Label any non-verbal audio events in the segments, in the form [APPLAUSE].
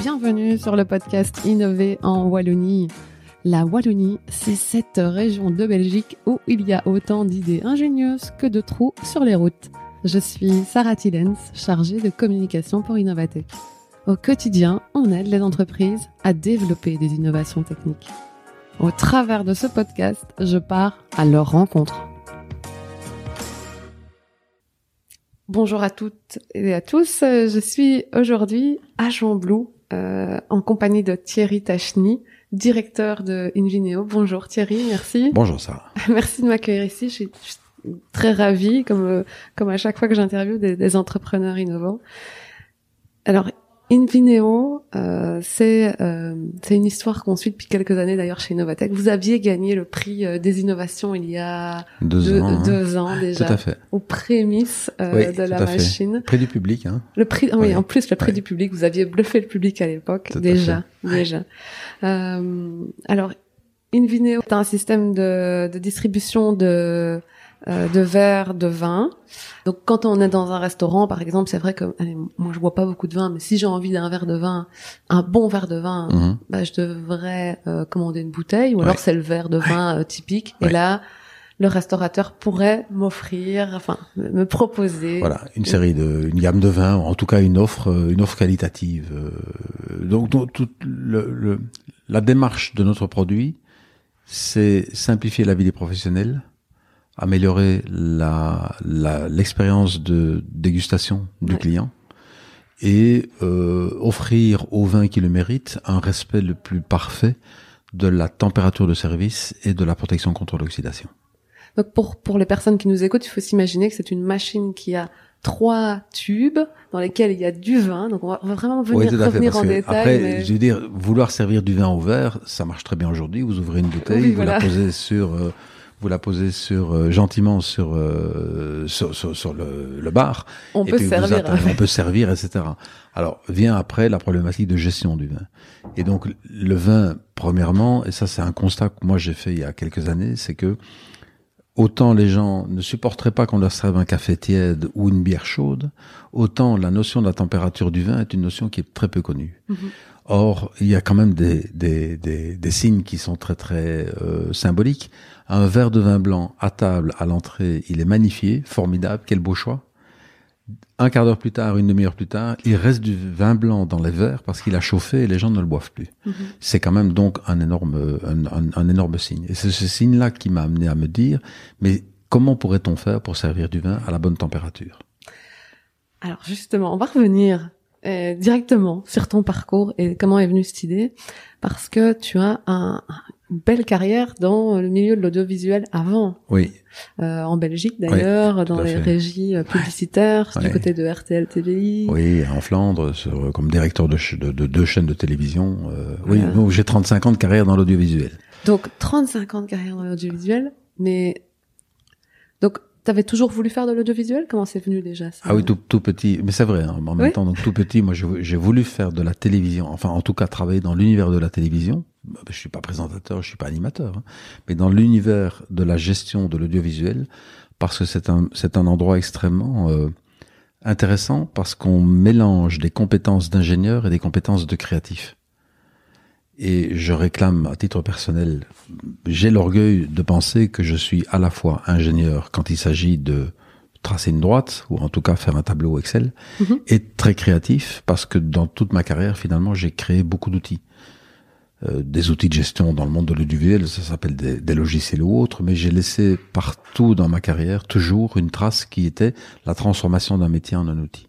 Bienvenue sur le podcast Innover en Wallonie. La Wallonie, c'est cette région de Belgique où il y a autant d'idées ingénieuses que de trous sur les routes. Je suis Sarah Tillens, chargée de communication pour Innovatech. Au quotidien, on aide les entreprises à développer des innovations techniques. Au travers de ce podcast, je pars à leur rencontre. Bonjour à toutes et à tous. Je suis aujourd'hui à Jean-Blou euh, en compagnie de Thierry Tachny, directeur de Invineo. Bonjour Thierry, merci. Bonjour Sarah. [LAUGHS] merci de m'accueillir ici. Je suis, très ravie, comme euh, comme à chaque fois que j'interviewe des, des, entrepreneurs innovants. Alors Invineo, euh, c'est euh, c'est une histoire qu'on suit depuis quelques années d'ailleurs chez Novatech. Vous aviez gagné le prix euh, des innovations il y a deux, ans, hein. ans déjà, tout à fait. aux prémices euh, de la machine. Prix du public, hein. Le prix, oui, en plus le prix du public. Vous aviez bluffé le public à l'époque déjà, déjà. Euh, alors Invineo est un système de, de distribution de euh, de verres de vin. Donc quand on est dans un restaurant, par exemple, c'est vrai que allez, moi je bois pas beaucoup de vin, mais si j'ai envie d'un verre de vin, un bon verre de vin, Mhm. bah, je devrais euh, commander une bouteille, ou alors c'est le verre de vin euh, typique. Et là, le restaurateur pourrait m'offrir, enfin me proposer. Voilà, une série de, une gamme de vins, ou en tout cas une offre, euh, une offre qualitative. euh, Donc, donc, toute le, le- la démarche de notre produit, c'est simplifier la vie des professionnels, améliorer la la- l'expérience de dégustation du Ouais. client et euh, offrir au vin qui le mérite un respect le plus parfait de la température de service et de la protection contre l'oxydation. Donc pour pour les personnes qui nous écoutent, il faut s'imaginer que c'est une machine qui a trois tubes dans lesquels il y a du vin. Donc on va, vraiment venir Oui, fait. revenir en détail. après, mais- je veux dire, vouloir servir du vin au verre, ça marche très bien aujourd'hui. Vous ouvrez une bouteille, Oui, vous voilà. la posez sur, euh, vous la posez sur euh, gentiment sur euh, sur, sur, sur le, le bar. on et peut puis vous servir. attendez, on peut servir, etc. Alors vient après la problématique de gestion du vin. Et donc le vin, premièrement, et ça c'est un constat que moi j'ai fait il y a quelques années, c'est que autant les gens ne supporteraient pas qu'on leur serve un café tiède ou une bière chaude, autant la notion de la température du vin est une notion qui est très peu connue. Mhm. Or, il y a quand même des, des, des, des signes qui sont très très euh, symboliques. Un verre de vin blanc à table, à l'entrée, il est magnifié, formidable, quel beau choix. Un quart d'heure plus tard, une demi-heure plus tard, il reste du vin blanc dans les verres parce qu'il a chauffé et les gens ne le boivent plus Mhm. c'est quand même donc un énorme, un, un- un énorme signe. Et c'est ce signe-là qui m'a amené à me dire, mais comment pourrait-on faire pour servir du vin à la bonne température? Alors justement, on va revenir euh, directement sur ton parcours et comment est venue cette idée, parce que tu as un, belle carrière dans le milieu de l'audiovisuel avant, Oui, euh, en Belgique d'ailleurs, dans les fait. régies euh, publicitaires, du Ouais. côté de RTL TVI. oui, en Flandre, sur- comme directeur de, ch- de, de deux chaînes de télévision. euh, oui, j'ai 35 ans de carrière dans l'audiovisuel. Donc 35 ans de carrière dans l'audiovisuel, mais donc t'avais toujours voulu faire de l'audiovisuel? Comment c'est venu déjà ça? Ah oui, tout, tout petit, mais c'est vrai. hein, en même temps, donc tout petit, moi, j'ai voulu faire de la télévision. Enfin, en tout cas, travailler dans l'univers de la télévision. Bah, Je suis pas présentateur, je suis pas animateur, hein, mais dans l'univers de la gestion de l'audiovisuel, parce que c'est un c'est un endroit extrêmement euh, intéressant parce qu'on mélange des compétences d'ingénieur et des compétences de créatif. Et je réclame à titre personnel, j'ai l'orgueil de penser que je suis à la fois ingénieur quand il s'agit de tracer une droite, ou en tout cas faire un tableau Excel, Mhm. et très créatif, parce que dans toute ma carrière, finalement, j'ai créé beaucoup d'outils. Euh, des outils de gestion dans le monde de l'audiovisuel, ça s'appelle des, des logiciels ou autres, mais j'ai laissé partout dans ma carrière toujours une trace qui était la transformation d'un métier en un outil.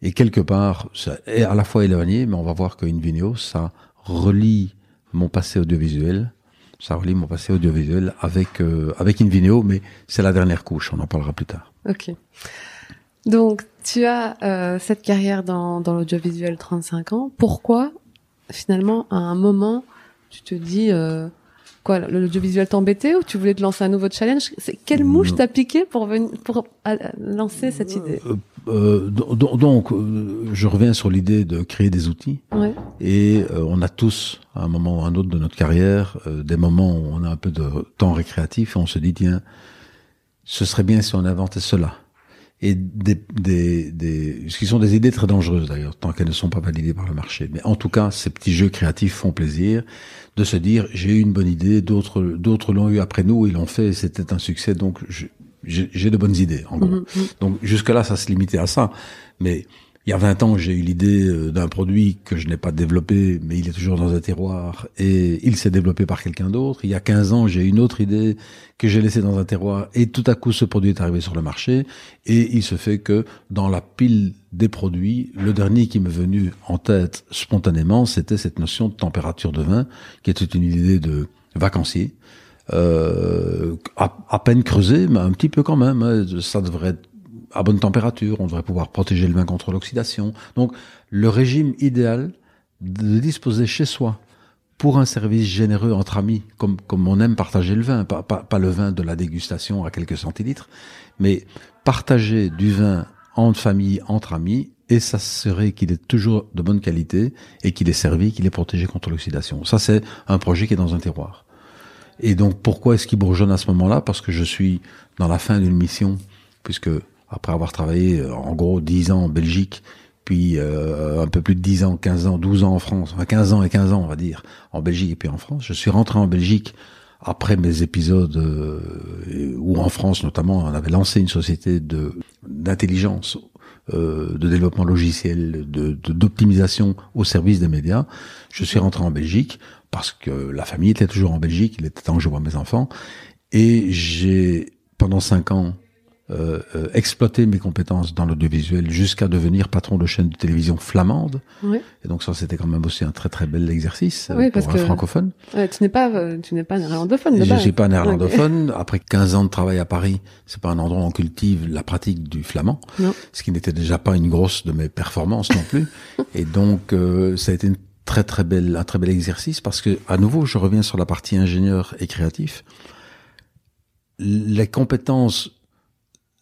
Et quelque part, ça est à la fois éloigné, mais on va voir que Invineo, ça relie mon passé audiovisuel, ça relie mon passé audiovisuel avec euh, avec Invineo, mais c'est la dernière couche, on en parlera plus tard. Ok. Donc, tu as euh, cette carrière dans, dans l'audiovisuel 35 ans. Pourquoi, finalement, à un moment, tu te dis, euh, quoi, l'audiovisuel t'embêtait ou tu voulais te lancer un nouveau challenge? C'est Quelle mouche Non. t'a piqué pour, venir, pour euh, lancer cette idée? Euh, euh, do- do- donc, euh, je reviens sur l'idée de créer des outils. ouais. Et euh, on a tous, à un moment ou à un autre de notre carrière, euh, des moments où on a un peu de temps récréatif et on se dit, tiens, ce serait bien si on inventait cela. Et des, des, des, ce qui sont des idées très dangereuses d'ailleurs, tant qu'elles ne sont pas validées par le marché. Mais en tout cas, ces petits jeux créatifs font plaisir de se dire j'ai eu une bonne idée, d'autres d'autres l'ont eu après nous, ils l'ont fait, c'était un succès, donc j'ai de bonnes idées en gros. Mhm, mhm. Donc jusque là, ça se limitait à ça, mais il y a 20 ans, j'ai eu l'idée euh, d'un produit que je n'ai pas développé, mais il est toujours dans un terroir et il s'est développé par quelqu'un d'autre. Il y a 15 ans, j'ai eu une autre idée que j'ai laissée dans un terroir et tout à coup, ce produit est arrivé sur le marché et il se fait que dans la pile des produits, le dernier qui m'est venu en tête spontanément, c'était cette notion de température de vin, qui était une idée de vacancier. Euh, à, peine creusée, mais un petit peu quand même. Hein. Ça devrait être à bonne température, on devrait pouvoir protéger le vin contre l'oxydation. Donc le régime idéal de disposer chez soi pour un service généreux entre amis, comme, comme on aime partager le vin, pas, pas, pas le vin de la dégustation à quelques centilitres, mais partager du vin entre famille, entre amis, et s'assurer qu'il est toujours de bonne qualité et qu'il est servi, qu'il est protégé contre l'oxydation. Ça, c'est un projet qui est dans un terroir. Et donc, pourquoi est-ce qu'il bourgeonne à ce moment-là? Parce que je suis dans la fin d'une mission, puisque après avoir travaillé euh, en gros 10 ans en Belgique, puis euh, un peu plus de 10 ans, 15 ans, 12 ans en France, enfin 15 ans et 15 ans on va dire, en Belgique et puis en France. Je suis rentré en Belgique après mes épisodes euh, où en France notamment on avait lancé une société de d'intelligence, euh, de développement logiciel, de d'optimisation au service des médias. Je suis rentré en Belgique parce que la famille était toujours en Belgique, il était temps que je vois mes enfants et j'ai pendant cinq ans euh, euh, exploiter mes compétences dans l'audiovisuel jusqu'à devenir patron de chaîne de télévision flamande. Oui. Et donc ça, c'était quand même aussi un très très bel exercice euh, pour un francophone. Ouais, tu n'es pas tu n'es pas néerlandophone. Je suis pas néerlandophone. Après 15 ans de travail à Paris, c'est pas un endroit où on cultive la pratique du flamand, non. ce qui n'était déjà pas une grosse de mes performances non plus. [LAUGHS] Et donc ça a été une très très belle un très bel exercice parce que à nouveau, je reviens sur la partie ingénieur et créatif. Les compétences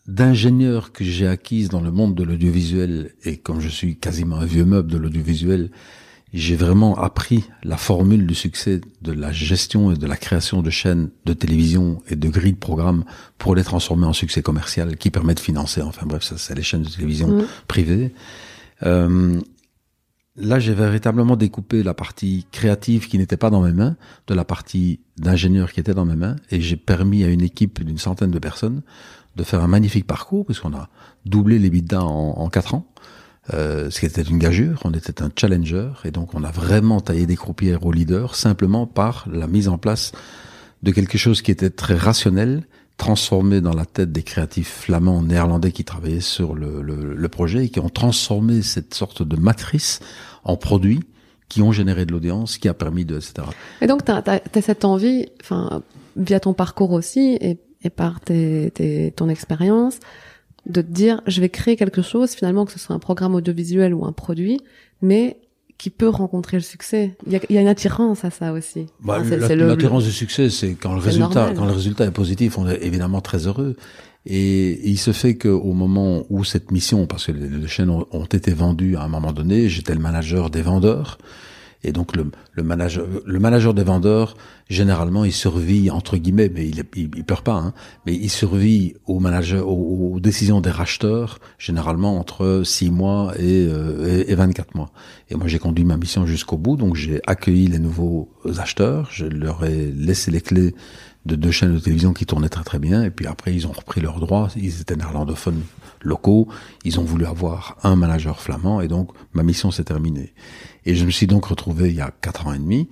d'ingénieur que j'ai acquise dans le monde de l'audiovisuel, et comme je suis quasiment un vieux meuble de l'audiovisuel, j'ai vraiment appris la formule du succès de la gestion et de la création de chaînes de télévision et de grilles de programmes pour les transformer en succès commercial qui permet de financer, enfin bref, ça c'est les chaînes de télévision mmh. privées. Euh, là, j'ai véritablement découpé la partie créative qui n'était pas dans mes mains de la partie d'ingénieur qui était dans mes mains et j'ai permis à une équipe d'une centaine de personnes de faire un magnifique parcours, puisqu'on a doublé les bidas en, en 4 ans, euh, ce qui était une gageure, on était un challenger, et donc on a vraiment taillé des croupières au leader simplement par la mise en place de quelque chose qui était très rationnel, transformé dans la tête des créatifs flamands néerlandais qui travaillaient sur le, le, le projet et qui ont transformé cette sorte de matrice en produit qui ont généré de l'audience, qui a permis de, etc. Et donc, tu as, cette envie, enfin, via ton parcours aussi, et et par tes, ton expérience, de te dire, je vais créer quelque chose, finalement, que ce soit un programme audiovisuel ou un produit, mais qui peut rencontrer le succès. Il y a, il y a une attirance à ça aussi. Bah, L'attirance du succès, c'est quand le résultat, quand le résultat est positif, on est évidemment très heureux. Et, il se fait qu'au moment où cette mission, parce que les, chaînes ont, ont, été vendues à un moment donné, j'étais le manager des vendeurs. Et donc le, le, manager, le manager des vendeurs, généralement, il survit entre guillemets, mais il, il, il perd pas, hein, mais il survit au manager, aux, décisions des racheteurs, généralement entre 6 mois et, euh, et 24 mois. Et moi, j'ai conduit ma mission jusqu'au bout, donc j'ai accueilli les nouveaux acheteurs, je leur ai laissé les clés de deux chaînes de télévision qui tournaient très très bien, et puis après ils ont repris leurs droits, ils étaient néerlandophones locaux, ils ont voulu avoir un manager flamand, et donc ma mission s'est terminée. Et je me suis donc retrouvé il y a quatre ans et demi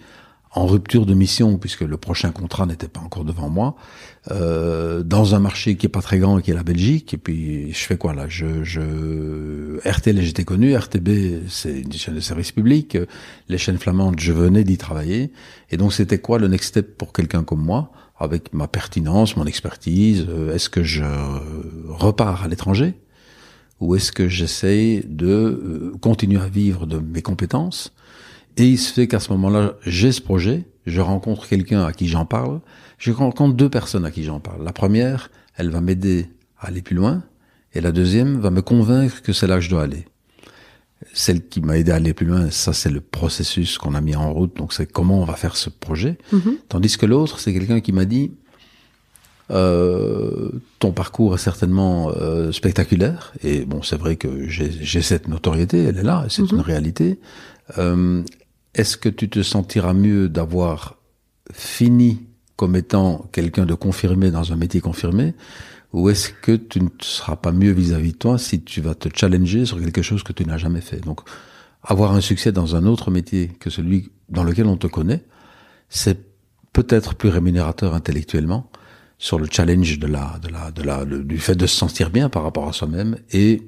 en rupture de mission puisque le prochain contrat n'était pas encore devant moi euh, dans un marché qui est pas très grand qui est la Belgique. Et puis je fais quoi là? Je, je RTL j'étais connu. RTB c'est une chaîne de service public les chaînes flamandes je venais d'y travailler. Et donc c'était quoi le next step pour quelqu'un comme moi avec ma pertinence mon expertise? Euh, est-ce que je repars à l'étranger? Ou est-ce que j'essaye de euh, continuer à vivre de mes compétences? Et il se fait qu'à ce moment-là, j'ai ce projet, je rencontre quelqu'un à qui j'en parle, je rencontre deux personnes à qui j'en parle. La première, elle va m'aider à aller plus loin, et la deuxième va me convaincre que c'est là que je dois aller. Celle qui m'a aidé à aller plus loin, ça c'est le processus qu'on a mis en route, donc c'est comment on va faire ce projet. Mm-hmm. Tandis que l'autre, c'est quelqu'un qui m'a dit, Euh, ton parcours est certainement euh, spectaculaire et bon, c'est vrai que j'ai cette notoriété, elle est là, c'est une mhm. réalité. Euh, Est-ce que tu te sentiras mieux d'avoir fini comme étant quelqu'un de confirmé dans un métier confirmé? Ou est-ce que tu ne seras pas mieux vis-à-vis de toi si tu vas te challenger sur quelque chose que tu n'as jamais fait? Donc, avoir un succès dans un autre métier que celui dans lequel on te connaît, c'est peut-être plus rémunérateur intellectuellement sur le challenge de la, de la, de la, du fait de se sentir bien par rapport à soi-même et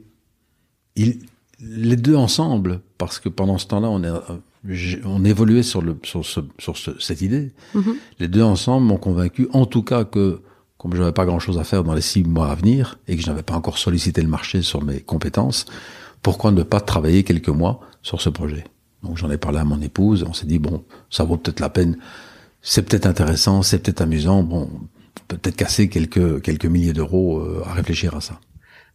il, les deux ensemble, parce que pendant ce temps-là, on, est, on évoluait sur, le, sur, ce, sur ce, cette idée. Mm-hmm. Les deux ensemble m'ont convaincu, en tout cas que comme je n'avais pas grand-chose à faire dans les six mois à venir et que je n'avais pas encore sollicité le marché sur mes compétences, pourquoi ne pas travailler quelques mois sur ce projet? Donc j'en ai parlé à mon épouse, on s'est dit bon, ça vaut peut-être la peine, c'est peut-être intéressant, c'est peut-être amusant, bon, peut-être casser quelques quelques milliers d'euros euh, à réfléchir à ça.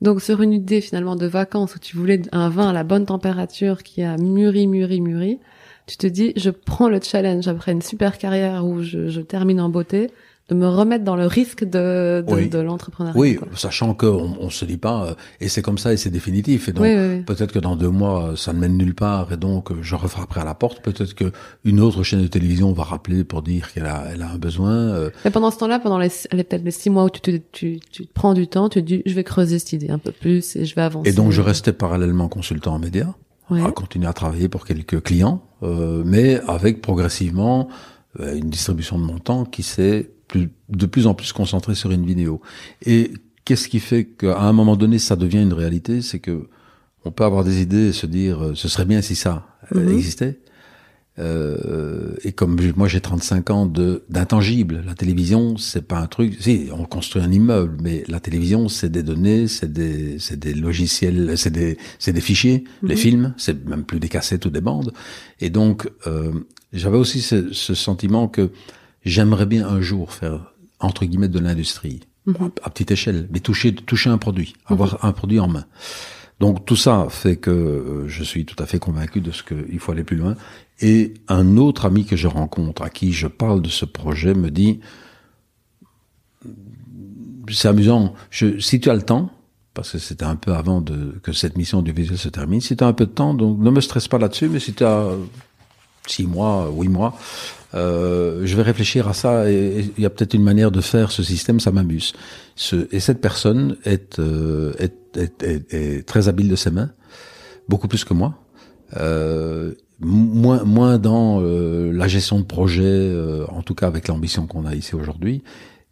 Donc sur une idée finalement de vacances où tu voulais un vin à la bonne température qui a mûri, mûri, mûri, tu te dis je prends le challenge après une super carrière où je, je termine en beauté, de me remettre dans le risque de, de, de l'entrepreneuriat. Oui, sachant qu'on on se dit pas, euh, et c'est comme ça et c'est définitif. Et donc, peut-être que dans deux mois, ça ne mène nulle part, et donc je refrapperai à la porte. Peut-être que une autre chaîne de télévision va rappeler pour dire qu'elle a, elle a un besoin. Euh. Mais pendant ce temps-là, pendant les, peut-être les six mois où tu, te, tu, tu prends du temps, tu te dis, je vais creuser cette idée un peu plus et je vais avancer. Et donc, je restais parallèlement consultant en médias, à continuer à travailler pour quelques clients, euh, mais avec progressivement une distribution de mon temps qui s'est plus, de plus en plus concentré sur une vidéo. Et qu'est-ce qui fait qu'à un moment donné, ça devient une réalité? C'est que on peut avoir des idées et se dire, euh, ce serait bien si ça mhm. existait. Euh, et comme moi j'ai 35 ans de d'intangible, la télévision c'est pas un truc. Si on construit un immeuble, mais la télévision c'est des données, c'est des c'est des logiciels, c'est des c'est des fichiers. Les mhm. films, c'est même plus des cassettes ou des bandes. Et donc euh, j'avais aussi ce, ce, sentiment que j'aimerais bien un jour faire entre guillemets de l'industrie mhm. à, petite échelle, mais toucher toucher un produit, avoir mhm. un produit en main. Donc tout ça fait que euh, je suis tout à fait convaincu de ce qu'il faut aller plus loin. Et un autre ami que je rencontre, à qui je parle de ce projet, me dit c'est amusant. Je, si tu as le temps, parce que c'était un peu avant de, que cette mission du visuel se termine, si tu as un peu de temps, donc ne me stresse pas là-dessus, mais si tu as six mois, huit mois, euh, je vais réfléchir à ça et il y a peut-être une manière de faire ce système, ça m'amuse. Ce, et cette personne est, euh, est, est, est, très habile de ses mains, beaucoup plus que moi. Euh, moins moins dans euh, la gestion de projet, euh, en tout cas avec l'ambition qu'on a ici aujourd'hui,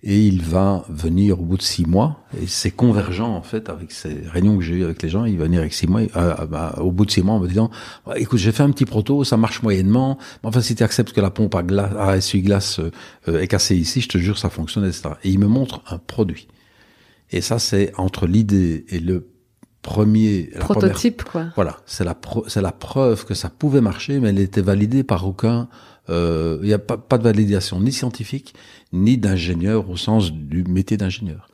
et il va venir au bout de six mois, et c'est convergent en fait avec ces réunions que j'ai eues avec les gens, il va venir avec six mois, euh, bah, au bout de six mois en me disant, écoute, j'ai fait un petit proto, ça marche moyennement, mais enfin si tu acceptes que la pompe à, glace, à essuie-glace euh, est cassée ici, je te jure, ça fonctionne, etc. Et il me montre un produit. Et ça, c'est entre l'idée et le premier prototype quoi. Voilà, c'est la c'est la preuve que ça pouvait marcher, mais elle était validée par aucun euh, il n'y a pas, pas, de validation ni scientifique ni d'ingénieur au sens du métier d'ingénieur.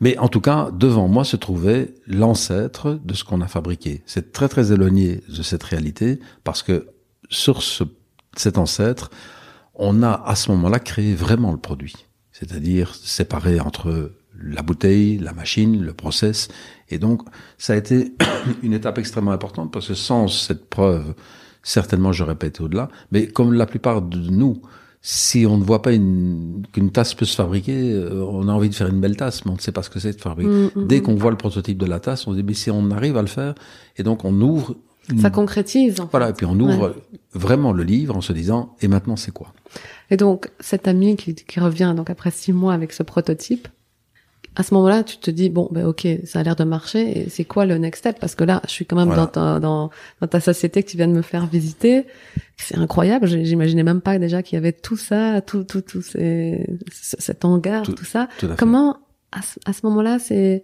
Mais en tout cas, devant moi se trouvait l'ancêtre de ce qu'on a fabriqué. C'est très très éloigné de cette réalité parce que sur ce, cet ancêtre, on a à ce moment-là créé vraiment le produit. C'est-à-dire séparé entre la bouteille, la machine, le process. Et donc, ça a été [COUGHS] une étape extrêmement importante parce que sans cette preuve certainement je répète au-delà. Mais comme la plupart de nous, si on ne voit pas qu'une tasse peut se fabriquer, euh, on a envie de faire une belle tasse, mais on ne sait pas ce que c'est de fabriquer. Mm, mm, Dès mm. qu'on voit le prototype de la tasse, on se dit mais si on arrive à le faire, et donc on ouvre. Ça concrétise. En voilà, et puis on ouvre vraiment le livre en se disant et maintenant c'est quoi? Et donc cet ami qui, qui revient donc après six mois avec ce prototype, à ce moment-là, tu te dis bon, ben ok, ça a l'air de marcher. Et c'est quoi le next step? Parce que là, je suis quand même dans, ta, dans, dans ta société que tu viens de me faire visiter. C'est incroyable. J'imaginais même pas déjà qu'il y avait tout ça, tout, tout, tout ces, cet hangar, tout, ça. comment à ce, à ce moment-là, c'est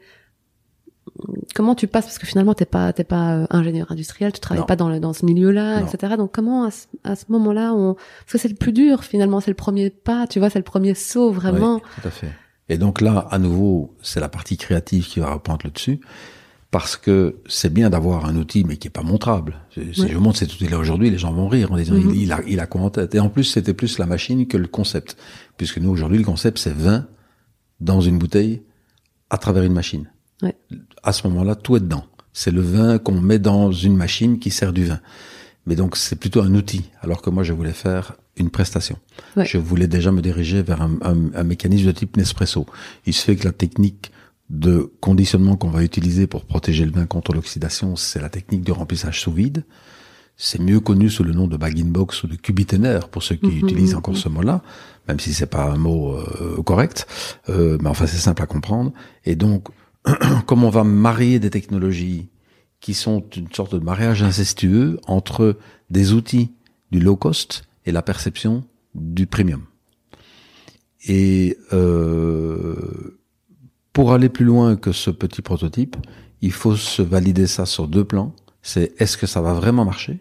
comment tu passes? Parce que finalement t'es pas t'es pas euh, ingénieur industriel, tu travailles pas dans le, dans ce milieu-là, etc. Donc comment à ce, à ce moment-là, on parce que c'est le plus dur finalement, c'est le premier pas, tu vois, c'est le premier saut vraiment. tout à fait. Et donc là, à nouveau, c'est la partie créative qui va reprendre le dessus, parce que c'est bien d'avoir un outil, mais qui est pas montrable. Si je montre cet outil-là aujourd'hui, les gens vont rire en disant mhm. il, a, il a quoi en tête. Et en plus, c'était plus la machine que le concept, puisque nous aujourd'hui, le concept c'est vin dans une bouteille à travers une machine. Ouais. À ce moment-là, tout est dedans. C'est le vin qu'on met dans une machine qui sert du vin. Mais donc c'est plutôt un outil, alors que moi je voulais faire une prestation. Ouais. Je voulais déjà me diriger vers un, un- un mécanisme de type Nespresso. Il se fait que la technique de conditionnement qu'on va utiliser pour protéger le vin contre l'oxydation, c'est la technique du remplissage sous vide. C'est mieux connu sous le nom de bag in box ou de cubitaire pour ceux qui Mhm, utilisent mhm. encore ce mot-là, même si c'est pas un mot euh, correct. Euh, mais enfin c'est simple à comprendre. Et donc, [CLEARS THROAT] comme on va marier des technologies qui sont une sorte de mariage incestueux entre des outils du low cost et la perception du premium. Et euh, pour aller plus loin que ce petit prototype, il faut se valider ça sur deux plans. C'est est-ce que ça va vraiment marcher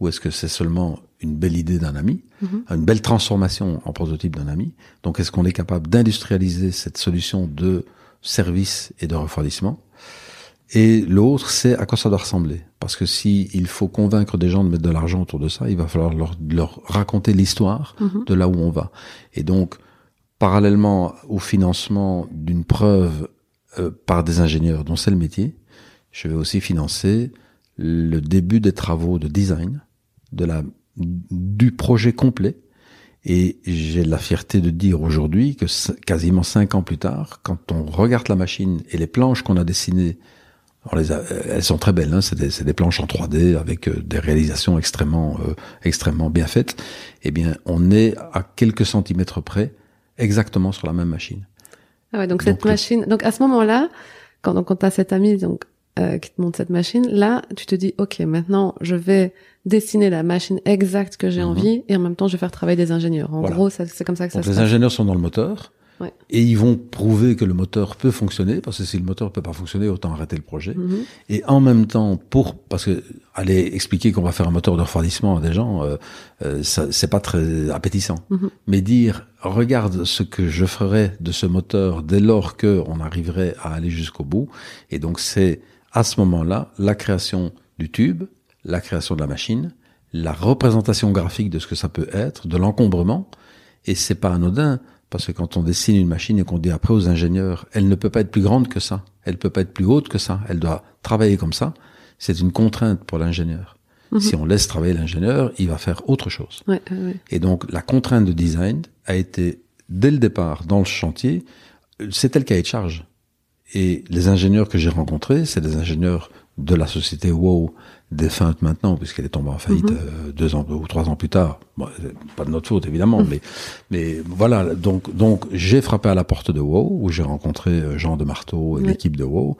ou est-ce que c'est seulement une belle idée d'un ami, Mhm. une belle transformation en prototype d'un ami. Donc est-ce qu'on est capable d'industrialiser cette solution de service et de refroidissement et l'autre, c'est à quoi ça doit ressembler. Parce que si il faut convaincre des gens de mettre de l'argent autour de ça, il va falloir leur, leur raconter l'histoire Mhm. de là où on va. Et donc, parallèlement au financement d'une preuve euh, par des ingénieurs dont c'est le métier, je vais aussi financer le début des travaux de design de la du projet complet. Et j'ai la fierté de dire aujourd'hui que quasiment cinq ans plus tard, quand on regarde la machine et les planches qu'on a dessinées, on les a- elles sont très belles, hein, c'est des, des planches en 3D avec euh, des réalisations extrêmement, euh, extrêmement bien faites. Eh bien, on est à quelques centimètres près, exactement sur la même machine. Ah ouais, donc cette le- machine. Donc à ce moment-là, quand donc quand t'as cet ami donc euh, qui te montre cette machine, là tu te dis ok maintenant je vais dessiner la machine exacte que j'ai Mhm. envie et en même temps je vais faire travailler des ingénieurs. En Voilà. gros, c'est comme ça que ça Donc se les passe. ingénieurs sont dans le moteur. Ouais. Et ils vont prouver que le moteur peut fonctionner, parce que si le moteur peut pas fonctionner, autant arrêter le projet. Mhm. Et en même temps, pour parce que aller expliquer qu'on va faire un moteur de refroidissement à des gens, euh, euh, c'est pas très appétissant. Mhm. Mais dire regarde ce que je ferais de ce moteur dès lors que on arriverait à aller jusqu'au bout. Et donc c'est à ce moment-là la création du tube, la création de la machine, la représentation graphique de ce que ça peut être, de l'encombrement. Et c'est pas anodin parce que quand on dessine une machine et qu'on dit après aux ingénieurs, elle ne peut pas être plus grande que ça, elle peut pas être plus haute que ça, elle doit travailler comme ça. C'est une contrainte pour l'ingénieur. Mhm. Si on laisse travailler l'ingénieur, il va faire autre chose. Ouais, ouais, ouais. Et donc la contrainte de design a été dès le départ dans le chantier, euh, c'était le cahier de charge. Et les ingénieurs que j'ai rencontrés, c'est des ingénieurs de la société WoW défunte maintenant, puisqu'elle est tombée en faillite Mhm. euh, deux ans ou trois ans plus tard. Bon, pas de notre faute évidemment, mais mais voilà. Donc donc j'ai frappé à la porte de WoW où j'ai rencontré euh, Jean de Marteau et l'équipe de WoW.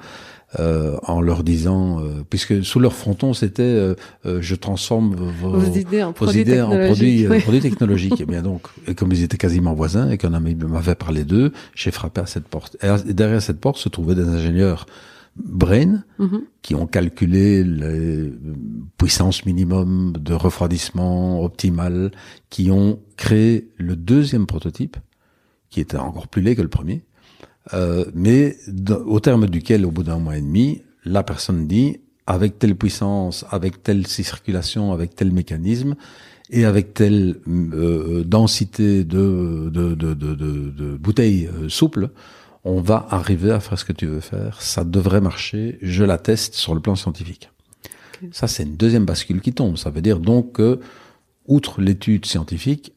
euh, en leur disant, euh, puisque sous leur fronton c'était euh, euh, je transforme vos, Vos idées en vos produits idées en produits, technologiques. ouais. produits technologiques. [LAUGHS] et bien donc, et comme ils étaient quasiment voisins et qu'un ami m'avait parlé d'eux, j'ai frappé à cette porte. Et derrière cette porte se trouvaient des ingénieurs brain Mhm. qui ont calculé les puissances minimum de refroidissement optimales, qui ont créé le deuxième prototype, qui était encore plus laid que le premier, euh, mais au terme duquel, au bout d'un mois et demi, la personne dit, avec telle puissance, avec telle circulation, avec tel mécanisme, et avec telle euh, densité de, de, de, de, de- de bouteilles euh, souples, on va arriver à faire ce que tu veux faire. Ça devrait marcher. Je l'atteste sur le plan scientifique. Ça, c'est une deuxième bascule qui tombe. Ça veut dire donc que, outre l'étude scientifique,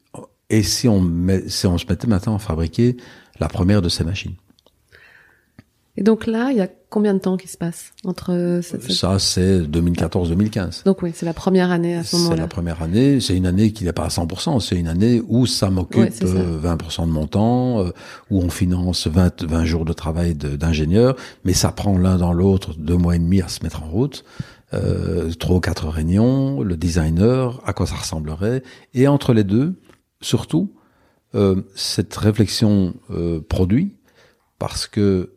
et si on, met, si on se mettait maintenant à fabriquer la première de ces machines? Et donc là, il y a combien de temps qui se passe entre euh, cette, Ça, c'est 2014-2015. Donc oui, c'est la première année à ce C'est moment-là. la première année. C'est une année qui n'est pas à 100%. C'est une année où ça m'occupe Ouais, c'est ça. euh, 20% de mon temps, euh, où on finance 20, 20 jours de travail d'ingénieur, mais ça prend l'un dans l'autre deux mois et demi à se mettre en route. Euh, trois ou quatre réunions, le designer, à quoi ça ressemblerait, et entre les deux, surtout euh, cette réflexion euh, produit, parce que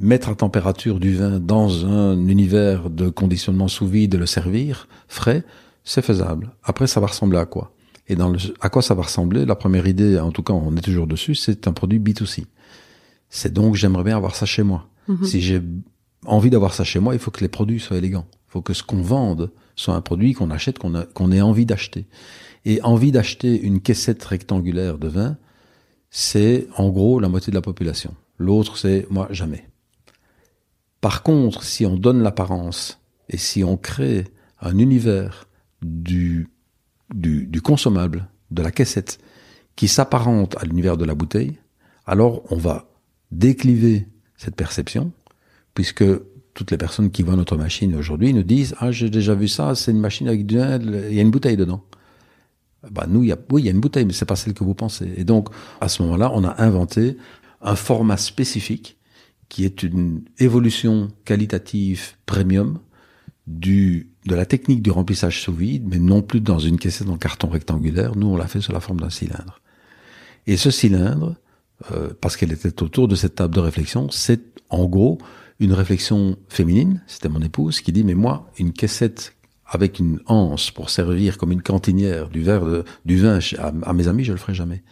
mettre à température du vin dans un univers de conditionnement sous vide et le servir frais, c'est faisable. Après, ça va ressembler à quoi? Et dans le, à quoi ça va ressembler? La première idée, en tout cas, on est toujours dessus, c'est un produit B2C. C'est donc, j'aimerais bien avoir ça chez moi. Mhm. Si j'ai envie d'avoir ça chez moi, il faut que les produits soient élégants. Il faut que ce qu'on vende soit un produit qu'on achète, qu'on a- qu'on ait envie d'acheter. Et envie d'acheter une caissette rectangulaire de vin, c'est en gros la moitié de la population. L'autre, c'est moi, jamais. Par contre, si on donne l'apparence et si on crée un univers du, du, consommable, de la caissette, qui s'apparente à l'univers de la bouteille, alors on va décliver cette perception, puisque toutes les personnes qui voient notre machine aujourd'hui nous disent ah j'ai déjà vu ça, c'est une machine avec du il y a une bouteille dedans. Bah nous, oui, il y a une bouteille, mais c'est pas celle que vous pensez. Et donc à ce moment-là, on a inventé un format spécifique qui est une évolution qualitative premium du de la technique du remplissage sous vide, mais non plus dans une caissette en carton rectangulaire. Nous, on l'a fait sous la forme d'un cylindre. Et ce cylindre, euh, parce qu'elle était autour de cette table de réflexion, c'est en gros une réflexion féminine. C'était mon épouse qui dit mais moi, une caissette avec une anse pour servir comme une cantinière du verre de, du vin à, à mes amis, je le ferai jamais.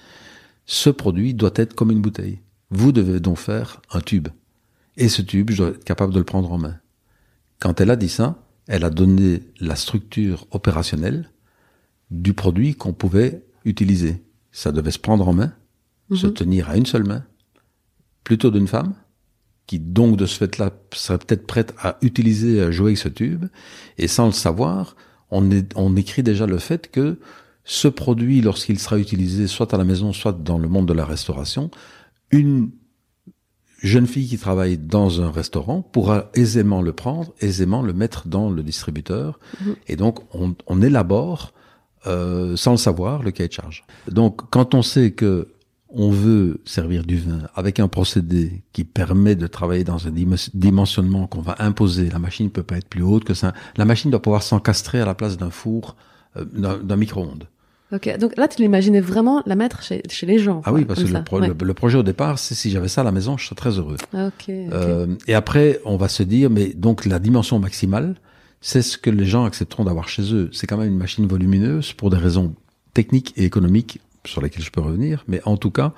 Ce produit doit être comme une bouteille. Vous devez donc faire un tube. Et ce tube, je dois être capable de le prendre en main. Quand elle a dit ça, elle a donné la structure opérationnelle du produit qu'on pouvait utiliser. Ça devait se prendre en main, se Mhm. tenir à une seule main, plutôt d'une femme, qui donc de ce fait-là serait peut-être prête à utiliser, à jouer avec ce tube, et sans le savoir, on, est, on écrit déjà le fait que ce produit, lorsqu'il sera utilisé soit à la maison, soit dans le monde de la restauration, une jeune fille qui travaille dans un restaurant pourra aisément le prendre, aisément le mettre dans le distributeur. Mhm. Et donc, on, on élabore, euh, sans le savoir, le cahier de charge. Donc, quand on sait que on veut servir du vin avec un procédé qui permet de travailler dans un dim- dimensionnement qu'on va imposer, la machine ne peut pas être plus haute que ça. La machine doit pouvoir s'encastrer à la place d'un four, euh, d'un micro-ondes. Ok, donc là, tu l'imaginais vraiment la mettre chez, chez les gens. Ah oui, parce que le, pro- Ouais. le- le projet au départ, c'est si j'avais ça à la maison, je serais très heureux. Ah, Ok, ok. Euh, et après, on va se dire, mais donc la dimension maximale, c'est ce que les gens accepteront d'avoir chez eux. C'est quand même une machine volumineuse pour des raisons techniques et économiques sur lesquelles je peux revenir. Mais en tout cas,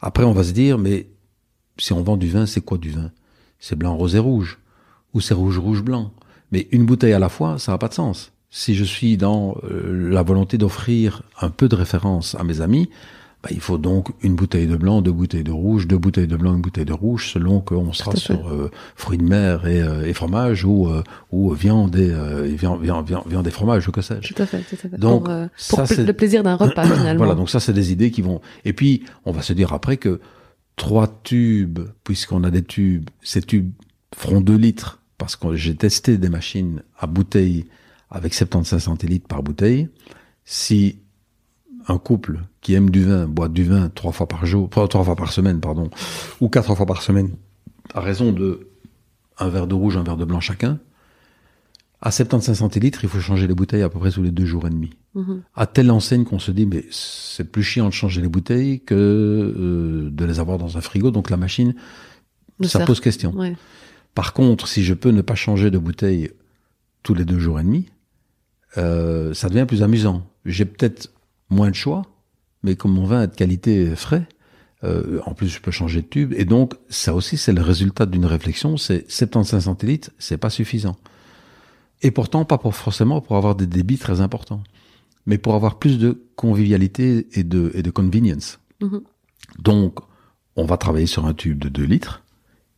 après, on va se dire, mais si on vend du vin, c'est quoi du vin? C'est blanc, rose et rouge. Ou c'est rouge, rouge, blanc. Mais une bouteille à la fois, ça n'a pas de sens. Si je suis dans euh, la volonté d'offrir un peu de référence à mes amis, bah, il faut donc une bouteille de blanc, deux bouteilles de rouge, deux bouteilles de blanc, une bouteille de rouge, selon qu'on sera sur euh, fruits de mer et, euh, et fromage ou, euh, ou viande, et, euh, viande, viande, viande, et fromage ou que sais-je. Tout à fait, tout à fait. Donc, pour, euh, ça, pour le plaisir d'un repas [CLEARS THROAT] finalement. Voilà, donc ça, c'est des idées qui vont. Et puis, on va se dire après que trois tubes, puisqu'on a des tubes, ces tubes feront deux litres, parce que j'ai testé des machines à bouteille avec 75 centilitres par bouteille. Si un couple qui aime du vin boit du vin trois fois par jour, trois fois par semaine, pardon, ou quatre fois par semaine, à raison de un verre de rouge, un verre de blanc chacun, à 75 centilitres, il faut changer les bouteilles à peu près tous les deux jours et demi Mhm. à telle enseigne qu'on se dit mais c'est plus chiant de changer les bouteilles que euh, de les avoir dans un frigo donc la machine Le ça pose question Ouais. par contre si je peux ne pas changer de bouteille tous les deux jours et demi euh, ça devient plus amusant j'ai peut-être moins de choix mais comme mon vin est de qualité frais euh, en plus je peux changer de tube et donc ça aussi c'est le résultat d'une réflexion c'est 75 centilitres c'est pas suffisant et pourtant pas pour forcément pour avoir des débits très importants mais pour avoir plus de convivialité et de, et de convenience. Mhm. Donc, on va travailler sur un tube de 2 litres,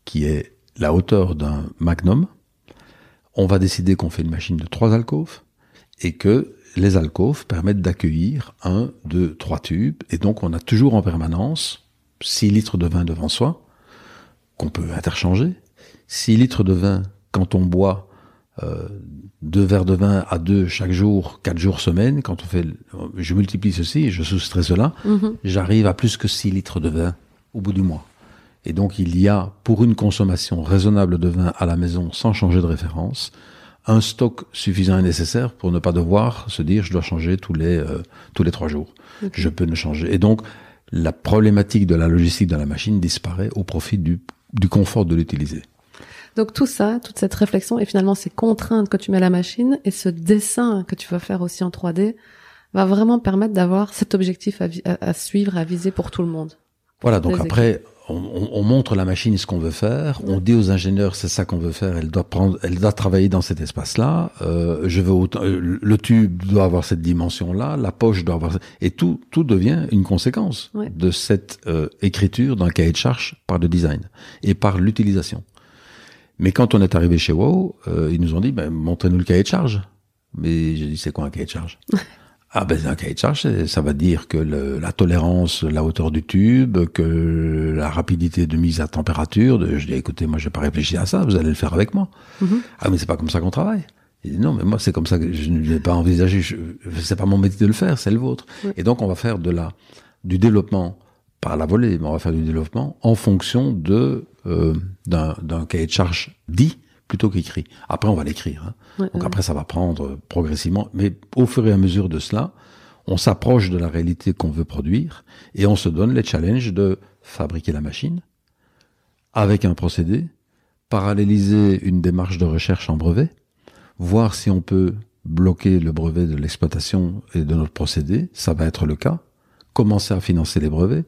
qui est la hauteur d'un magnum. On va décider qu'on fait une machine de trois alcôves, et que les alcôves permettent d'accueillir un, deux, trois tubes, et donc on a toujours en permanence 6 litres de vin devant soi, qu'on peut interchanger. 6 litres de vin quand on boit euh, deux verres de vin à deux chaque jour, quatre jours semaine, quand on fait, je multiplie ceci, je soustrais cela, Mhm. j'arrive à plus que 6 litres de vin au bout du mois. Et donc il y a, pour une consommation raisonnable de vin à la maison sans changer de référence, un stock suffisant et nécessaire pour ne pas devoir se dire je dois changer tous les euh, tous les trois jours. Je peux ne changer. Et donc la problématique de la logistique de la machine disparaît au profit du, du confort de l'utiliser. Donc tout ça, toute cette réflexion et finalement ces contraintes que tu mets à la machine et ce dessin que tu vas faire aussi en 3D va vraiment permettre d'avoir cet objectif à, à- à suivre, à viser pour tout le monde. Voilà, donc après, on, montre la machine ce qu'on veut faire. On dit aux ingénieurs c'est ça qu'on veut faire. Elle doit prendre, elle doit travailler dans cet espace-là. Euh, je veux autant, euh, le tube doit avoir cette dimension-là. La poche doit avoir et tout tout devient une conséquence de cette euh, écriture d'un cahier de charge par le design et par l'utilisation. Mais quand on est arrivé chez WoW, ils nous ont dit ben, montrez-nous le cahier de charge. Mais j'ai dit c'est quoi un cahier de charge? [LAUGHS] Ah ben un cahier de charge, ça va dire que le, la tolérance, la hauteur du tube, que la rapidité de mise à température. De, je dis écoutez, moi j'ai pas réfléchi à ça, vous allez le faire avec moi. Mm-hmm. Ah mais c'est pas comme ça qu'on travaille. Il dit, non mais moi c'est comme ça que je ne l'ai pas envisagé. C'est pas mon métier de le faire, c'est le vôtre. Et donc on va faire de la du développement par la volée, mais on va faire du développement en fonction de euh, d'un cahier de charge dit plutôt qu'écrit. Après, on va l'écrire. Hein. Donc après, ça va prendre progressivement. Mais au fur et à mesure de cela, on s'approche de la réalité qu'on veut produire et on se donne les challenges de fabriquer la machine avec un procédé, paralléliser une démarche de recherche en brevet, voir si on peut bloquer le brevet de l'exploitation et de notre procédé, ça va être le cas, commencer à financer les brevets,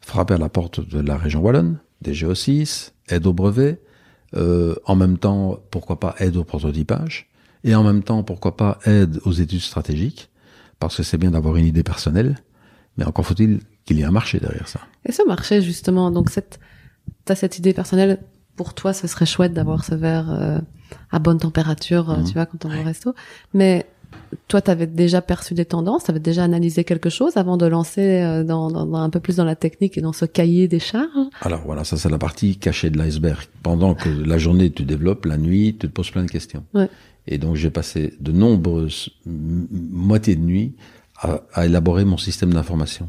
frapper à la porte de la région wallonne, des GO6, aide au brevet, euh, en même temps, pourquoi pas aide au prototypage, et en même temps, pourquoi pas aide aux études stratégiques, parce que c'est bien d'avoir une idée personnelle, mais encore faut-il qu'il y ait un marché derrière ça. Et ce marché, justement, donc cette, t'as cette idée personnelle, pour toi, ce serait chouette d'avoir ce verre euh, à bonne température, euh, mhm. tu vois, quand on va au resto, mais toi, tu avais déjà perçu des tendances, tu avais déjà analysé quelque chose avant de lancer euh, dans, dans, un peu plus dans la technique et dans ce cahier des charges Alors voilà, ça c'est la partie cachée de l'iceberg. Pendant que la journée tu développes, la nuit tu te poses plein de questions. Ouais. Et donc j'ai passé de nombreuses moitiés de nuit à, à élaborer mon système d'information.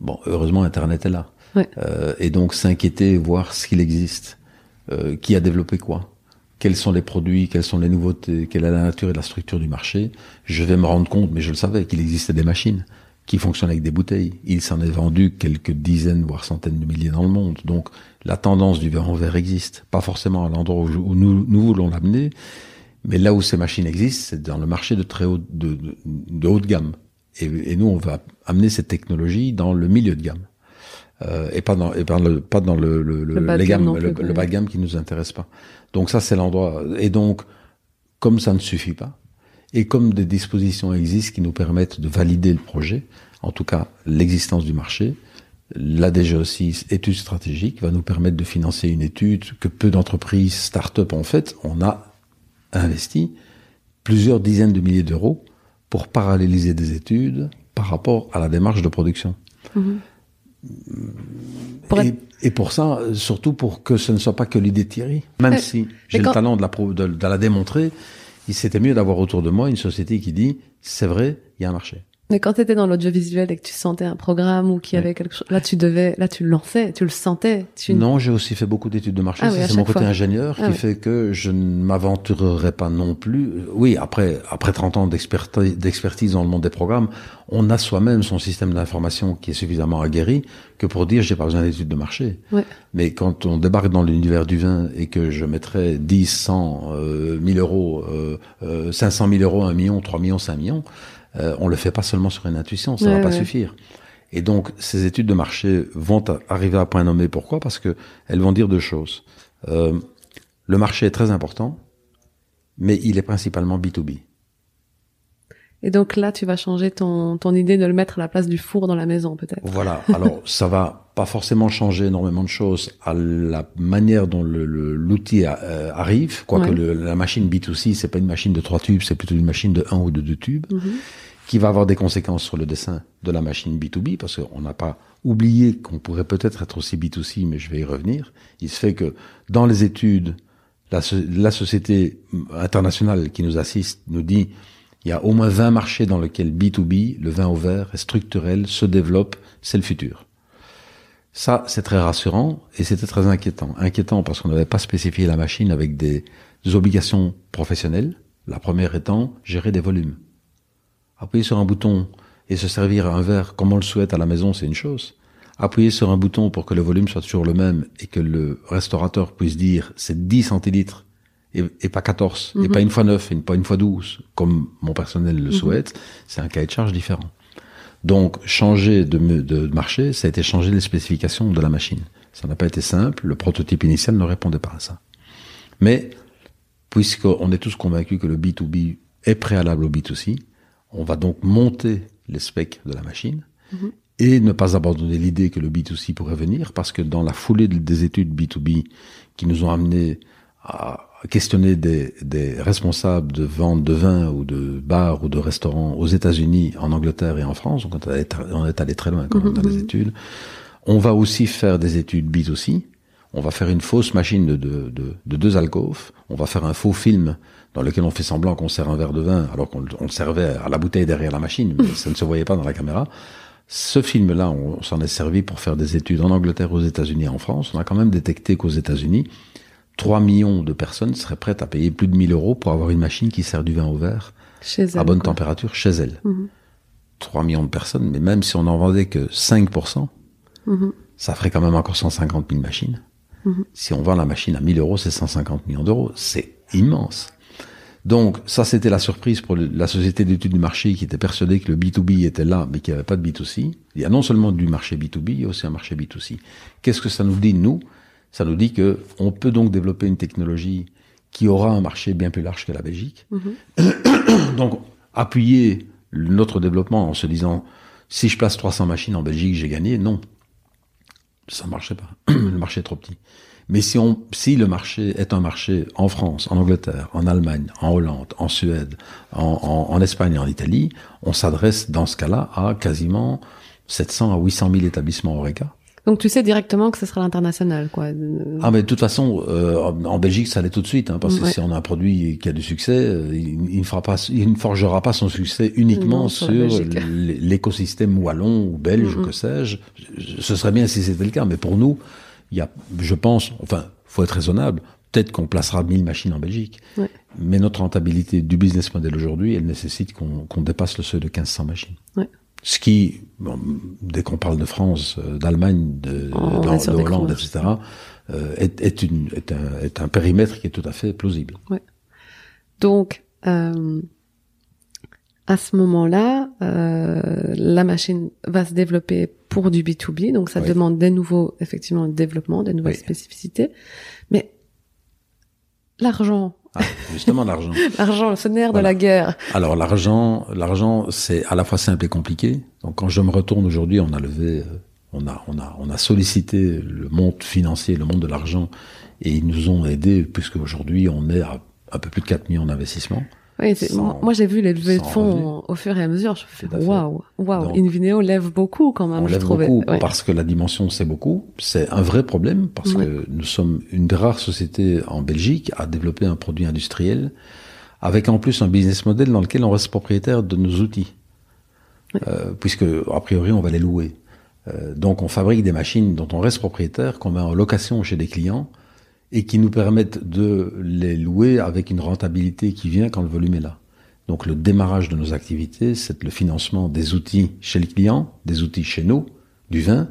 Bon, heureusement Internet est là. Ouais. Euh, et donc s'inquiéter, voir ce qu'il existe, euh, qui a développé quoi quels sont les produits, quelles sont les nouveautés, quelle est la nature et la structure du marché, je vais me rendre compte, mais je le savais, qu'il existait des machines qui fonctionnent avec des bouteilles. Il s'en est vendu quelques dizaines, voire centaines de milliers dans le monde. Donc la tendance du verre en verre existe. Pas forcément à l'endroit où, nous, voulons l'amener, mais là où ces machines existent, c'est dans le marché de très haut, de, de, haute gamme. Et, nous, on va amener cette technologie dans le milieu de gamme. Euh, et pas dans, et pas, le, pas dans le, le, le, le les gammes, le, le bas de gamme qui nous intéresse pas. Donc ça, c'est l'endroit. Et donc, comme ça ne suffit pas, et comme des dispositions existent qui nous permettent de valider le projet, en tout cas l'existence du marché, la DG6, étude stratégique, va nous permettre de financer une étude que peu d'entreprises, start-up ont fait. On a investi plusieurs dizaines de milliers d'euros pour paralléliser des études par rapport à la démarche de production. Et, pour ça, surtout pour que ce ne soit pas que l'idée de Thierry. Même euh, si j'ai le talent de la, de, de la démontrer, il s'était mieux d'avoir autour de moi une société qui dit, c'est vrai, il y a un marché. Mais quand tu étais dans l'audiovisuel et que tu sentais un programme ou qu'il y avait quelque chose, là tu devais, là tu le lançais, tu le sentais. Tu... Non, j'ai aussi fait beaucoup d'études de marché. Ah c'est mon côté ingénieur ah qui fait que je ne m'aventurerai pas non plus. Oui, après après 30 ans d'expertise dans le monde des programmes, on a soi-même son système d'information qui est suffisamment aguerri que pour dire j'ai pas besoin d'études de marché. Mais quand on débarque dans l'univers du vin et que je mettrais 10, 100, euh, 1000 euros, euh, euh, 500 000 euros, 1 million, 3 millions, 5 millions, euh, on le fait pas seulement sur une intuition, ça va pas suffire. Et donc, ces études de marché vont arriver à point nommé. Pourquoi? Parce que elles vont dire deux choses. Euh, le marché est très important, mais il est principalement B2B. Et donc là, tu vas changer ton, ton idée de le mettre à la place du four dans la maison, peut-être. Voilà. Alors, [LAUGHS] ça va pas forcément changer énormément de choses à la manière dont l'outil euh, arrive. Quoique la machine B2C, c'est pas une machine de trois tubes, c'est plutôt une machine de un ou de deux tubes. Mhm qui va avoir des conséquences sur le dessin de la machine B2B, parce qu'on n'a pas oublié qu'on pourrait peut-être être aussi B2C, mais je vais y revenir. Il se fait que dans les études, la, société internationale qui nous assiste nous dit il y a au moins 20 marchés dans lesquels B2B, le vin au verre, est structurel, se développe, c'est le futur. Ça, c'est très rassurant et c'était très inquiétant. Inquiétant parce qu'on n'avait pas spécifié la machine avec des obligations professionnelles. La première étant gérer des volumes. Appuyer sur un bouton et se servir un verre comme on le souhaite à la maison, c'est une chose. Appuyer sur un bouton pour que le volume soit toujours le même et que le restaurateur puisse dire c'est 10 centilitres et, pas 14, et pas mhm. une fois 9, et pas une fois 12, comme mon personnel le mhm. souhaite, c'est un cahier de charge différent. Donc, changer de, de marché, ça a été changer les spécifications de la machine. Ça n'a pas été simple. Le prototype initial ne répondait pas à ça. Mais, puisqu'on est tous convaincus que le B2B est préalable au B2C, on va donc monter les specs de la machine Mhm. et ne pas abandonner l'idée que le B2C pourrait venir, parce que dans la foulée des études B2B qui nous ont amené à questionner des, des responsables de vente de vin ou de bars ou de restaurants aux États-Unis, en Angleterre et en France, donc on est, on est allé très loin quand même dans les études. On va aussi faire des études B2C. On va faire une fausse machine de, de, de, de deux alcôves. On va faire un faux film dans lequel on fait semblant qu'on sert un verre de vin alors qu'on on le servait à la bouteille derrière la machine, mais [LAUGHS] ça ne se voyait pas dans la caméra. Ce film-là, on, s'en est servi pour faire des études en Angleterre, aux États-Unis et en France. On a quand même détecté qu'aux États-Unis, 3 millions de personnes seraient prêtes à payer plus de 1000 euros pour avoir une machine qui sert du vin au verre Chez elle. à bonne quoi. température chez elles. Mhm. 3 millions de personnes, mais même si on en vendait que 5%, Mhm. ça ferait quand même encore 150 000 machines. Mhm. Si on vend la machine à 1000 euros, c'est 150 millions d'euros. C'est immense. Donc, ça, c'était la surprise pour la société d'études du marché qui était persuadée que le B2B était là, mais qu'il n'y avait pas de B2C. Il y a non seulement du marché B2B, il y a aussi un marché B2C. Qu'est-ce que ça nous dit, nous? Ça nous dit que on peut donc développer une technologie qui aura un marché bien plus large que la Belgique. [COUGHS] Donc, appuyer notre développement en se disant, si je place 300 machines en Belgique, j'ai gagné, non. Ça ne marchait pas. [CLEARS THROAT] le marché est trop petit. Mais si, on, si le marché est un marché en France, en Angleterre, en Allemagne, en Hollande, en Suède, en, Espagne et en Italie, on s'adresse dans ce cas-là à quasiment 700 à 800 000 établissements Horeca. Donc tu sais directement que ce sera l'international, quoi. Ah mais de toute façon, euh, en Belgique, ça allait tout de suite, hein, parce que Ouais. si on a un produit qui a du succès, euh, il, ne fera pas, il ne forgera pas son succès uniquement Non, sur l'écosystème wallon ou belge, ou que sais-je. Je- Ce serait bien si c'était le cas, mais pour nous, il y a, je pense, enfin, faut être raisonnable. Peut-être qu'on placera 1000 machines en Belgique, Ouais. mais notre rentabilité du business model aujourd'hui, elle nécessite qu'on dépasse le seuil de 1500 machines. Ouais. Ce qui, bon, dès qu'on parle de France, euh, d'Allemagne, de, Hollande, etc., euh, est, est, une, est, un, est un périmètre qui est tout à fait plausible. Donc, euh, à ce moment-là, euh, la machine va se développer pour du B2B, donc ça Oui. demande des nouveaux, effectivement, développements, des nouvelles Oui. spécificités. Mais l'argent, Ah, justement, l'argent. [LAUGHS] l'argent, ce nerf de la guerre. Alors l'argent, l'argent, c'est à la fois simple et compliqué. Donc quand je me retourne aujourd'hui, on a levé, euh, on a, on a, on a sollicité le monde financier, le monde de l'argent, et ils nous ont aidés puisque aujourd'hui on est à un peu plus de 4 millions d'investissements. Oui, Sans- moi, j'ai vu les levées de fonds au fur et à mesure. Je fais waouh, waouh. Invineo lève beaucoup quand même. on je lève trouvais. beaucoup Ouais. parce que la dimension c'est beaucoup. C'est un vrai problème parce Ouais. que nous sommes une des rares sociétés en Belgique à développer un produit industriel avec en plus un business model dans lequel on reste propriétaire de nos outils. Euh, puisque a priori on va les louer. Euh, donc on fabrique des machines dont on reste propriétaire, qu'on met en location chez des clients et qui nous permettent de les louer avec une rentabilité qui vient quand le volume est là. Donc le démarrage de nos activités, c'est le financement des outils chez le client, des outils chez nous, du vin,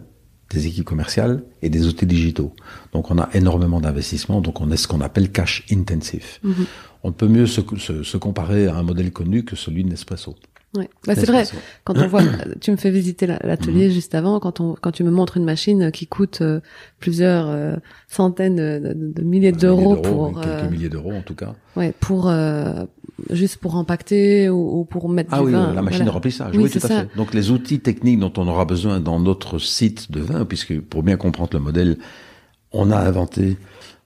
des équipes commerciales et des outils digitaux. Donc on a énormément d'investissements, donc on est ce qu'on appelle cash intensif. Mhm. On ne peut mieux se, se- se comparer à un modèle connu que celui de Nespresso. Ouais. Bah, c'est vrai. Quand on [CLEARS THROAT] voit, tu me fais visiter la- l'atelier juste avant, quand on, quand tu me montres une machine qui coûte euh, plusieurs euh, centaines de, milliers d'euros pour, quelques euh, milliers d'euros en tout cas. ouais, pour euh, juste pour impacter ou, ou pour mettre Ah du oui, vin. la machine voilà. de remplissage. Oui, Oui, tout c'est à ça. fait. Donc les outils techniques dont on aura besoin dans notre site de vin, puisque pour bien comprendre le modèle, on a inventé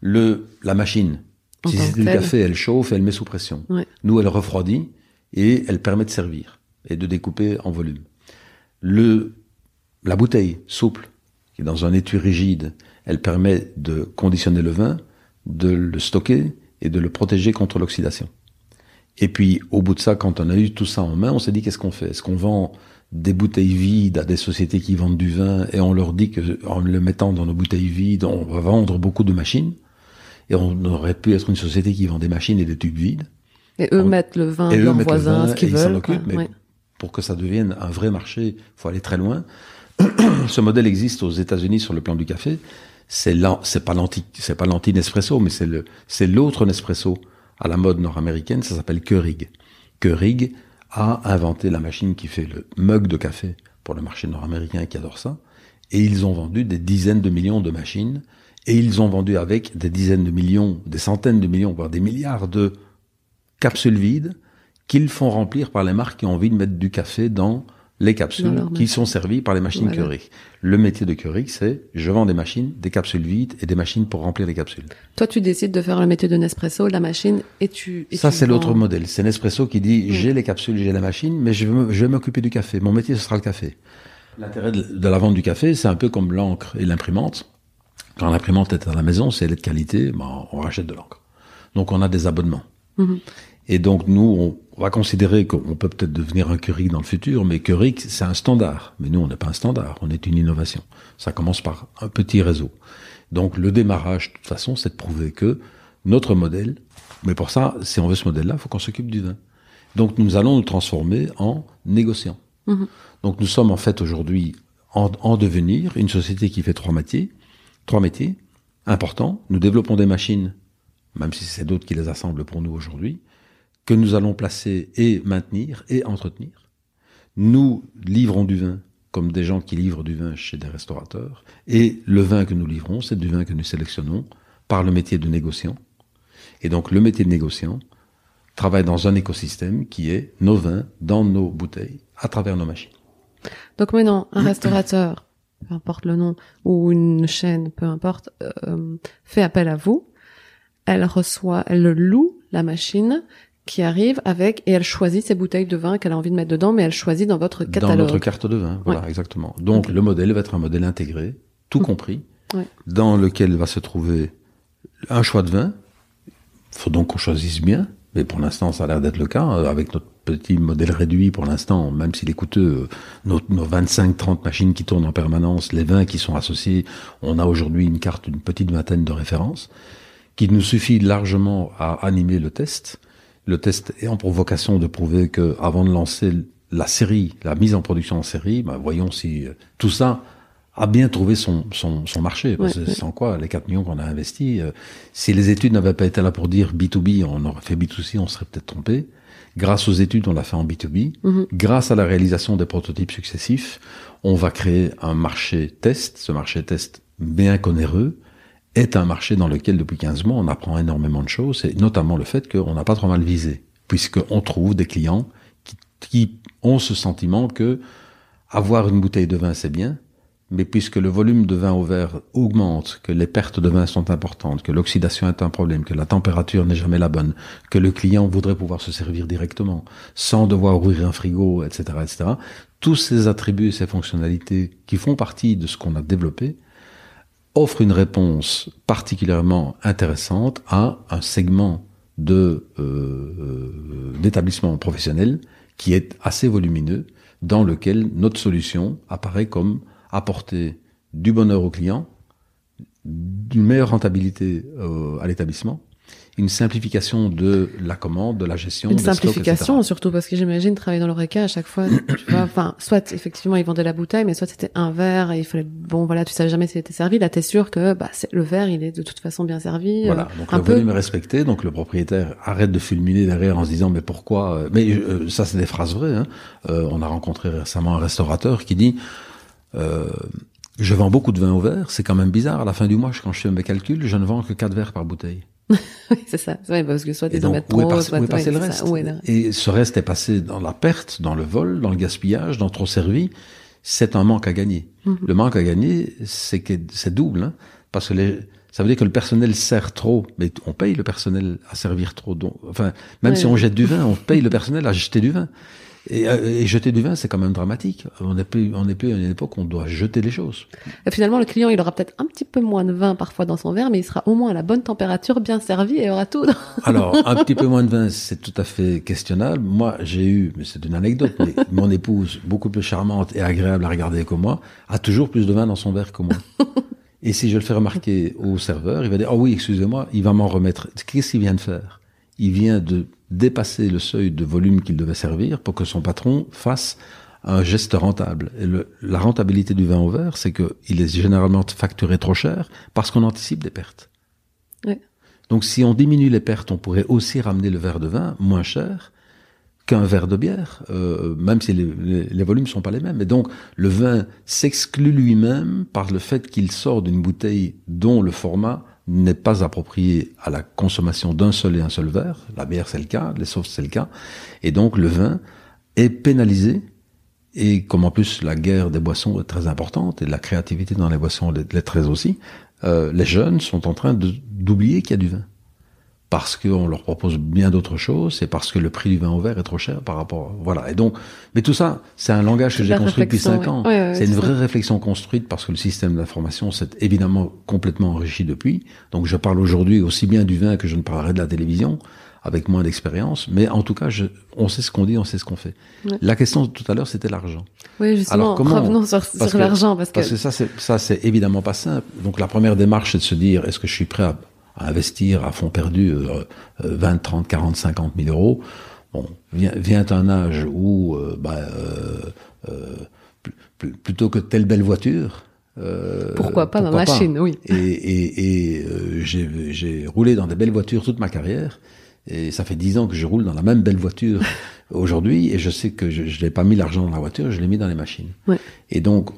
le la machine. En Si que du café, elle chauffe, elle met sous pression. Ouais. Nous, elle refroidit et elle permet de servir et de découper en volume. Le la bouteille souple, qui est dans un étui rigide, elle permet de conditionner le vin, de le stocker et de le protéger contre l'oxydation. Et puis, au bout de ça, quand on a eu tout ça en main, on s'est dit qu'est-ce qu'on fait? Est-ce qu'on vend des bouteilles vides à des sociétés qui vendent du vin et on leur dit que en le mettant dans nos bouteilles vides, on va vendre beaucoup de machines? Et on aurait pu être une société qui vend des machines et des tubes vides. Et eux On- mettent le vin et de leurs voisins, ce qu'ils et ils s'en veulent. occupent, quoi. mais Ouais. Pour que ça devienne un vrai marché, il faut aller très loin. [CLEARS THROAT] Ce modèle existe aux États-Unis sur le plan du café. C'est c'est pas l'anti, c'est pas l'anti Nespresso, mais c'est c'est l'autre Nespresso à la mode nord-américaine. Ça s'appelle Keurig. Keurig a inventé la machine qui fait le mug de café pour le marché nord-américain qui adore ça. Et ils ont vendu des dizaines de millions de machines. Et ils ont vendu avec des dizaines de millions, des centaines de millions, voire des milliards de capsules vides qu'ils font remplir par les marques qui ont envie de mettre du café dans les capsules qui sont servies par les machines voilà. Le métier de Keurig, c'est je vends des machines, des capsules vides et des machines pour remplir les capsules. Toi, tu décides de faire le métier de Nespresso, la machine, et tu. Et Ça, c'est l'autre modèle. C'est Nespresso qui dit j'ai les capsules, j'ai la machine, mais je vais m'occuper du café. Mon métier, ce sera le café. L'intérêt de la vente du café, c'est un peu comme l'encre et l'imprimante. Quand l'imprimante est à la maison, c'est elle est de qualité, ben, on rachète de l'encre. Donc on a des abonnements. Mm -hmm. Et donc nous, on, va considérer qu'on peut peut-être devenir un Keurig dans le futur, mais Keurig, c'est un standard. Mais nous, on n'est pas un standard, on est une innovation. Ça commence par un petit réseau. Donc le démarrage, de toute façon, c'est de prouver que notre modèle, mais pour ça, si on veut ce modèle-là, il faut qu'on s'occupe du vin. Donc nous allons nous transformer en négociants. Mmh. Donc nous sommes en fait aujourd'hui en, en devenir une société qui fait trois métiers, trois métiers importants. Nous développons des machines, même si c'est d'autres qui les assemblent pour nous aujourd'hui que nous allons placer et maintenir et entretenir. Nous livrons du vin comme des gens qui livrent du vin chez des restaurateurs, et le vin que nous livrons, c'est du vin que nous sélectionnons par le métier de négociant. Et donc le métier de négociant travaille dans un écosystème qui est nos vins dans nos bouteilles à travers nos machines. Donc maintenant, un restaurateur, peu importe le nom, ou une chaîne, peu importe, euh, fait appel à vous, elle reçoit, elle loue la machine qui arrive avec et elle choisit ses bouteilles de vin qu'elle a envie de mettre dedans, mais elle choisit dans votre catalogue. Dans notre carte de vin, voilà, ouais. exactement. Donc okay. le modèle va être un modèle intégré, tout mmh. compris, ouais. dans lequel va se trouver un choix de vin. Faut donc qu'on choisisse bien, mais pour l'instant ça a l'air d'être le cas avec notre petit modèle réduit pour l'instant, même s'il est coûteux, nos, nos 25-30 machines qui tournent en permanence, les vins qui sont associés, on a aujourd'hui une carte, une petite vingtaine de références, qui nous suffit largement à animer le test le test ayant pour vocation de prouver que avant de lancer la série, la mise en production en série, bah, voyons si euh, tout ça a bien trouvé son, son, son marché. Parce ouais, que sans quoi, les 4 millions qu'on a investis, euh, si les études n'avaient pas été là pour dire B2B, on aurait fait B2C, on serait peut-être trompé. Grâce aux études, on l'a fait en B2B. Mm -hmm. Grâce à la réalisation des prototypes successifs, on va créer un marché test. Ce marché test bien qu'onéreux, est un marché dans lequel, depuis 15 mois, on apprend énormément de choses, et notamment le fait qu'on n'a pas trop mal visé, puisqu'on trouve des clients qui, ont ce sentiment que avoir une bouteille de vin, c'est bien, mais puisque le volume de vin au verre augmente, que les pertes de vin sont importantes, que l'oxydation est un problème, que la température n'est jamais la bonne, que le client voudrait pouvoir se servir directement, sans devoir ouvrir un frigo, etc., etc., tous ces attributs et ces fonctionnalités qui font partie de ce qu'on a développé, offre une réponse particulièrement intéressante à un segment de euh, d'établissement professionnel qui est assez volumineux, dans lequel notre solution apparaît comme apporter du bonheur au client, d'une meilleure rentabilité euh, à l'établissement une simplification de la commande, de la gestion. Une simplification stocks, surtout parce que j'imagine travailler dans l'oreca à chaque fois, tu vois, enfin, soit effectivement ils vendaient la bouteille, mais soit c'était un verre et il fallait, bon voilà, tu savais jamais si c'était servi. Là, t'es sûr que bah, le verre, il est de toute façon bien servi. Voilà, donc un le peu... volume est respecté, donc le propriétaire arrête de fulminer derrière en se disant mais pourquoi Mais euh, ça, c'est des phrases vraies. Hein. Euh, on a rencontré récemment un restaurateur qui dit. Euh, je vends beaucoup de vin au verre, c'est quand même bizarre. À la fin du mois, quand je fais mes calculs, je ne vends que 4 verres par bouteille. [LAUGHS] oui, c'est ça. Ouais, parce que soit mettent trop, où est passé, soit où est passé ouais, le reste Et ce reste est passé dans la perte, dans le vol, dans le gaspillage, dans trop servi. C'est un manque à gagner. Mm -hmm. Le manque à gagner, c'est que c'est double, hein, parce que les, ça veut dire que le personnel sert trop, mais on paye le personnel à servir trop. Donc, enfin, même si on jette du vin, on paye le personnel à jeter du vin. Et, et, jeter du vin, c'est quand même dramatique. On n'est plus, on n'est plus à une époque où on doit jeter les choses. Et finalement, le client, il aura peut-être un petit peu moins de vin parfois dans son verre, mais il sera au moins à la bonne température, bien servi, et aura tout. [LAUGHS] Alors, un petit peu moins de vin, c'est tout à fait questionnable. Moi, j'ai eu, mais c'est une anecdote, mais [LAUGHS] mon épouse, beaucoup plus charmante et agréable à regarder que moi, a toujours plus de vin dans son verre que moi. [LAUGHS] Et si je le fais remarquer au serveur, il va dire, oh oui, excusez-moi, il va m'en remettre. Qu'est-ce qu'il vient de faire? Il vient de dépasser le seuil de volume qu'il devait servir pour que son patron fasse un geste rentable. Et le, la rentabilité du vin au verre, c'est qu'il est généralement facturé trop cher parce qu'on anticipe des pertes. Oui. Donc si on diminue les pertes, on pourrait aussi ramener le verre de vin moins cher qu'un verre de bière, euh, même si les, les, les, volumes sont pas les mêmes. Et donc, le vin s'exclut lui-même par le fait qu'il sort d'une bouteille dont le format n'est pas approprié à la consommation d'un seul et un seul verre. La bière, c'est le cas, les sauces, c'est le cas. Et donc, le vin est pénalisé. Et comme en plus la guerre des boissons est très importante et la créativité dans les boissons l'est très aussi, euh, les jeunes sont en train d'oublier qu'il y a du vin parce qu'on leur propose bien d'autres choses, c'est parce que le prix du vin au verre est trop cher par rapport, voilà. Et donc, mais tout ça, c'est un langage que j'ai construit depuis cinq ans. c'est une vraie réflexion construite parce que le système d'information s'est évidemment complètement enrichi depuis. Donc, je parle aujourd'hui aussi bien du vin que je ne parlerai de la télévision avec moins d'expérience, mais en tout cas, je, on sait ce qu'on dit, on sait ce qu'on fait. La question tout à l'heure, c'était l'argent. Oui, justement, Alors, comment, revenons sur, sur l'argent. Parce, parce que, ça, c'est, ça, c'est évidemment pas simple. Donc, la première démarche, c'est de se dire, est-ce que je suis prêt à investir à fond perdu 20, 30, 40, 50 000 euros. Bon, vient, vient un âge où, euh, bah, euh, euh, plutôt que telle belle voiture, euh, pourquoi pas ma machine, oui. Et, et, et euh, j'ai roulé dans des belles voitures toute ma carrière, et ça fait dix ans que je roule dans la même belle voiture [LAUGHS] aujourd'hui, et je sais que je n'ai pas mis l'argent dans la voiture, je l'ai mis dans les machines. Ouais. Et donc,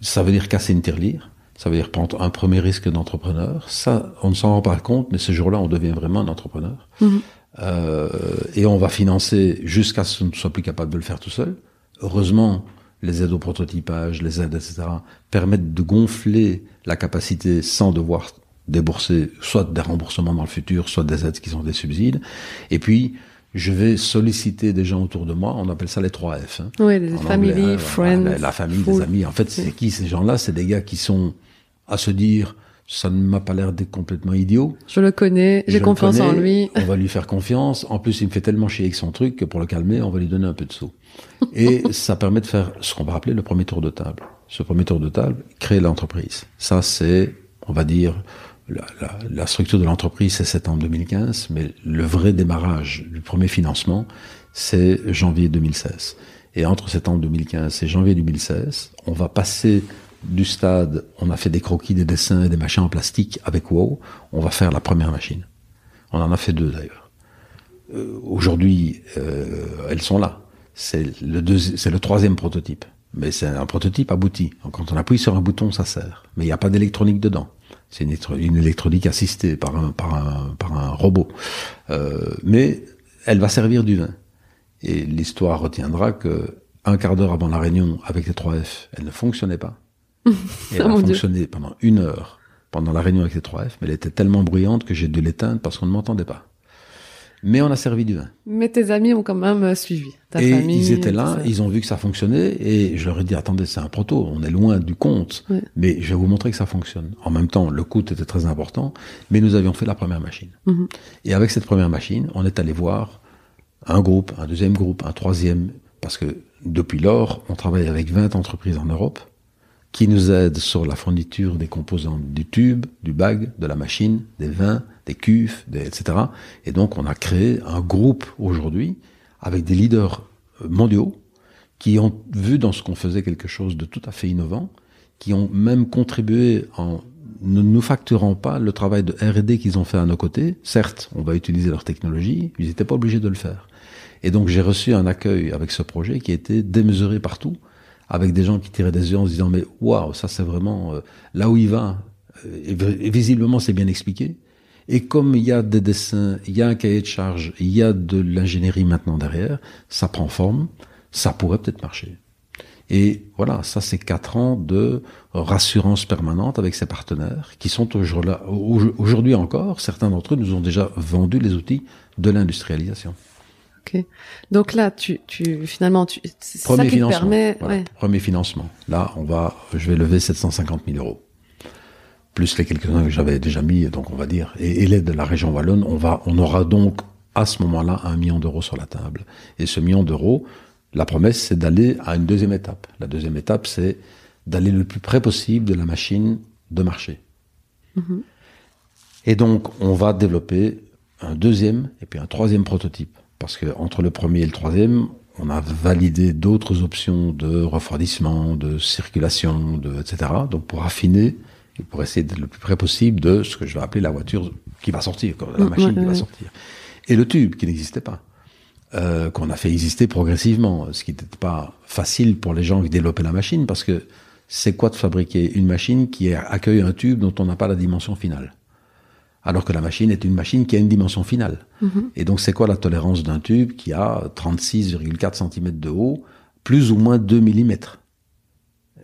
ça veut dire casser une tirelire, ça veut dire prendre un premier risque d'entrepreneur. Ça, on ne s'en rend pas compte, mais ce jour-là, on devient vraiment un entrepreneur. Mhm. Euh, et on va financer jusqu'à ce qu'on ne soit plus capable de le faire tout seul. Heureusement, les aides au prototypage, les aides, etc., permettent de gonfler la capacité sans devoir débourser soit des remboursements dans le futur, soit des aides qui sont des subsides. Et puis, je vais solliciter des gens autour de moi. On appelle ça les 3 F. Hein. Oui, les family, hein, friends. La, famille, les amis. En fait, c'est qui ces gens-là? C'est des gars qui sont à se dire ça ne m'a pas l'air d'être complètement idiot. Je le connais, j'ai confiance en lui. On va lui faire confiance. En plus, il me fait tellement chier avec son truc que pour le calmer, on va lui donner un peu de sous. Et [LAUGHS] ça permet de faire ce qu'on va appeler le premier tour de table. Ce premier tour de table, créer l'entreprise. Ça, c'est, on va dire, la, la, la structure de l'entreprise, c'est septembre 2015, mais le vrai démarrage du premier financement, c'est janvier 2016. Et entre septembre 2015 et janvier 2016, on va passer du stade, on a fait des croquis, des dessins et des machins en plastique avec WoW, on va faire la première machine. On en a fait deux d'ailleurs. Euh, Aujourd'hui, euh, elles sont là. C'est le, le troisième prototype. Mais c'est un prototype abouti. Quand on appuie sur un bouton, ça sert. Mais il n'y a pas d'électronique dedans. C'est une, électronique assistée par un robot. Euh, mais elle va servir du vin. Et l'histoire retiendra que un quart d'heure avant la réunion avec les 3F, elle ne fonctionnait pas. [LAUGHS] Et elle a fonctionné pendant une heure pendant la réunion avec les 3F, mais elle était tellement bruyante que j'ai dû l'éteindre parce qu'on ne m'entendait pas. Mais on a servi du vin. Mais tes amis ont quand même euh, suivi. Ta et famille, ils étaient là, ils ont vu que ça fonctionnait, et je leur ai dit attendez, c'est un proto, on est loin du compte, ouais. mais je vais vous montrer que ça fonctionne. En même temps, le coût était très important, mais nous avions fait la première machine. Mm -hmm. Et avec cette première machine, on est allé voir un groupe, un deuxième groupe, un troisième, parce que depuis lors, on travaille avec 20 entreprises en Europe qui nous aident sur la fourniture des composants du tube, du bag, de la machine, des vins, des cuves, des, etc. Et donc on a créé un groupe aujourd'hui avec des leaders mondiaux qui ont vu dans ce qu'on faisait quelque chose de tout à fait innovant, qui ont même contribué en ne nous facturant pas le travail de R&D qu'ils ont fait à nos côtés. Certes, on va utiliser leur technologie, ils n'étaient pas obligés de le faire. Et donc j'ai reçu un accueil avec ce projet qui était démesuré partout, avec des gens qui tiraient des yeux en se disant mais waouh, ça c'est vraiment euh, là où il va. Et, et visiblement c'est bien expliqué. Et comme il y a des dessins, il y a un cahier de charge, il y a de l'ingénierie maintenant derrière, ça prend forme, ça pourrait peut-être marcher. Et voilà, ça c'est quatre ans de rassurance permanente avec ces partenaires qui sont aujourd'hui encore, certains d'entre eux nous ont déjà vendu les outils de l'industrialisation. Ok. Donc là, tu, tu finalement, tu, c'est Premier ça qui te permet. Voilà. Ouais. Premier financement. Là, on va, je vais lever 750 000 euros. Plus les quelques-uns que j'avais déjà mis, donc on va dire, et, et l'aide de la région wallonne, on va, on aura donc à ce moment-là un million d'euros sur la table. Et ce million d'euros, la promesse, c'est d'aller à une deuxième étape. La deuxième étape, c'est d'aller le plus près possible de la machine de marché. Mhm. Et donc, on va développer un deuxième et puis un troisième prototype. Parce que entre le premier et le troisième, on a validé d'autres options de refroidissement, de circulation, de, etc. Donc, pour affiner et pour essayer d'être le plus près possible de ce que je vais appeler la voiture qui va sortir, la machine qui va sortir. Et le tube qui n'existait pas. euh, qu'on a fait exister progressivement, ce qui n'était pas facile pour les gens qui développaient la machine, parce que c'est quoi de fabriquer une machine qui accueille un tube dont on n'a pas la dimension finale? Alors que la machine est une machine qui a une dimension finale. Mhm. Et donc, c'est quoi la tolérance d'un tube qui a 36,4 cm de haut, plus ou moins 2 mm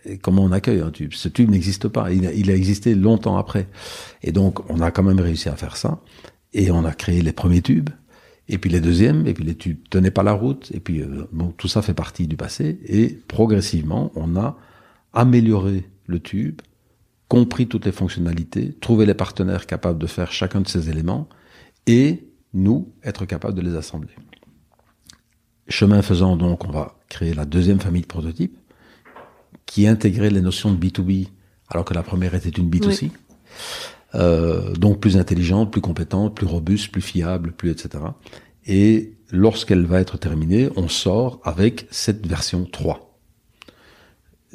et comment on accueille un tube? Ce tube n'existe pas. Il a, il a, existé longtemps après. Et donc, on a quand même réussi à faire ça. Et on a créé les premiers tubes. Et puis les deuxièmes. Et puis les tubes tenaient pas la route. Et puis, euh, bon, tout ça fait partie du passé. Et progressivement, on a amélioré le tube compris toutes les fonctionnalités, trouver les partenaires capables de faire chacun de ces éléments et nous être capables de les assembler. Chemin faisant donc, on va créer la deuxième famille de prototypes qui intégrait les notions de B2B alors que la première était une B2C. Euh, donc plus intelligente, plus compétente, plus robuste, plus fiable, plus etc. Et lorsqu'elle va être terminée, on sort avec cette version 3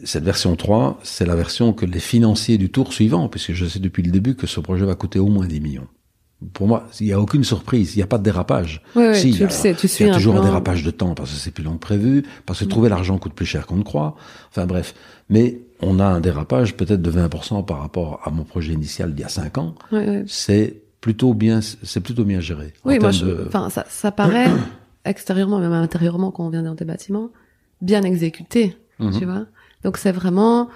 cette version 3, c'est la version que les financiers du tour suivant, puisque je sais depuis le début que ce projet va coûter au moins 10 millions. Pour moi, il n'y a aucune surprise, il n'y a pas de dérapage. Oui, si, tu le sais, tu Il y a toujours un, dérapage de temps parce que c'est plus long que prévu, parce que mm. trouver l'argent coûte plus cher qu'on ne croit. Enfin bref, mais on a un dérapage peut-être de 20% par rapport à mon projet initial d'il y a 5 ans. C'est plutôt bien, c'est plutôt bien géré. Oui, moi, enfin, ça, ça paraît [COUGHS] extérieurement, même intérieurement, quand on vient dans tes bâtiments, bien exécuté, mm-hmm. tu vois. Donc c'est vraiment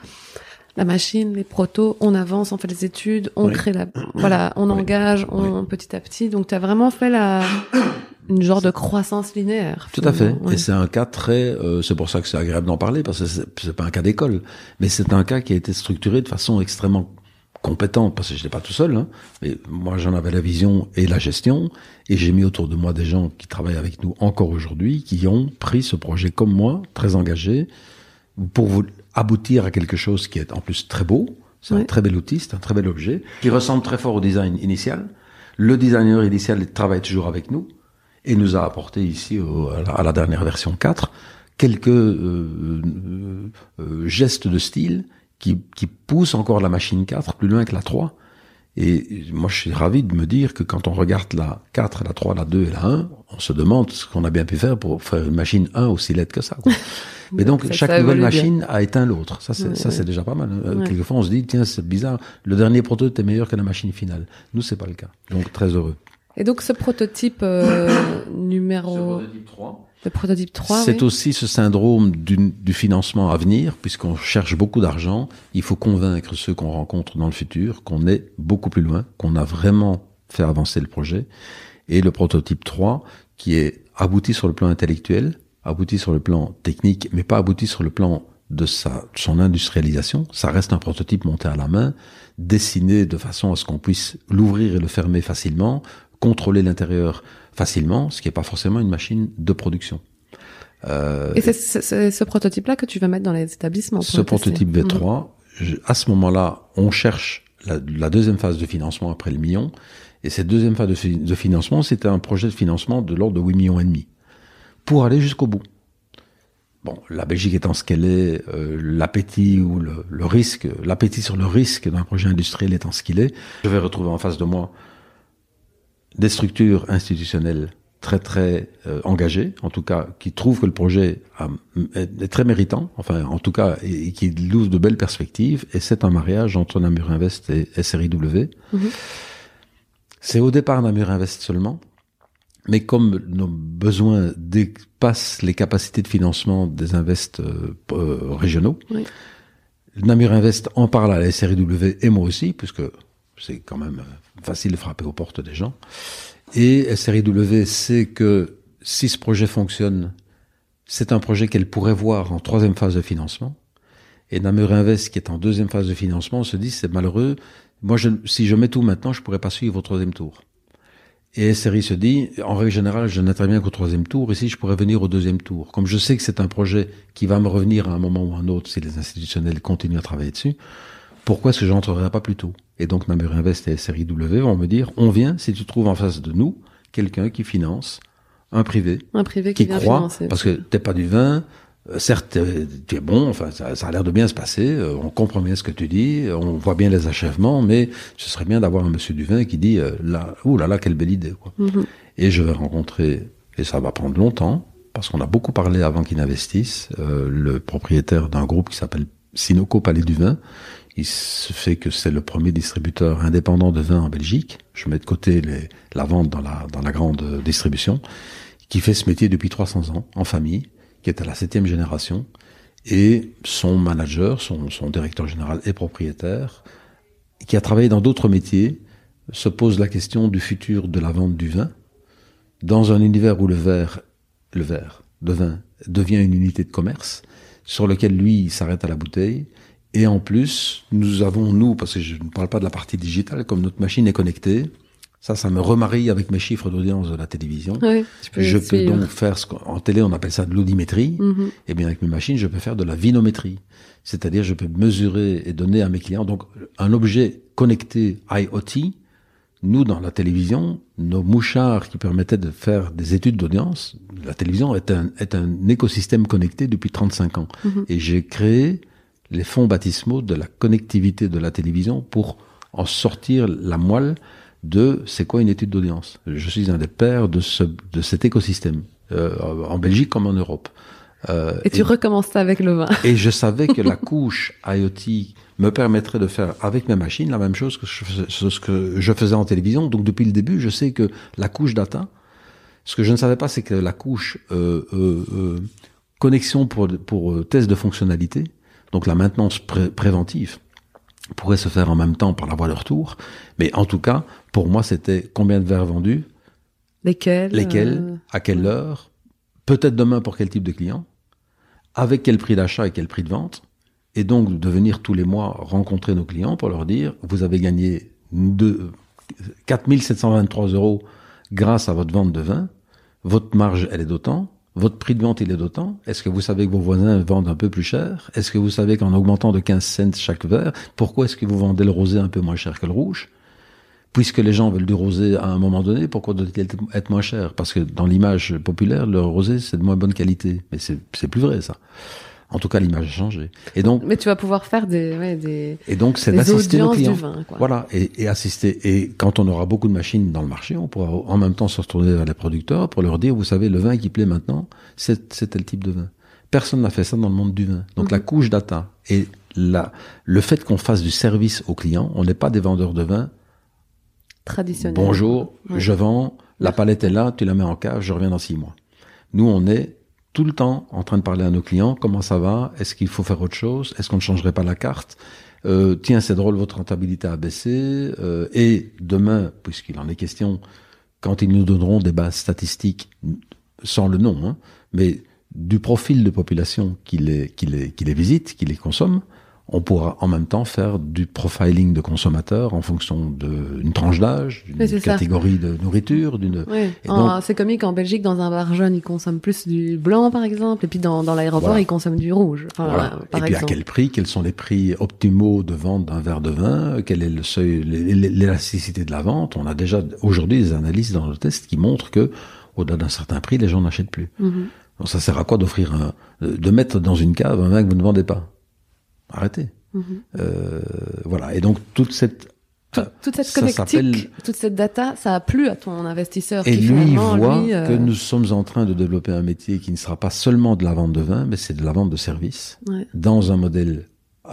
la machine, les protos, on avance, on fait les études, on crée la, voilà, on engage, on petit à petit. Donc tu as vraiment fait la [COUGHS] une genre de croissance linéaire. Tout à fait. Et c'est un cas très, euh, c'est pour ça que c'est agréable d'en parler parce que c'est pas un cas d'école, mais c'est un cas qui a été structuré de façon extrêmement compétente parce que je n'étais pas tout seul. Hein, mais moi j'en avais la vision et la gestion et j'ai mis autour de moi des gens qui travaillent avec nous encore aujourd'hui qui ont pris ce projet comme moi, très engagés pour vous aboutir à quelque chose qui est en plus très beau. C'est un très bel outil, c'est un très bel objet, qui ressemble très fort au design initial. Le designer initial travaille toujours avec nous et nous a apporté ici à, la, dernière version 4 quelques euh, euh, euh, gestes de style qui, qui poussent encore la machine 4 plus loin que la 3. Et moi, je suis ravi de me dire que quand on regarde la 4, la 3, la 2 et la 1, on se demande ce qu'on a bien pu faire pour faire une machine 1 aussi laide que ça. Quoi. [LAUGHS] Mais donc, chaque nouvelle machine a éteint l'autre. Ça, c'est, ça, c'est déjà pas mal. Hein. Quelquefois, on se dit, tiens, c'est bizarre. Le dernier prototype est meilleur que la machine finale. Nous, c'est pas le cas. Donc, très heureux. Et donc, ce prototype euh, [COUGHS] numéro... Ce prototype 3. Le prototype 3, C'est aussi ce syndrome du, du financement à venir, puisqu'on cherche beaucoup d'argent. Il faut convaincre ceux qu'on rencontre dans le futur qu'on est beaucoup plus loin, qu'on a vraiment fait avancer le projet. Et le prototype 3, qui est abouti sur le plan intellectuel, abouti sur le plan technique, mais pas abouti sur le plan de sa, son industrialisation. Ça reste un prototype monté à la main, dessiné de façon à ce qu'on puisse l'ouvrir et le fermer facilement, contrôler l'intérieur facilement, ce qui n'est pas forcément une machine de production. Euh, et c'est ce prototype-là que tu vas mettre dans les établissements Ce prototype V3, mhm. à ce moment-là, on cherche la, la, deuxième phase de financement après le million. Et cette deuxième phase de, de financement, c'était un projet de financement de l'ordre de 8 millions et demi pour aller jusqu'au bout. Bon, la Belgique étant ce qu'elle est, euh, l'appétit ou le, le risque, l'appétit sur le risque d'un projet industriel étant ce qu'il est, je vais retrouver en face de moi des structures institutionnelles très très euh, engagées, en tout cas qui trouvent que le projet est, très méritant, enfin en tout cas et, qui l'ouvre de belles perspectives. Et c'est un mariage entre Namur Invest et SRIW. Mm-hmm. C'est au départ Namur Invest seulement. Mais comme nos besoins dépassent les capacités de financement des invests euh, euh, régionaux, oui. Namur Invest en parle à la SRIW et moi aussi, puisque c'est quand même facile de frapper aux portes des gens. Et SRIW sait que si ce projet fonctionne, c'est un projet qu'elle pourrait voir en troisième phase de financement. Et Namur Invest, qui est en deuxième phase de financement, se dit c'est malheureux. Moi, je, si je mets tout maintenant, je pourrais pas suivre au troisième tour. Et SRI se dit, en règle générale, je n'interviens qu'au troisième tour, ici je pourrais venir au deuxième tour. Comme je sais que c'est un projet qui va me revenir à un moment ou à un autre si les institutionnels continuent à travailler dessus, pourquoi est-ce que j'entrerai pas plus tôt? Et donc Namur Invest et SRIW vont me dire, on vient si tu trouves en face de nous quelqu'un qui finance, un privé, un privé qui, croit, financer. parce que t'es pas du vin, certes, euh, tu es bon, enfin, ça, ça a l'air de bien se passer, euh, on comprend bien ce que tu dis, on voit bien les achèvements, mais ce serait bien d'avoir un monsieur du vin qui dit, là, ouh là là, quelle belle idée, quoi. Mhm. Et je vais rencontrer et ça va prendre longtemps, parce qu'on a beaucoup parlé avant qu'il n'investisse, euh, le propriétaire d'un groupe qui s'appelle Sinoco Palais du Vin, il se fait que c'est le premier distributeur indépendant de vin en Belgique. Je mets de côté les, la vente dans la, dans la grande distribution, qui fait ce métier depuis 300 ans, en famille, qui est à la septième génération, et son manager, son, directeur général et propriétaire, qui a travaillé dans d'autres métiers, se pose la question du futur de la vente du vin, dans un univers où le verre, le verre de vin devient une unité de commerce, sur lequel lui s'arrête à la bouteille, et en plus, nous avons, nous, parce que je ne parle pas de la partie digitale, comme notre machine est connectée, ça, ça me remarie avec mes chiffres d'audience de la télévision. Oui, peux je peux donc faire ce qu'en télé on appelle ça de l'audimétrie. Mhm. Et Eh bien avec mes machines, je peux faire de la vinométrie. C'est-à-dire, je peux mesurer et donner à mes clients donc un objet connecté IoT. Nous, dans la télévision, nos mouchards qui permettaient de faire des études d'audience, la télévision est un, est un écosystème connecté depuis 35 ans. Mhm. Et j'ai créé les fonds baptismaux de la connectivité de la télévision pour en sortir la moelle de c'est quoi une étude d'audience. Je suis un des pères de, ce, de cet écosystème, euh, en Belgique comme en Europe. Euh, Et tu recommences ça avec le vin. et je savais que la couche IoT me permettrait de faire avec mes machines la même chose que je ce que je faisais en télévision. Donc depuis le début, je sais que la couche data, ce que je ne savais pas, c'est que la couche euh, euh, euh, connexion pour, pour euh, test de fonctionnalité, donc la maintenance pré- préventive, pourrait se faire en même temps par la voie de retour. Mais en tout cas, pour moi, c'était combien de verres vendus, Lesquels lesquels, euh, à quelle heure, peut-être demain pour quel type de client, avec quel prix d'achat et quel prix de vente, et donc de venir tous les mois rencontrer nos clients pour leur dire, vous avez gagné deux- 4723 euros grâce à votre vente de vin, votre marge, elle est d'autant, votre prix de vente, il est d'autant. Est-ce que vous savez que vos voisins vendent un peu plus cher? Est-ce que vous savez qu'en augmentant de 15 cents chaque verre, pourquoi est-ce que vous vendez le rosé un peu moins cher que le rouge? Puisque les gens veulent du rosé à un moment donné, pourquoi doit-il être moins cher? Parce que dans l'image populaire, le rosé, c'est de moins bonne qualité. Mais c'est plus vrai, ça. En tout cas, l'image a changé. Et donc, Mais tu vas pouvoir faire des, ouais, des, et donc c'est d'assister nos audiences du clients. vin. Quoi. Voilà, et, et assister. Et quand on aura beaucoup de machines dans le marché, on pourra en même temps se retourner vers les producteurs pour leur dire, vous savez, le vin qui plaît maintenant, c'est tel type de vin. Personne n'a fait ça dans le monde du vin. Donc Mhm. la couche data et la, le fait qu'on fasse du service aux clients, on n'est pas des vendeurs de vin. Traditionnel. Bonjour, Ouais. je vends, la palette est là, tu la mets en cave, je reviens dans six mois. Nous, on est tout le temps en train de parler à nos clients, comment ça va, est-ce qu'il faut faire autre chose, est-ce qu'on ne changerait pas la carte, euh, tiens, c'est drôle, votre rentabilité a baissé, euh, et demain, puisqu'il en est question, quand ils nous donneront des bases statistiques, sans le nom, hein, mais du profil de population qui les, qui les, qui les visite, qui les consomme, on pourra en même temps faire du profiling de consommateurs en fonction d'une tranche d'âge, d'une Oui, ça. catégorie de nourriture, d'une... Donc- C'est comique en Belgique, dans un bar jeune, ils consomment plus du blanc, par exemple, et puis dans, dans l'aéroport, Voilà. ils consomment du rouge. Enfin, Voilà. voilà, Et puis à quel prix Quels sont les prix optimaux de vente d'un verre de vin Quel est le seuil, l'é- l'é- l'élasticité de la vente? On a déjà aujourd'hui des analyses dans le test qui montrent que au-delà d'un certain prix, les gens n'achètent plus. Mhm. Donc ça sert à quoi d'offrir un, de mettre dans une cave un vin que vous ne vendez pas? Arrêtez. Mhm. Euh, voilà. Et donc toute cette Tout- toute cette connectique, toute cette data, ça a plu à ton investisseur Et qui lui, voit lui, euh, que nous sommes en train de développer un métier qui ne sera pas seulement de la vente de vin, mais c'est de la vente de services ouais. dans un modèle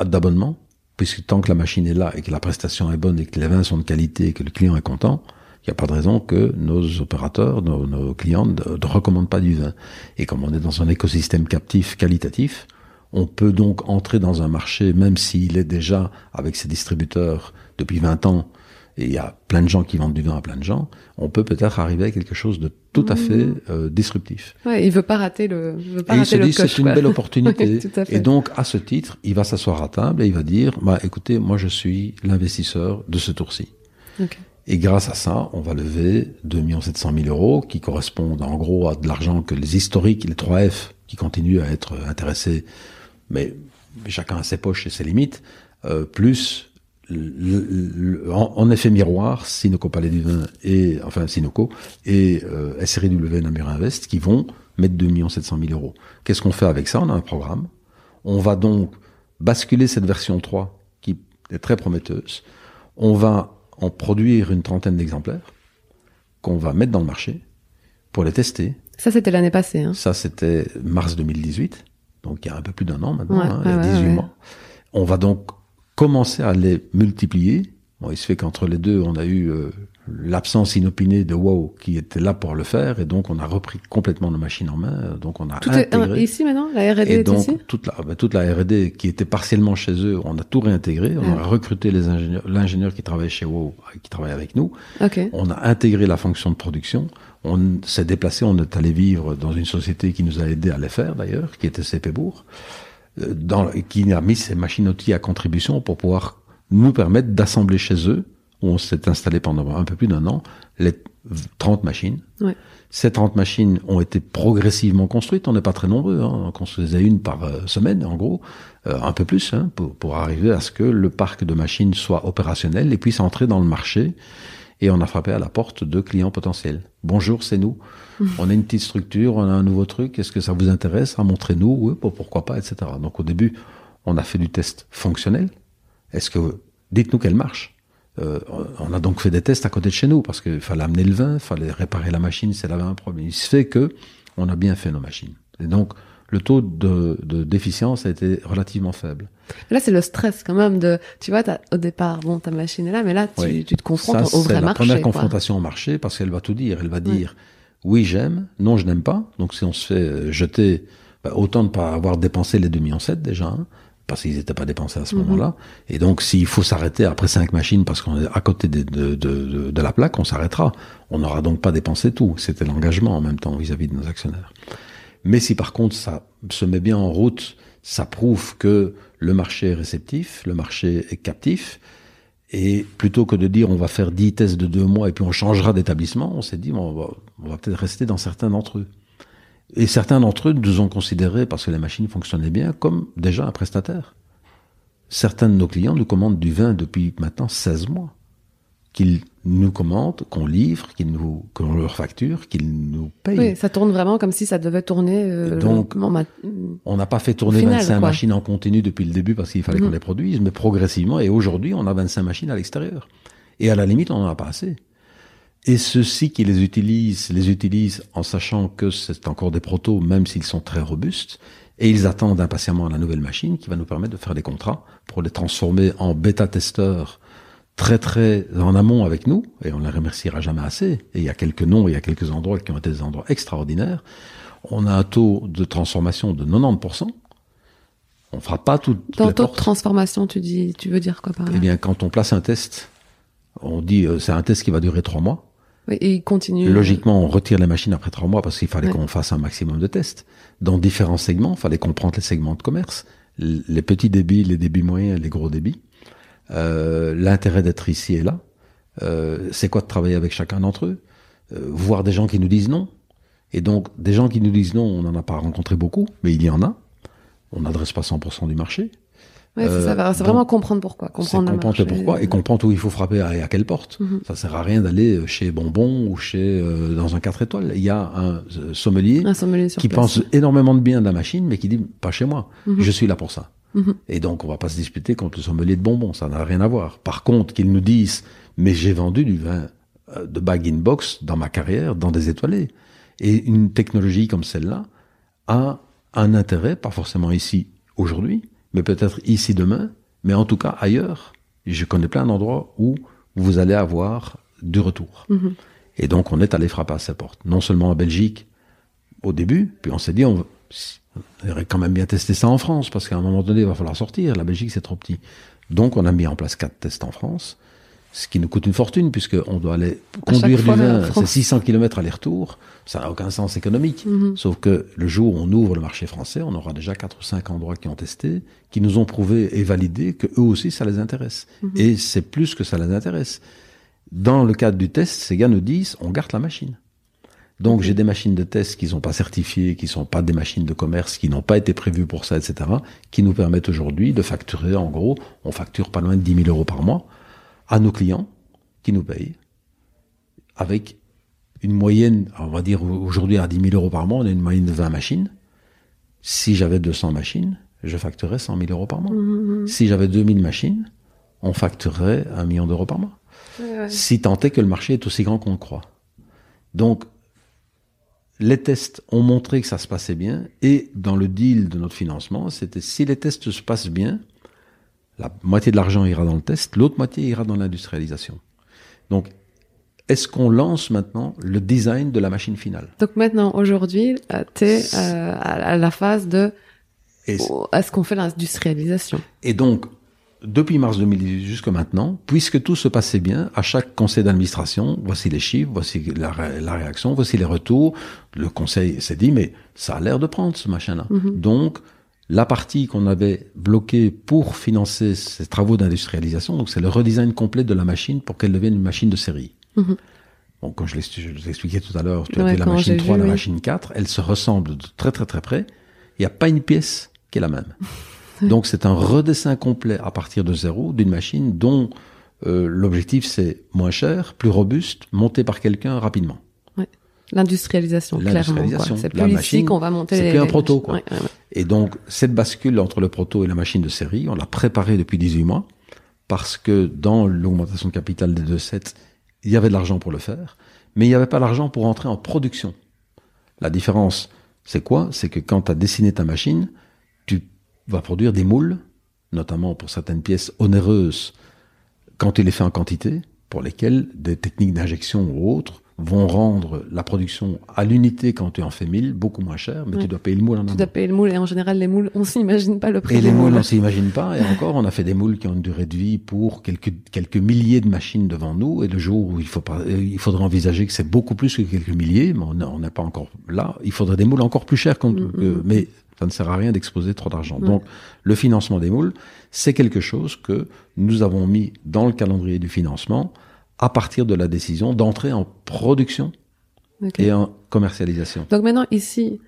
d'abonnement, puisque tant que la machine est là et que la prestation est bonne et que les vins sont de qualité et que le client est content, il n'y a pas de raison que nos opérateurs, nos, nos clients ne, ne recommandent pas du vin. Et comme on est dans un écosystème captif qualitatif, on peut donc entrer dans un marché, même s'il est déjà avec ses distributeurs depuis 20 ans, et il y a plein de gens qui vendent du vin à plein de gens, on peut peut-être arriver à quelque chose de tout à fait euh, disruptif. Ouais, il veut pas rater le, il veut pas Et il se dit c'est une belle opportunité. [LAUGHS] Oui, et donc à ce titre, il va s'asseoir à table et il va dire bah écoutez, moi je suis l'investisseur de ce tour-ci. Et grâce à ça, on va lever 2 700 000 euros qui correspondent en gros à de l'argent que les historiques, les 3F, qui continuent à être intéressés, mais chacun a ses poches et ses limites, euh, plus le- le- en, en effet miroir, Sinoco Palais du Vin et enfin Sinoco et euh, SRIW Namur Invest qui vont mettre 2 700 000 euros. Qu'est-ce qu'on fait avec ça? On a un programme. On va donc basculer cette version 3 qui est très prometteuse. On va en produire une trentaine d'exemplaires qu'on va mettre dans le marché pour les tester. Ça, c'était l'année passée. Hein. Ça, c'était mars 2018. Donc, il y a un peu plus d'un an maintenant, Ouais, hein, il y a ouais, 18 ouais. mois. On va donc commencer à les multiplier. Bon, il se fait qu'entre les deux, on a eu euh, l'absence inopinée de WoW qui était là pour le faire. Et donc, on a repris complètement nos machines en main. euh, Donc, on a Tout est intégré. euh, ici maintenant La R&D est donc, ici toute la, bah, toute la R&D qui était partiellement chez eux, on a tout réintégré. On Ah. a recruté les ingénieurs, l'ingénieur qui travaille chez WoW, euh, qui travaille avec nous. On a intégré la fonction de production. On s'est déplacé, on est allé vivre dans une société qui nous a aidé à les faire d'ailleurs, qui était CP-Bourg, euh, dans, qui a mis ses machines-outils à contribution pour pouvoir nous permettre d'assembler chez eux, où on s'est installé pendant un peu plus d'un an, les 30 machines. Ouais. Ces 30 machines ont été progressivement construites. On n'est pas très nombreux. Hein. On construisait une par euh, semaine, en gros, euh, un peu plus, hein, pour, pour arriver à ce que le parc de machines soit opérationnel et puisse entrer dans le marché. Et on a frappé à la porte de clients potentiels. Bonjour, c'est nous. [LAUGHS] On a une petite structure, on a un nouveau truc. Est-ce que ça vous intéresse Ah, Montrez-nous. Oui, pourquoi pas, etc. Donc au début, on a fait du test fonctionnel. Est-ce que dites-nous qu'elle marche Euh, On a donc fait des tests à côté de chez nous parce qu'il fallait amener le vin, il fallait réparer la machine si elle avait un problème. Il se fait que on a bien fait nos machines. Et donc le taux de, de déficience a été relativement faible. Là, c'est le stress quand même de, tu vois, au départ, bon, ta machine est là, mais là, tu, Oui. tu te confrontes Ça, au c'est vrai la marché. première quoi. confrontation au marché parce qu'elle va tout dire. Elle va dire oui j'aime, non je n'aime pas. Donc si on se fait euh, jeter, bah, autant ne pas avoir dépensé les 2 millions déjà, hein, parce qu'ils n'étaient pas dépensés à ce Mhm. moment-là. Et donc s'il faut s'arrêter après cinq machines parce qu'on est à côté de, de, de, de- de la plaque, on s'arrêtera. On n'aura donc pas dépensé tout. C'était l'engagement en même temps vis-à-vis de nos actionnaires. Mais si par contre ça se met bien en route, ça prouve que le marché est réceptif, le marché est captif, et plutôt que de dire on va faire 10 tests de deux mois et puis on changera d'établissement, on s'est dit bon, on va, peut-être rester dans certains d'entre eux. Et certains d'entre eux nous ont considérés, parce que les machines fonctionnaient bien, comme déjà un prestataire. Certains de nos clients nous commandent du vin depuis maintenant 16 mois. Qu'ils nous commandent, qu'on livre, qu'ils nous, qu'on leur facture, qu'ils nous payent. Oui, ça tourne vraiment comme si ça devait tourner. euh, donc, le- On n'a pas fait tourner Au final, 25 quoi. machines en continu depuis le début parce qu'il fallait qu'on les produise, mais progressivement, et aujourd'hui, on a 25 machines à l'extérieur. Et à la limite, on n'en a pas assez. Et ceux-ci qui les utilisent, les utilisent en sachant que c'est encore des protos, même s'ils sont très robustes, et ils attendent impatiemment la nouvelle machine qui va nous permettre de faire des contrats pour les transformer en bêta-testeurs très très en amont avec nous, et on les remerciera jamais assez. Et il y a quelques noms, il y a quelques endroits qui ont été des endroits extraordinaires. On a un taux de transformation de 90%. On fera pas tout, Dans taux de transformation, tu dis, tu veux dire quoi par là? Eh bien, quand on place un test, on dit euh, c'est un test qui va durer trois mois. Oui, Et il continue. Logiquement, on retire les machines après trois mois parce qu'il fallait Ouais. qu'on fasse un maximum de tests. Dans différents segments, il fallait comprendre les segments de commerce, les petits débits, les débits moyens, les gros débits. Euh, L'intérêt d'être ici et là. Euh, c'est quoi de travailler avec chacun d'entre eux? Euh, Voir des gens qui nous disent non. Et donc, des gens qui nous disent non, on n'en a pas rencontré beaucoup, mais il y en a. On n'adresse pas 100% du marché. Ouais, Euh, c'est donc, vraiment comprendre pourquoi. Comprendre le comprendre pourquoi et comprendre où il faut frapper et à quelle porte. Mhm. Ça sert à rien d'aller chez Bonbon ou chez euh, dans un 4 étoiles. Il y a un sommelier Un sommelier qui place. pense énormément de bien de la machine, mais qui dit pas chez moi. Mhm. Je suis là pour ça. Mhm. Et donc on va pas se disputer contre le sommelier de Bonbon. Ça n'a rien à voir. Par contre, qu'ils nous disent mais j'ai vendu du vin euh, de bag in box dans ma carrière dans des étoilés. Et une technologie comme celle-là a un intérêt, pas forcément ici aujourd'hui, mais peut-être ici demain, mais en tout cas ailleurs. Je connais plein d'endroits où vous allez avoir du retour. Mhm. Et donc on est allé frapper à ses portes. Non seulement en Belgique au début, puis on s'est dit on, on aurait quand même bien testé ça en France, parce qu'à un moment donné il va falloir sortir. La Belgique c'est trop petit. Donc on a mis en place quatre tests en France, ce qui nous coûte une fortune puisqu'on doit aller conduire du vin, c'est 600 km aller-retour, ça n'a aucun sens économique. Mhm. Sauf que le jour où on ouvre le marché français, on aura déjà quatre ou cinq endroits qui ont testé, qui nous ont prouvé et validé que eux aussi ça les intéresse. Mhm. Et c'est plus que ça les intéresse. Dans le cadre du test, ces gars nous disent on garde la machine. Donc j'ai des machines de test qui sont pas certifiées, qui sont pas des machines de commerce, qui n'ont pas été prévues pour ça, etc., qui nous permettent aujourd'hui de facturer, en gros, on facture pas loin de 10 000 euros par mois à nos clients qui nous payent avec une moyenne, on va dire aujourd'hui à 10 000 euros par mois, on a une moyenne de 20 machines. Si j'avais 200 machines, je facturerais 100 000 euros par mois. Mhm. Si j'avais 2000 machines, on facturerait un million d'euros par mois. Ouais. Si tant est que le marché est aussi grand qu'on le croit. Donc, les tests ont montré que ça se passait bien. Et dans le deal de notre financement, c'était si les tests se passent bien, la moitié de l'argent ira dans le test, l'autre moitié ira dans l'industrialisation. Donc, est-ce qu'on lance maintenant le design de la machine finale? Donc maintenant, aujourd'hui, euh, tu es euh, à la phase de est-ce qu'on fait l'industrialisation? Et donc, depuis mars 2018 jusqu'à maintenant, puisque tout se passait bien, à chaque conseil d'administration, voici les chiffres, voici la, réaction, voici les retours. Le conseil s'est dit, mais ça a l'air de prendre ce machin-là. Mhm. Donc, la partie qu'on avait bloquée pour financer ces travaux d'industrialisation, donc c'est le redesign complet de la machine pour qu'elle devienne une machine de série. Mhm. Bon, comme je l'expliquais tout à l'heure, tu as la machine 3, la machine 4, elles se ressemblent de très très très près. Il n'y a pas une pièce qui est la même. [LAUGHS] [LAUGHS] Donc c'est un redessin complet à partir de zéro d'une machine dont euh, l'objectif c'est moins cher, plus robuste, monté par quelqu'un rapidement. L'industrialisation, clairement. C'est plus ici qu'on va monter. C'est plus un proto, quoi. Et donc, cette bascule entre le proto et la machine de série, on l'a préparée depuis 18 mois, parce que dans l'augmentation de capital des deux sets, il y avait de l'argent pour le faire, mais il n'y avait pas l'argent pour entrer en production. La différence, c'est quoi? C'est que quand tu as dessiné ta machine, vas produire des moules, notamment pour certaines pièces onéreuses, quand tu les fais en quantité, pour lesquelles des techniques d'injection ou autres vont rendre la production à l'unité quand tu en fais 1000 beaucoup moins cher, mais tu dois payer le moule en amont. Tu dois payer le moule et en général les moules, on s'imagine pas le prix. Et les moules, on s'imagine pas. Et encore, on a fait des moules qui ont une durée de vie pour quelques quelques milliers de machines devant nous. Et le jour où il faut pas, euh, il faudrait envisager que c'est beaucoup plus que quelques milliers, mais on n'est pas encore là. Il faudrait des moules encore plus chers, mm, mm. mais ça ne sert à rien d'exposer trop d'argent. Donc, le financement des moules, c'est quelque chose que nous avons mis dans le calendrier du financement à partir de la décision d'entrer en production et en commercialisation. Donc maintenant ici,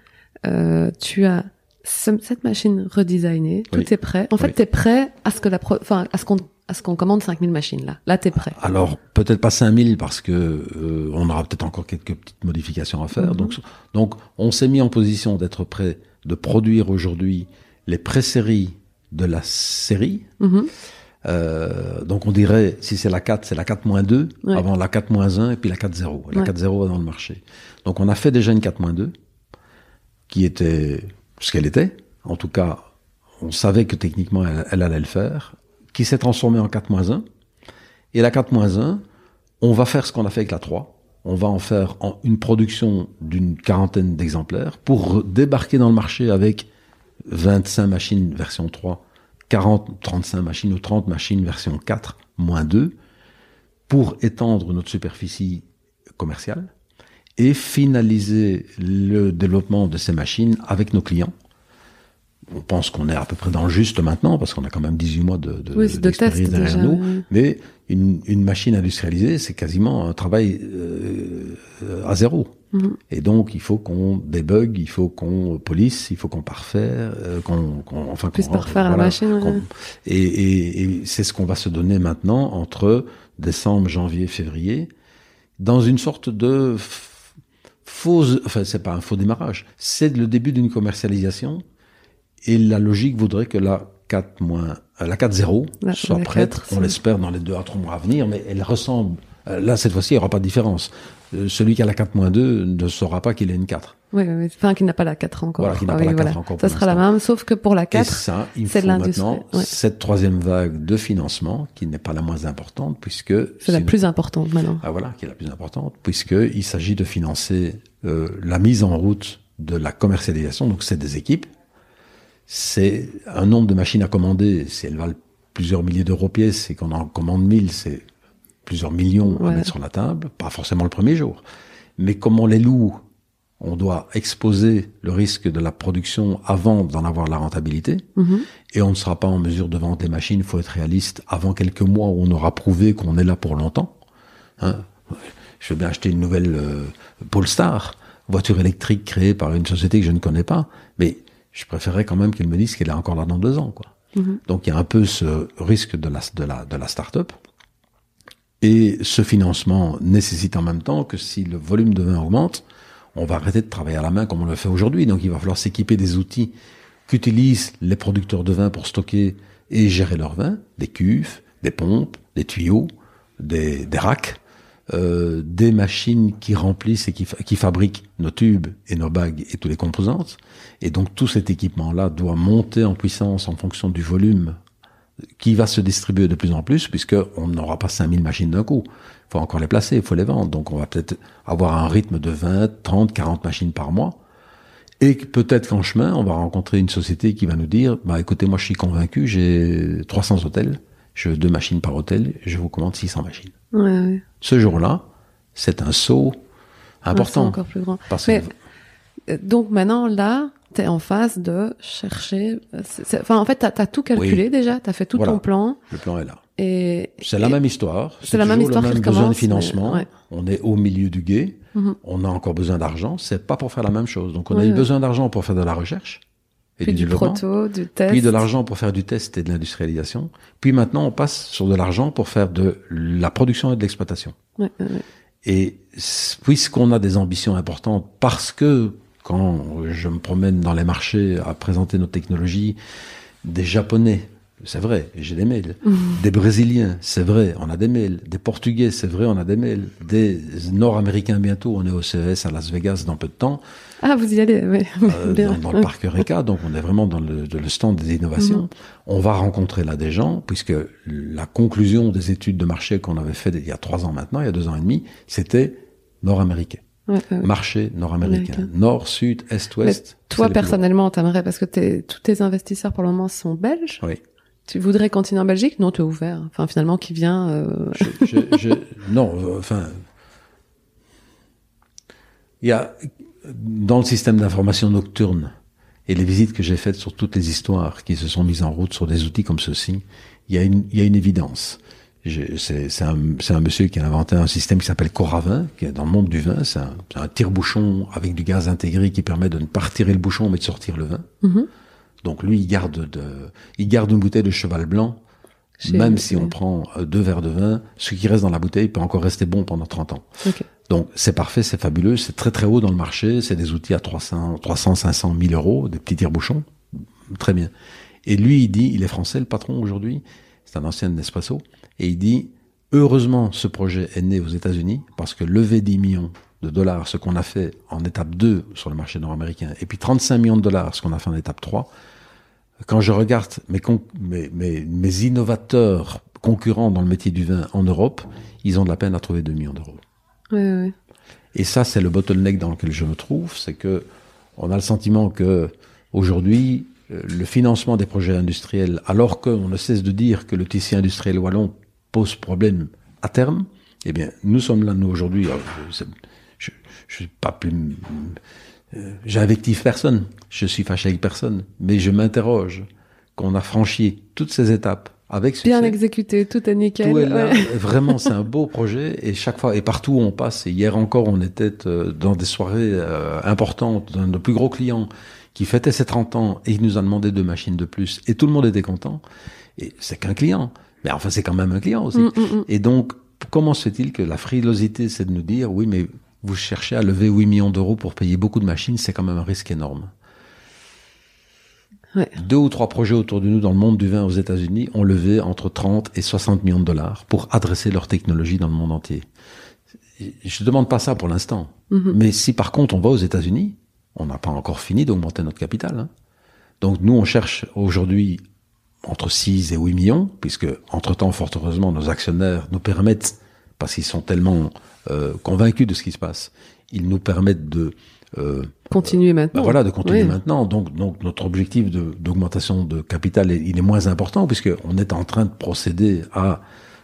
euh, tu as cette machine redesignée, tout est prêt. En fait, tu es prêt à ce que la enfin à ce qu'on à ce qu'on commande 5000 machines là. Là, tu es prêt. Alors, peut-être pas 5000 parce que euh, on aura peut-être encore quelques petites modifications à faire. Mhm. Donc donc on s'est mis en position d'être prêt de produire aujourd'hui les pré-séries de la série. Mhm. Euh, donc on dirait, si c'est la 4, c'est la 4-2, avant la 4-1 et puis la 4-0. La 4-0 va dans le marché. Donc on a fait déjà une 4-2, qui était ce qu'elle était. En tout cas, on savait que techniquement elle, allait le faire, qui s'est transformée en 4-1. Et la 4-1, on va faire ce qu'on a fait avec la 3. On va en faire en une production d'une quarantaine d'exemplaires pour débarquer dans le marché avec 25 machines version 3 40, 35 machines ou 30 machines version 4, moins 2, pour étendre notre superficie commerciale et finaliser le développement de ces machines avec nos clients. On pense qu'on est à peu près dans le juste maintenant, parce qu'on a quand même 18 mois de, de, oui, derrière nous. Mais une, une, machine industrialisée, c'est quasiment un travail euh, à zéro. Mhm. Et donc, il faut qu'on débug, il faut qu'on police, il faut qu'on parfait, euh, qu'on, enfin, qu'on parfaire la machine. Et, et, et c'est ce qu'on va se donner maintenant entre décembre, janvier, février, dans une sorte de faux, enfin, c'est pas un faux démarrage, c'est le début d'une commercialisation. Et la logique voudrait que la 4 moins, euh, la 4-0 soit prête, on l'espère dans les deux à trois mois à venir, mais elle ressemble euh, là, cette fois-ci, il n'y aura pas de différence. Euh, celui qui a la 4-2 ne saura pas qu'il a une 4. Oui, oui, enfin, qui n'a pas la 4 encore. Voilà, qui n'a ah pas la 4 encore. Ça sera la même, sauf que pour la 4, c'est de maintenant cette troisième vague de financement, qui n'est pas la moins importante, puisque... C'est la plus importante maintenant. Ah voilà, qui est la plus importante, puisqu'il s'agit de financer euh, la mise en route de la commercialisation, donc c'est des équipes, c'est un nombre de machines à commander, si elles valent plusieurs milliers d'euros pièce et qu'on en commande 1000, c'est plusieurs millions à mettre sur la table, pas forcément le premier jour. Mais comme on les loue, on doit exposer le risque de la production avant d'en avoir la rentabilité, mhm. et on ne sera pas en mesure de vendre les machines, il faut être réaliste, avant quelques mois où on aura prouvé qu'on est là pour longtemps. Hein je vais bien acheter une nouvelle euh, Polestar, voiture électrique créée par une société que je ne connais pas, mais je préférerais quand même qu'elle me dise qu'elle est encore là dans deux ans. Quoi. Mhm. Donc il y a un peu ce risque de la, de la, de la start-up. Et ce financement nécessite en même temps que si le volume de vin augmente, on va arrêter de travailler à la main comme on le fait aujourd'hui. Donc il va falloir s'équiper des outils qu'utilisent les producteurs de vin pour stocker et gérer leur vin, des cuves, des pompes, des tuyaux, des, des racks, euh, des machines qui remplissent et qui, fabriquent nos tubes et nos bagues et toutes les composantes. Et donc tout cet équipement-là doit monter en puissance en fonction du volume qui va se distribuer de plus en plus, puisque on n'aura pas 5000 machines d'un coup. Il faut encore les placer, il faut les vendre. Donc on va peut-être avoir un rythme de 20, 30, 40 machines par mois. Et peut-être qu'en chemin, on va rencontrer une société qui va nous dire, bah écoutez, moi je suis convaincu, j'ai 300 hôtels, je veux deux machines par hôtel, je vous commande 600 machines. Ouais, ouais. Ce jour-là, c'est un saut important. Encore plus grand. Parce Mais, que euh, donc maintenant, là, tu es en phase de chercher. euh, Enfin, en fait, tu as, tout calculé déjà, tu as fait tout Voilà. ton plan. le plan est là. Et, C'est la même histoire. c'est la même histoire le même besoin de financement. ouais. On est au milieu du guet. Mhm. On a encore besoin d'argent. C'est pas pour faire la même chose. Donc on Ouais, a eu ouais. besoin d'argent pour faire de la recherche et Puis du du proto, du test. Puis de l'argent pour faire du test et de l'industrialisation. Puis maintenant, on passe sur de l'argent pour faire de la production et de l'exploitation. Ouais, ouais, ouais. Et puisqu'on a des ambitions importantes, parce que quand je me promène dans les marchés à présenter nos technologies, des Japonais, c'est vrai, j'ai des mails, des Brésiliens, c'est vrai, on a des mails, des Portugais, c'est vrai, on a des mails, des Nord-Américains bientôt, on est au CES à Las Vegas dans peu de temps, Ah, vous y allez, oui. euh, [LAUGHS] dans, dans le parc Eureka, donc on est vraiment dans le, stand des innovations. On va rencontrer là des gens, puisque la conclusion des études de marché qu'on avait fait il y a trois ans maintenant, il y a deux ans et demi, c'était nord-américain. Ouais, ouais, ouais. Marché nord-américain. Américain. Nord, sud, est, ouest. Toi, personnellement, t'aimerais, parce que tous tes investisseurs pour le moment sont belges. Oui. Tu voudrais continuer en Belgique? Non, tu es ouvert. Enfin, finalement, qui vient euh, Je- je- je- [LAUGHS] non, enfin. Il y a, dans le système d'information nocturne et les visites que j'ai faites sur toutes les histoires qui se sont mises en route sur des outils comme ceci, il y a une, il y a une évidence. C'est un, monsieur qui a inventé un système qui s'appelle Coravin, qui est dans le monde du vin. C'est un, tire-bouchon avec du gaz intégré qui permet de ne pas retirer le bouchon mais de sortir le vin. mhm. Donc lui, il garde, de, il garde une bouteille de cheval blanc, même si on prend euh, deux verres de vin, ce qui reste dans la bouteille peut encore rester bon pendant 30 ans. Donc c'est parfait, c'est fabuleux, c'est très très haut dans le marché, c'est des outils à 300, 300, 500, 1000 euros, des petits tire-bouchons, très bien. Et lui, il dit, il est français, le patron aujourd'hui, c'est un ancien de Nespresso, et il dit, heureusement ce projet est né aux États-Unis, parce que lever 10 millions de dollars, ce qu'on a fait en étape 2 sur le marché nord-américain, et puis 35 millions de dollars, ce qu'on a fait en étape 3, quand je regarde mes, mes, mes, mes innovateurs concurrents dans le métier du vin en Europe, ils ont de la peine à trouver 2 millions d'euros. Et ça, c'est le bottleneck dans lequel je me trouve, c'est que on a le sentiment que aujourd'hui, euh, le financement des projets industriels, alors qu'on ne cesse de dire que le tissu industriel wallon pose problème à terme, eh bien, nous sommes là, nous, aujourd'hui. Je, suis pas plus, euh, j'invective personne, je suis fâché avec personne, mais je m'interroge qu'on a franchi toutes ces étapes avec succès. Bien exécuté, tout est nickel. Tout est là. ouais. [LAUGHS] Vraiment, c'est un beau projet. Et chaque fois, et partout où on passe, et hier encore, on était euh, dans des soirées euh, importantes, d'un de nos plus gros clients qui fêtait ses 30 ans et il nous a demandé deux machines de plus. Et tout le monde était content. Et c'est qu'un client. Mais enfin, c'est quand même un client aussi. Mm, mm, mm. Et donc, comment se fait-il que la frilosité, c'est de nous dire, oui, mais vous cherchez à lever 8 millions d'euros pour payer beaucoup de machines, c'est quand même un risque énorme. Ouais. Deux ou trois projets autour de nous dans le monde du vin aux États-Unis ont levé entre 30 et 60 millions de dollars pour adresser leur technologie dans le monde entier. Je ne demande pas ça pour l'instant. Mhm. Mais si par contre on va aux États-Unis, on n'a pas encore fini d'augmenter notre capital. hein. Donc nous, on cherche aujourd'hui entre 6 et 8 millions, puisque entre-temps, fort heureusement, nos actionnaires nous permettent, parce qu'ils sont tellement euh, convaincus de ce qui se passe, ils nous permettent de... euh, Continuez maintenant. bah voilà, de continuer Oui. maintenant. Donc, donc notre objectif d'augmentation de, capital, est- il est moins important puisque on est en train de procéder à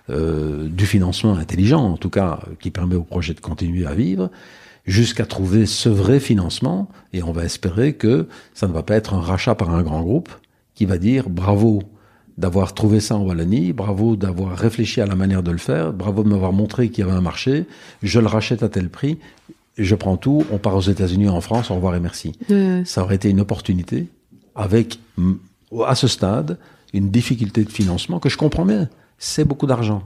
euh, du financement intelligent, en tout cas, qui permet au projet de continuer à vivre, jusqu'à trouver ce vrai financement. Et on va espérer que ça ne va pas être un rachat par un grand groupe qui va dire bravo d'avoir trouvé ça en Wallonie, bravo d'avoir réfléchi à la manière de le faire, bravo de m'avoir montré qu'il y avait un marché, je le rachète à tel prix, je prends tout, on part aux États-Unis, en France, au revoir et merci. Ça aurait été une opportunité avec, à ce stade, une difficulté de financement que je comprends bien. C'est beaucoup d'argent.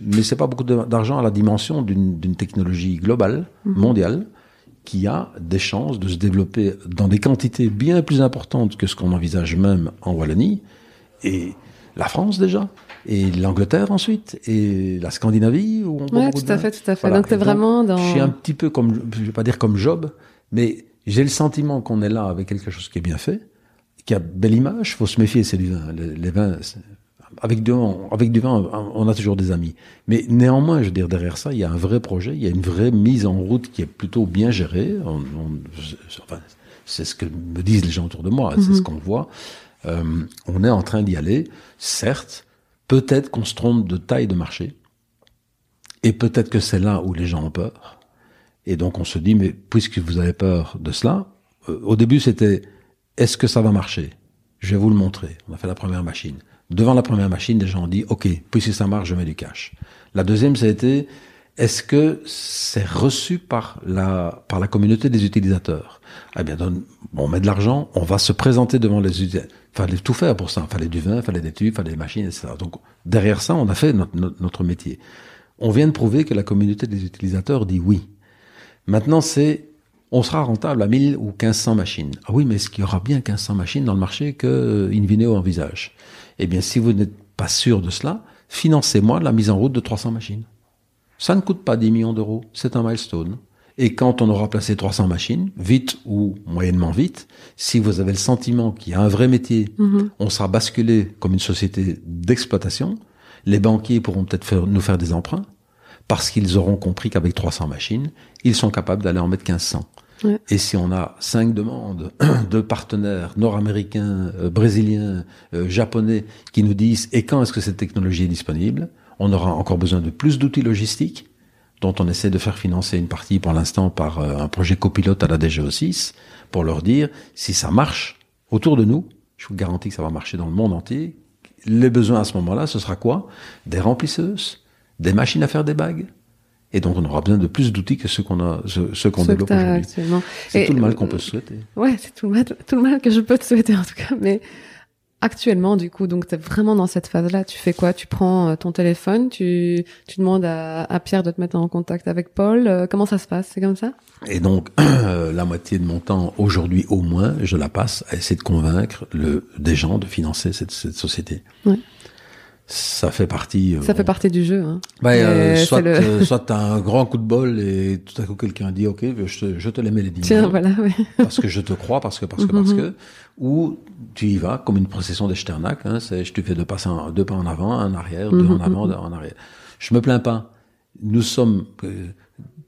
Mais c'est pas beaucoup d'argent à la dimension d'une d'une technologie globale, mondiale, qui a des chances de se développer dans des quantités bien plus importantes que ce qu'on envisage même en Wallonie. Et la France déjà, et l'Angleterre ensuite, et la Scandinavie. Où on beaucoup tout à fait, tout à fait. Voilà. Donc t'es Et vraiment dans. Je suis un petit peu comme, je vais pas dire comme Job, mais j'ai le sentiment qu'on est là avec quelque chose qui est bien fait, qui a belle image. Faut se méfier, c'est du vin. Les, les vins, avec du vin, avec du vin, on a toujours des amis. Mais néanmoins, je veux dire, derrière ça, il y a un vrai projet, il y a une vraie mise en route qui est plutôt bien gérée. On, on- c'est- enfin, c'est ce que me disent les gens autour de moi, c'est ce qu'on voit. Euh, on est en train d'y aller, certes. Peut-être qu'on se trompe de taille de marché. Et peut-être que c'est là où les gens ont peur. Et donc on se dit, mais puisque vous avez peur de cela, euh, au début c'était, est-ce que ça va marcher? Je vais vous le montrer. On a fait la première machine. Devant la première machine, les gens ont dit, ok, puisque ça marche, je mets du cash. La deuxième, ça a été, est-ce que c'est reçu par la, par la communauté des utilisateurs? Eh bien, on met de l'argent, on va se présenter devant les utilisateurs. Fallait tout faire pour ça. Fallait du vin, fallait des tubes, fallait des machines, etc. Donc, derrière ça, on a fait notre, métier. On vient de prouver que la communauté des utilisateurs dit oui. Maintenant, c'est, on sera rentable à 1000 ou 1500 machines. Ah oui, mais est-ce qu'il y aura bien 1500 machines dans le marché que euh, Invineo envisage Eh bien, si vous n'êtes pas sûr de cela, financez-moi la mise en route de 300 machines. Ça ne coûte pas 10 millions d'euros, c'est un milestone. Et quand on aura placé 300 machines, vite ou moyennement vite, si vous avez le sentiment qu'il y a un vrai métier, Mhm. on sera basculé comme une société d'exploitation, les banquiers pourront peut-être faire- nous faire des emprunts, parce qu'ils auront compris qu'avec 300 machines, ils sont capables d'aller en mettre 1500. Ouais. Et si on a cinq demandes [CLEARS THROAT] de partenaires nord-américains, euh, brésiliens, euh, japonais qui nous disent et quand est-ce que cette technologie est disponible, on aura encore besoin de plus d'outils logistiques dont on essaie de faire financer une partie pour l'instant par euh, un projet copilote à la DGO6 pour leur dire si ça marche autour de nous, je vous garantis que ça va marcher dans le monde entier. Les besoins à ce moment-là, ce sera quoi? Des remplisseuses, des machines à faire des bagues. Et donc on aura besoin de plus d'outils que ceux qu'on a, ceux, ceux qu'on développe aujourd'hui. C'est tout le mal qu'on peut se souhaiter. Ouais, c'est tout le mal, tout le mal que je peux te souhaiter en tout cas. Mais actuellement, du coup, donc t'es vraiment dans cette phase-là. Tu fais quoi? Tu prends euh, ton téléphone, tu tu demandes à, à Pierre de te mettre en contact avec Paul. euh, comment ça se passe? C'est comme ça? Et donc, [CLEARS THROAT] la moitié de mon temps, aujourd'hui au moins, je la passe à essayer de convaincre le, des gens de financer cette, cette société. Ouais. Ça fait partie. euh, Ça fait partie du jeu. Hein. bah, euh, soit le- euh, [LAUGHS] soit t'as un grand coup de bol et tout à coup quelqu'un dit ok je te, je te les mets les 10 Tiens, voilà. Ouais. [LAUGHS] parce que je te crois parce que parce que parce Mhm. que ou tu y vas comme une procession Sternac hein, c'est je te fais deux pas en, deux pas en avant un en arrière deux Mhm, en avant deux en arrière je me plains pas nous sommes euh,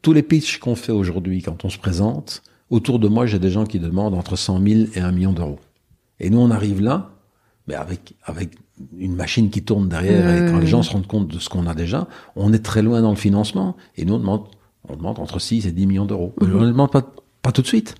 tous les pitchs qu'on fait aujourd'hui quand on se présente autour de moi j'ai des gens qui demandent entre 100 000 et 1 million d'euros et nous on arrive là mais avec avec une machine qui tourne derrière et quand les gens se rendent compte de ce qu'on a déjà, on est très loin dans le financement et nous on demande on demande entre 6 et 10 millions d'euros. On ne demande pas pas tout de suite.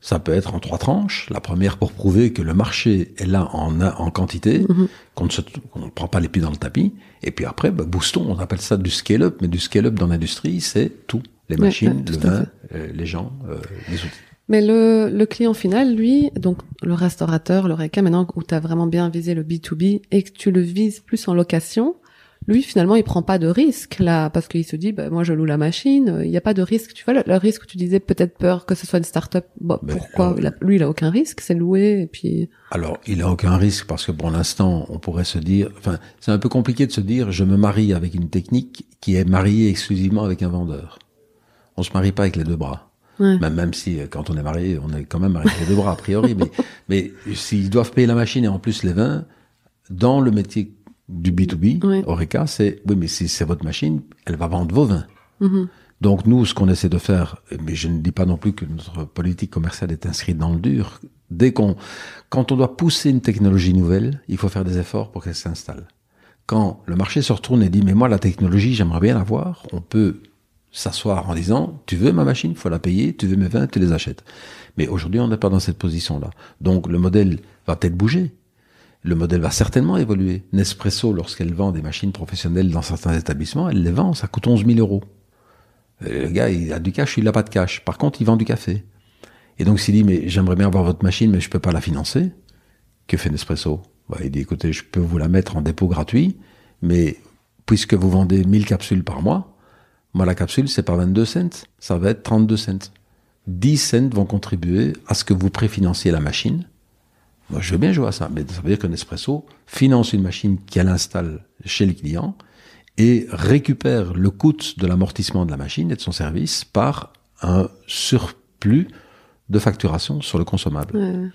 Ça peut être en trois tranches. La première pour prouver que le marché est là en, en quantité, Mhm. qu'on ne se- qu'on ne prend pas les pieds dans le tapis. Et puis après, bah, boostons. On appelle ça du scale-up, mais du scale-up dans l'industrie, c'est tout. Les machines, ouais, tout le vin, euh, les gens, euh, les outils. Mais le, le client final, lui, donc le restaurateur, le RECA, maintenant où tu as vraiment bien visé le B2B et que tu le vises plus en location, lui, finalement, il prend pas de risque là, parce qu'il se dit, bah, moi, je loue la machine, il n'y a pas de risque. Tu vois, le, le risque tu disais peut-être peur que ce soit une start-up, bon, pourquoi alors- il a- Lui, il a aucun risque, c'est loué, et puis... Alors, il a aucun risque parce que pour l'instant, on pourrait se dire, enfin, c'est un peu compliqué de se dire, je me marie avec une technique qui est mariée exclusivement avec un vendeur. On se marie pas avec les deux bras. Ouais. Même, même si, euh, quand on est marié, on est quand même marié les deux bras, a priori. mais, [LAUGHS] mais s'ils doivent payer la machine et en plus les vins, dans le métier du B2B, Ouais. Oreca, c'est, oui, mais si c'est votre machine, elle va vendre vos vins. Mhm. Donc nous, ce qu'on essaie de faire, mais je ne dis pas non plus que notre politique commerciale est inscrite dans le dur. Dès qu'on, quand on doit pousser une technologie nouvelle, il faut faire des efforts pour qu'elle s'installe. Quand le marché se retourne et dit mais moi la technologie j'aimerais bien l'avoir, on peut s'asseoir en disant tu veux ma machine, faut la payer, tu veux mes vins, tu les achètes. Mais aujourd'hui on n'est pas dans cette position-là. Donc le modèle va peut-être bouger. Le modèle va certainement évoluer. Nespresso, lorsqu'elle vend des machines professionnelles dans certains établissements, elle les vend, ça coûte 11 000 euros. Euh, Le gars, il a du cash, il n'a pas de cash. Par contre, il vend du café. Et donc, s'il dit, mais j'aimerais bien avoir votre machine, mais je peux pas la financer, que fait Nespresso? Bah, Il dit, écoutez, je peux vous la mettre en dépôt gratuit, mais puisque vous vendez 1000 capsules par mois, moi, la capsule, c'est pas 22 cents, ça va être 32 cents. 10 cents vont contribuer à ce que vous préfinanciez la machine, Moi, je veux bien jouer à ça, mais ça veut dire que Nespresso finance une machine qu'elle installe chez le client et récupère le coût de l'amortissement de la machine et de son service par un surplus de facturation sur le consommable. Ouais.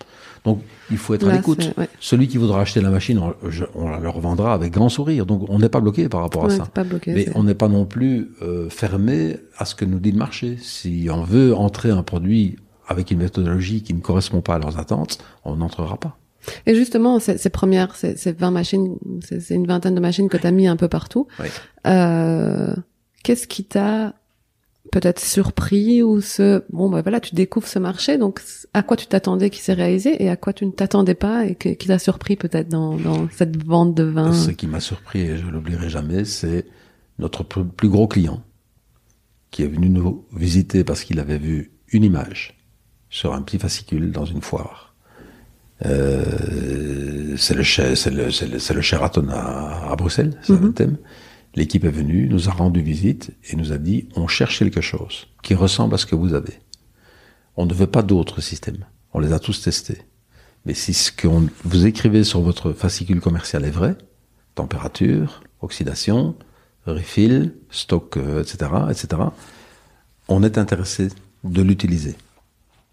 Donc, il faut être à l'écoute. ouais. Celui qui voudra acheter la machine, on, je- on la leur vendra avec grand sourire. Donc, on n'est pas bloqué par rapport à ça. pas bloqué. Mais on n'est pas non plus euh, fermé à ce que nous dit le marché. Si on veut entrer un produit avec une méthodologie qui ne correspond pas à leurs attentes, on n'entrera pas. Et justement, ces, ces premières, ces, ces 20 machines, c'est une vingtaine de machines que tu as mis un peu partout. Euh, Qu'est-ce qui t'a peut-être surpris ou ce bon bah voilà tu découvres ce marché donc à quoi tu t'attendais qui s'est réalisé et à quoi tu ne t'attendais pas et qui t'a surpris peut-être dans, dans cette vente de vin? Ce qui m'a surpris, et je l'oublierai jamais, c'est notre plus gros client qui est venu nous visiter parce qu'il avait vu une image sur un petit fascicule dans une foire. Euh, c'est le, le, c'est le, le Sheraton à, à Bruxelles, c'est le thème. L'équipe est venue, nous a rendu visite et nous a dit on cherche quelque chose qui ressemble à ce que vous avez. On ne veut pas d'autres systèmes. On les a tous testés. Mais si ce que on- vous écrivez sur votre fascicule commercial est vrai, température, oxydation, refill, stock, euh, etc., etc., on est intéressé de l'utiliser.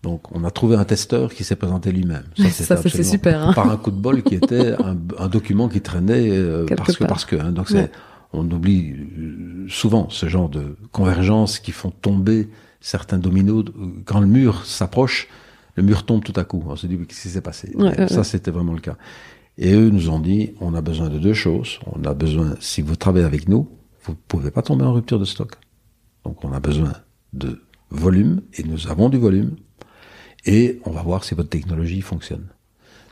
Donc, on a trouvé un testeur qui s'est présenté lui-même. Ça, [LAUGHS] c'est super, hein. Par un coup de bol qui était un, un document qui traînait euh, [LAUGHS] parce que parce que. hein. donc, Ouais. c'est on oublie euh, souvent ce genre de convergences qui font tomber certains dominos. Quand le mur s'approche, le mur tombe tout à coup. On se dit, mais qu'est-ce qui s'est passé? Ouais, Ça, ouais. c'était vraiment le cas. Et eux nous ont dit, on a besoin de deux choses. On a besoin, si vous travaillez avec nous, vous pouvez pas tomber en rupture de stock. Donc, on a besoin de volume, et nous avons du volume, et on va voir si votre technologie fonctionne.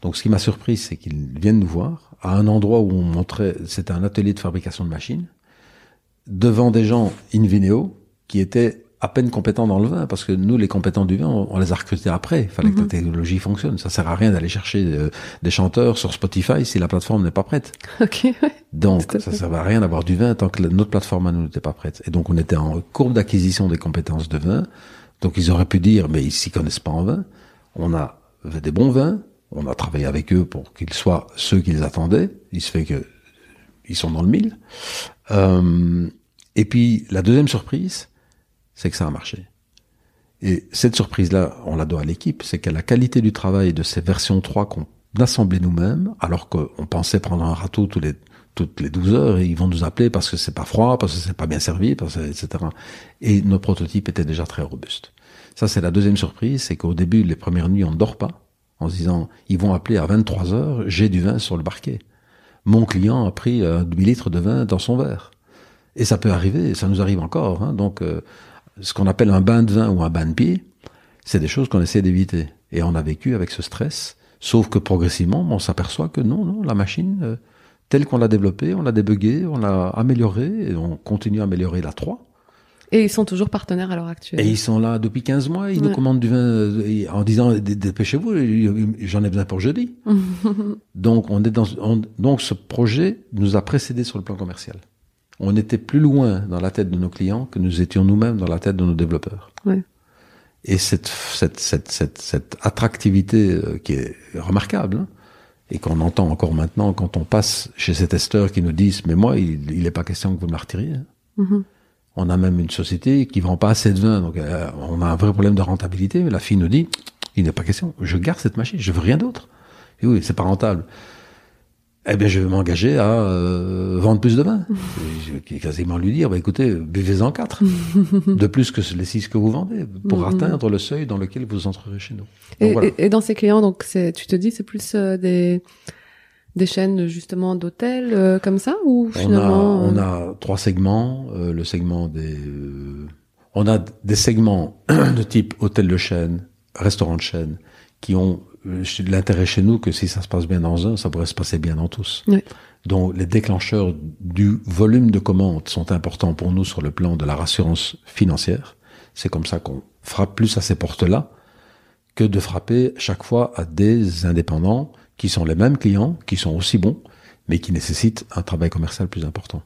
Donc, ce qui m'a surpris, c'est qu'ils viennent nous voir à un endroit où on montrait, c'était un atelier de fabrication de machines, devant des gens in vineo qui étaient à peine compétents dans le vin, parce que nous, les compétents du vin, on, on les a recrutés après. Il fallait que la technologie fonctionne. Ça sert à rien d'aller chercher euh, des chanteurs sur Spotify si la plateforme n'est pas prête. [LAUGHS] ok ouais. Donc, ça ne servait à rien d'avoir du vin tant que la- notre plateforme à nous n'était pas prête. Et donc, on était en courbe d'acquisition des compétences de vin. Donc, ils auraient pu dire, mais ils s'y connaissent pas en vin. On a des bons vins. On a travaillé avec eux pour qu'ils soient ceux qu'ils attendaient. Il se fait que ils sont dans le mille. Euh, et puis, la deuxième surprise, c'est que ça a marché. Et cette surprise-là, on la doit à l'équipe, c'est qu'à la qualité du travail de ces versions 3 qu'on assemblait nous-mêmes, alors qu'on pensait prendre un râteau toutes les 12 heures et ils vont nous appeler parce que c'est pas froid, parce que c'est pas bien servi, parce que, etc. Et nos prototypes étaient déjà très robustes. Ça, c'est la deuxième surprise, c'est qu'au début, les premières nuits, on ne dort pas en se disant, ils vont appeler à 23 heures, j'ai du vin sur le parquet. Mon client a pris un demi-litre de vin dans son verre. Et ça peut arriver, ça nous arrive encore. Hein. Donc, euh, ce qu'on appelle un bain de vin ou un bain de pied, c'est des choses qu'on essaie d'éviter. Et on a vécu avec ce stress, sauf que progressivement, on s'aperçoit que non, non, la machine, euh, telle qu'on l'a développée, on l'a débuguée, on l'a améliorée, et on continue à améliorer la 3. Et ils sont toujours partenaires à l'heure actuelle Et ils sont là depuis 15 mois, ils Ouais. nous commandent du vin euh, en disant Dé- dépêchez-vous, j'en ai besoin pour jeudi. [LAUGHS] donc on est dans on- donc ce projet nous a précédé sur le plan commercial. On était plus loin dans la tête de nos clients que nous étions nous-mêmes dans la tête de nos développeurs. Ouais. Et cette cette cette cette, cette attractivité euh, qui est remarquable hein, et qu'on entend encore maintenant quand on passe chez ces testeurs qui nous disent mais moi il n'est pas question que vous me retiriez. hein. Mhm. On a même une société qui vend pas assez de vin, donc euh, on a un vrai problème de rentabilité. Mais la fille nous dit, il n'est pas question, je garde cette machine, je veux rien d'autre. Et oui, c'est pas rentable. Eh bien, je vais m'engager à euh, vendre plus de vin. [LAUGHS] Je vais quasiment lui dire, bah, écoutez, buvez-en quatre, de plus que les six que vous vendez, pour Mhm. atteindre le seuil dans lequel vous entrerez chez nous. Donc, Et, voilà. et- et dans ces clients, donc c'est, tu te dis, c'est plus euh, des des chaînes justement d'hôtels euh, comme ça ou On a, finalement on euh, a trois segments. euh, le segment des, euh, on a des segments [CLEARS THROAT] de type hôtel de chaîne, restaurant de chaîne, qui ont euh, l'intérêt chez nous que si ça se passe bien dans un, ça pourrait se passer bien dans tous. Oui. Donc les déclencheurs du volume de commandes sont importants pour nous sur le plan de la rassurance financière. C'est comme ça qu'on frappe plus à ces portes-là que de frapper chaque fois à des indépendants qui sont les mêmes clients, qui sont aussi bons, mais qui nécessitent un travail commercial plus important.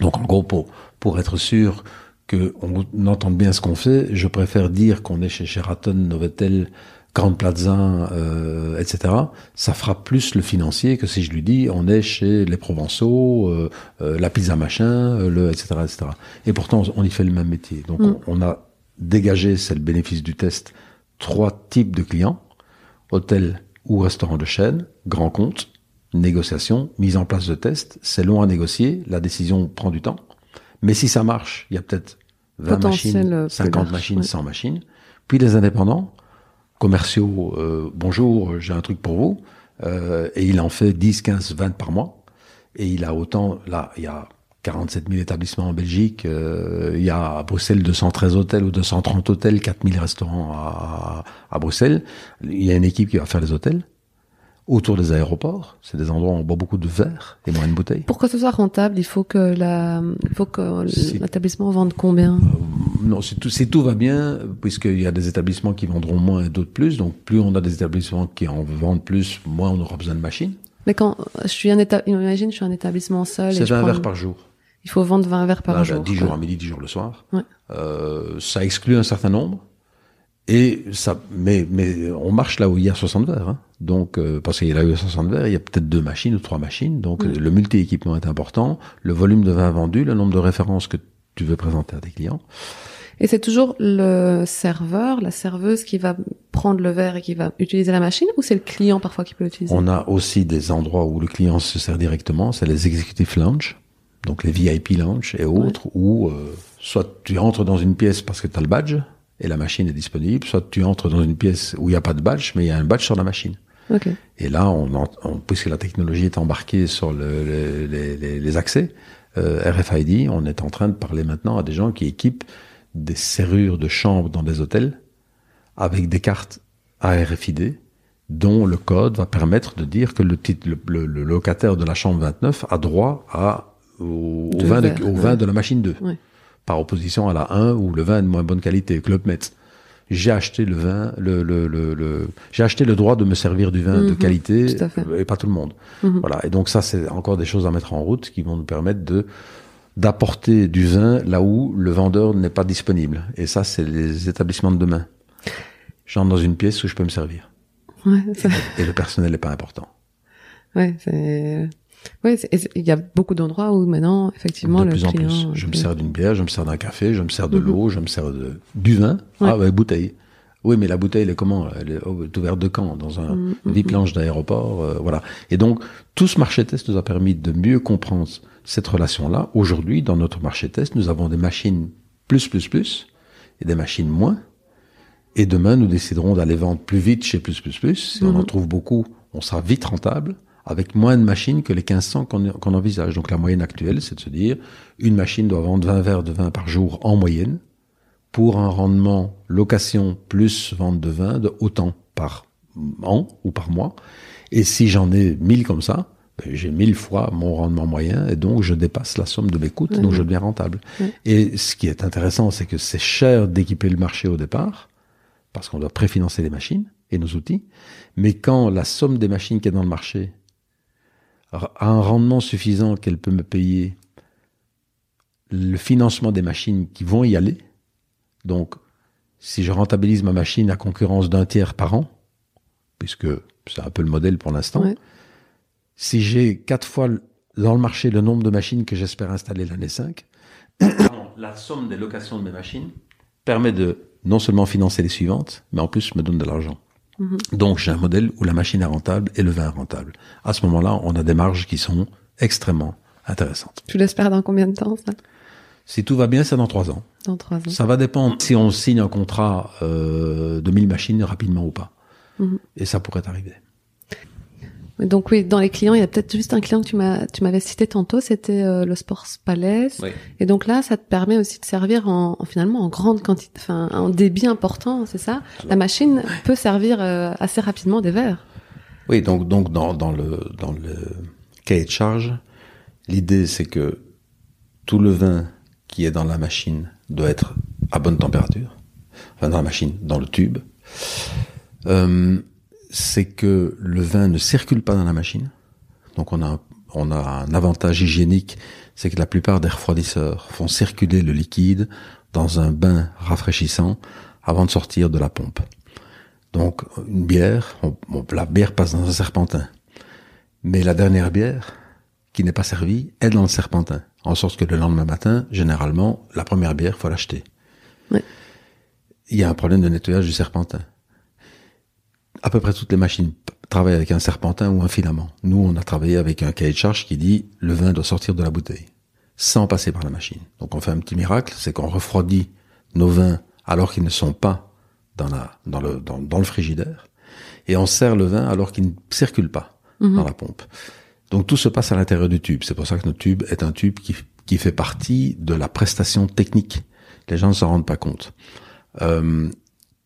Donc en gros, pour, pour être sûr qu'on entende bien ce qu'on fait, je préfère dire qu'on est chez Sheraton, Novotel, Grand Plaza, euh, etc., ça fera plus le financier que si je lui dis on est chez les Provençaux, euh, euh, la pizza machin, euh, le, etc., etc. Et pourtant, on y fait le même métier. Donc, Mm. on, on a dégagé, c'est le bénéfice du test, trois types de clients hôtel ou restaurant de chaîne, grand compte, négociation, mise en place de test. C'est long à négocier, la décision prend du temps. Mais si ça marche, il y a peut-être 20 Potentiel, machines, euh, plus 50 large, machines, ouais. 100 machines. Puis les indépendants, commerciaux, euh, bonjour, j'ai un truc pour vous. Euh, et il en fait 10, 15, 20 par mois. Et il a autant, là, il y a 47 000 établissements en Belgique, euh, il y a à Bruxelles 213 hôtels ou 230 hôtels, 4000 restaurants à, à Bruxelles. Il y a une équipe qui va faire les hôtels autour des aéroports. C'est des endroits où on boit beaucoup de verre et moins de bouteilles. Pour que ce soit rentable, il faut que la, il faut que Si- l'établissement vende combien? Non, si tout, si tout va bien, puisqu'il y a des établissements qui vendront moins et d'autres plus, donc plus on a des établissements qui en vendent plus, moins on aura besoin de machines. Mais quand je suis un état, imagine, je suis un établissement seul C'est je 20 prends- verres par jour. Il faut vendre 20 verres par Là, jour. 10 quoi. jours à midi, 10 jours le soir. Ouais. Euh, ça exclut un certain nombre. Et ça, mais, mais on marche là où il y a 60 verres. Hein. Donc, euh, parce qu'il y a là où il y a 60 verres, il y a peut-être deux machines ou trois machines. Donc, Mm. le multi-équipement est important. Le volume de vin vendu, le nombre de références que tu veux présenter à tes clients. Et c'est toujours le serveur, la serveuse qui va prendre le verre et qui va utiliser la machine ou c'est le client parfois qui peut l'utiliser? On a aussi des endroits où le client se sert directement, c'est les executive lounge, donc les VIP lounge et autres, où euh, soit tu entres dans une pièce parce que tu as le badge et la machine est disponible, soit tu entres dans une pièce où il n'y a pas de badge, mais il y a un badge sur la machine. Ok. Et là, on, on- puisque la technologie est embarquée sur le- le- les, les- les accès euh, RFID, on est en train de parler maintenant à des gens qui équipent des serrures de chambres dans des hôtels avec des cartes ARFID dont le code va permettre de dire que le, titre, le- le locataire de la chambre 29 a droit à, au, vin, de, au ouais. vin de la machine 2, Ouais. par opposition à la 1 où le vin est de moins bonne qualité, Club Metz. J'ai acheté le vin, le, le, le, le- j'ai acheté le droit de me servir du vin de Mhm, qualité et pas tout le monde. Mhm. Voilà. Et donc ça, c'est encore des choses à mettre en route qui vont nous permettre de d'apporter du vin là où le vendeur n'est pas disponible. Et ça, c'est les établissements de demain. J'entre dans une pièce où je peux me servir. Ouais, ça- Et le personnel n'est pas important. ouais, c'est, c'est- il y a beaucoup d'endroits où maintenant, effectivement, de le plus en client. plus. Je me sers d'une bière, je me sers d'un café, je me sers de Mhm. l'eau, je me sers de, du vin. Ouais. Ah, ouais, bouteille. Oui, mais la bouteille, elle est comment? Elle est oh, ouverte de quand Dans un Mhm, VIP lounge d'aéroport, euh, voilà. Et donc, tout ce marché test nous a permis de mieux comprendre cette relation-là. Aujourd'hui, dans notre marché test, nous avons des machines plus, plus, plus, et des machines moins. Et demain, nous déciderons d'aller vendre plus vite chez plus, plus, plus. Si on en Mhm. trouve beaucoup, on sera vite rentable, avec moins de machines que les 1500 qu'on envisage. Donc la moyenne actuelle, c'est de se dire, une machine doit vendre 20 verres de vin par jour en moyenne, pour un rendement location plus vente de vin de autant par an ou par mois. Et si j'en ai 1000 comme ça, ben, j'ai 1000 fois mon rendement moyen et donc je dépasse la somme de mes coûts, donc Mhm. je deviens rentable. Et ce qui est intéressant, c'est que c'est cher d'équiper le marché au départ, parce qu'on doit préfinancer les machines et nos outils. Mais quand la somme des machines qui est dans le marché a un rendement suffisant qu'elle peut me payer le financement des machines qui vont y aller, donc si je rentabilise ma machine à concurrence d'un tiers par an, puisque c'est un peu le modèle pour l'instant, Ouais. si j'ai quatre fois dans le marché le nombre de machines que j'espère installer l'année 5, [COUGHS] la somme des locations de mes machines permet de non seulement financer les suivantes, mais en plus me donne de l'argent. Mhm. Donc j'ai un modèle où la machine est rentable et le vin est rentable. À ce moment-là, on a des marges qui sont extrêmement intéressantes. Tu l'espères dans combien de temps, ça? Si tout va bien, c'est dans trois ans. Dans trois ans. Ça va dépendre si on signe un contrat euh, de 1000 machines rapidement ou pas. Mhm. Et ça pourrait arriver. Donc oui, dans les clients, il y a peut-être juste un client que tu m'as, tu m'avais cité tantôt, c'était euh, le Sports Palace. Et donc là, ça te permet aussi de servir en, en- finalement en grande quantité, enfin en débit important, c'est ça? La machine peut servir euh, assez rapidement des verres. Oui, donc, donc dans, dans, le, dans le cahier de charge, l'idée c'est que tout le vin qui est dans la machine doit être à bonne température. Enfin, dans la machine, dans le tube. Euh, c'est que le vin ne circule pas dans la machine. Donc on a, un- on a un avantage hygiénique, c'est que la plupart des refroidisseurs font circuler le liquide dans un bain rafraîchissant avant de sortir de la pompe. Donc une bière, la bière passe dans un serpentin. Mais la dernière bière, qui n'est pas servie, est dans le serpentin. En sorte que le lendemain matin, généralement, la première bière, faut l'acheter. Il y a un problème de nettoyage du serpentin. À peu près toutes les machines travaillent avec un serpentin ou un filament. Nous, on a travaillé avec un cahier de charge qui dit le vin doit sortir de la bouteille, sans passer par la machine. Donc on fait un petit miracle, c'est qu'on refroidit nos vins alors qu'ils ne sont pas dans, la, dans, le, dans, le frigidaire, et on sert le vin alors qu'il ne circule pas mhm. dans la pompe. Donc tout se passe à l'intérieur du tube. C'est pour ça que notre tube est un tube qui, qui fait partie de la prestation technique. Les gens ne s'en rendent pas compte. Euh,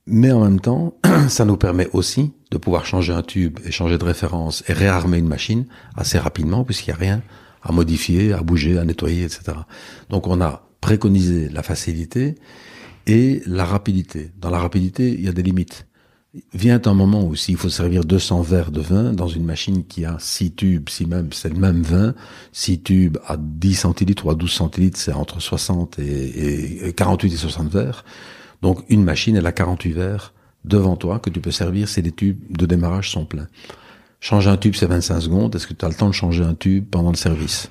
mais en même temps, [CLEARS THROAT] ça nous permet aussi de pouvoir changer un tube et changer de référence et réarmer une machine assez rapidement puisqu'il n'y a rien à modifier, à bouger, à nettoyer, etc. Donc on a préconisé la facilité et la rapidité. Dans la rapidité, il y a des limites. Vient un moment où s'il faut servir 200 verres de vin dans une machine qui a 6 tubes, si même c'est le même vin, 6 tubes à 10 centilitres ou à 12 centilitres, c'est entre 60 et, et 48 et 60 verres donc une machine, elle a 48 verres devant toi que tu peux servir si les tubes de démarrage sont pleins. Changer un tube, c'est 25 secondes. Est-ce que tu as le temps de changer un tube pendant le service?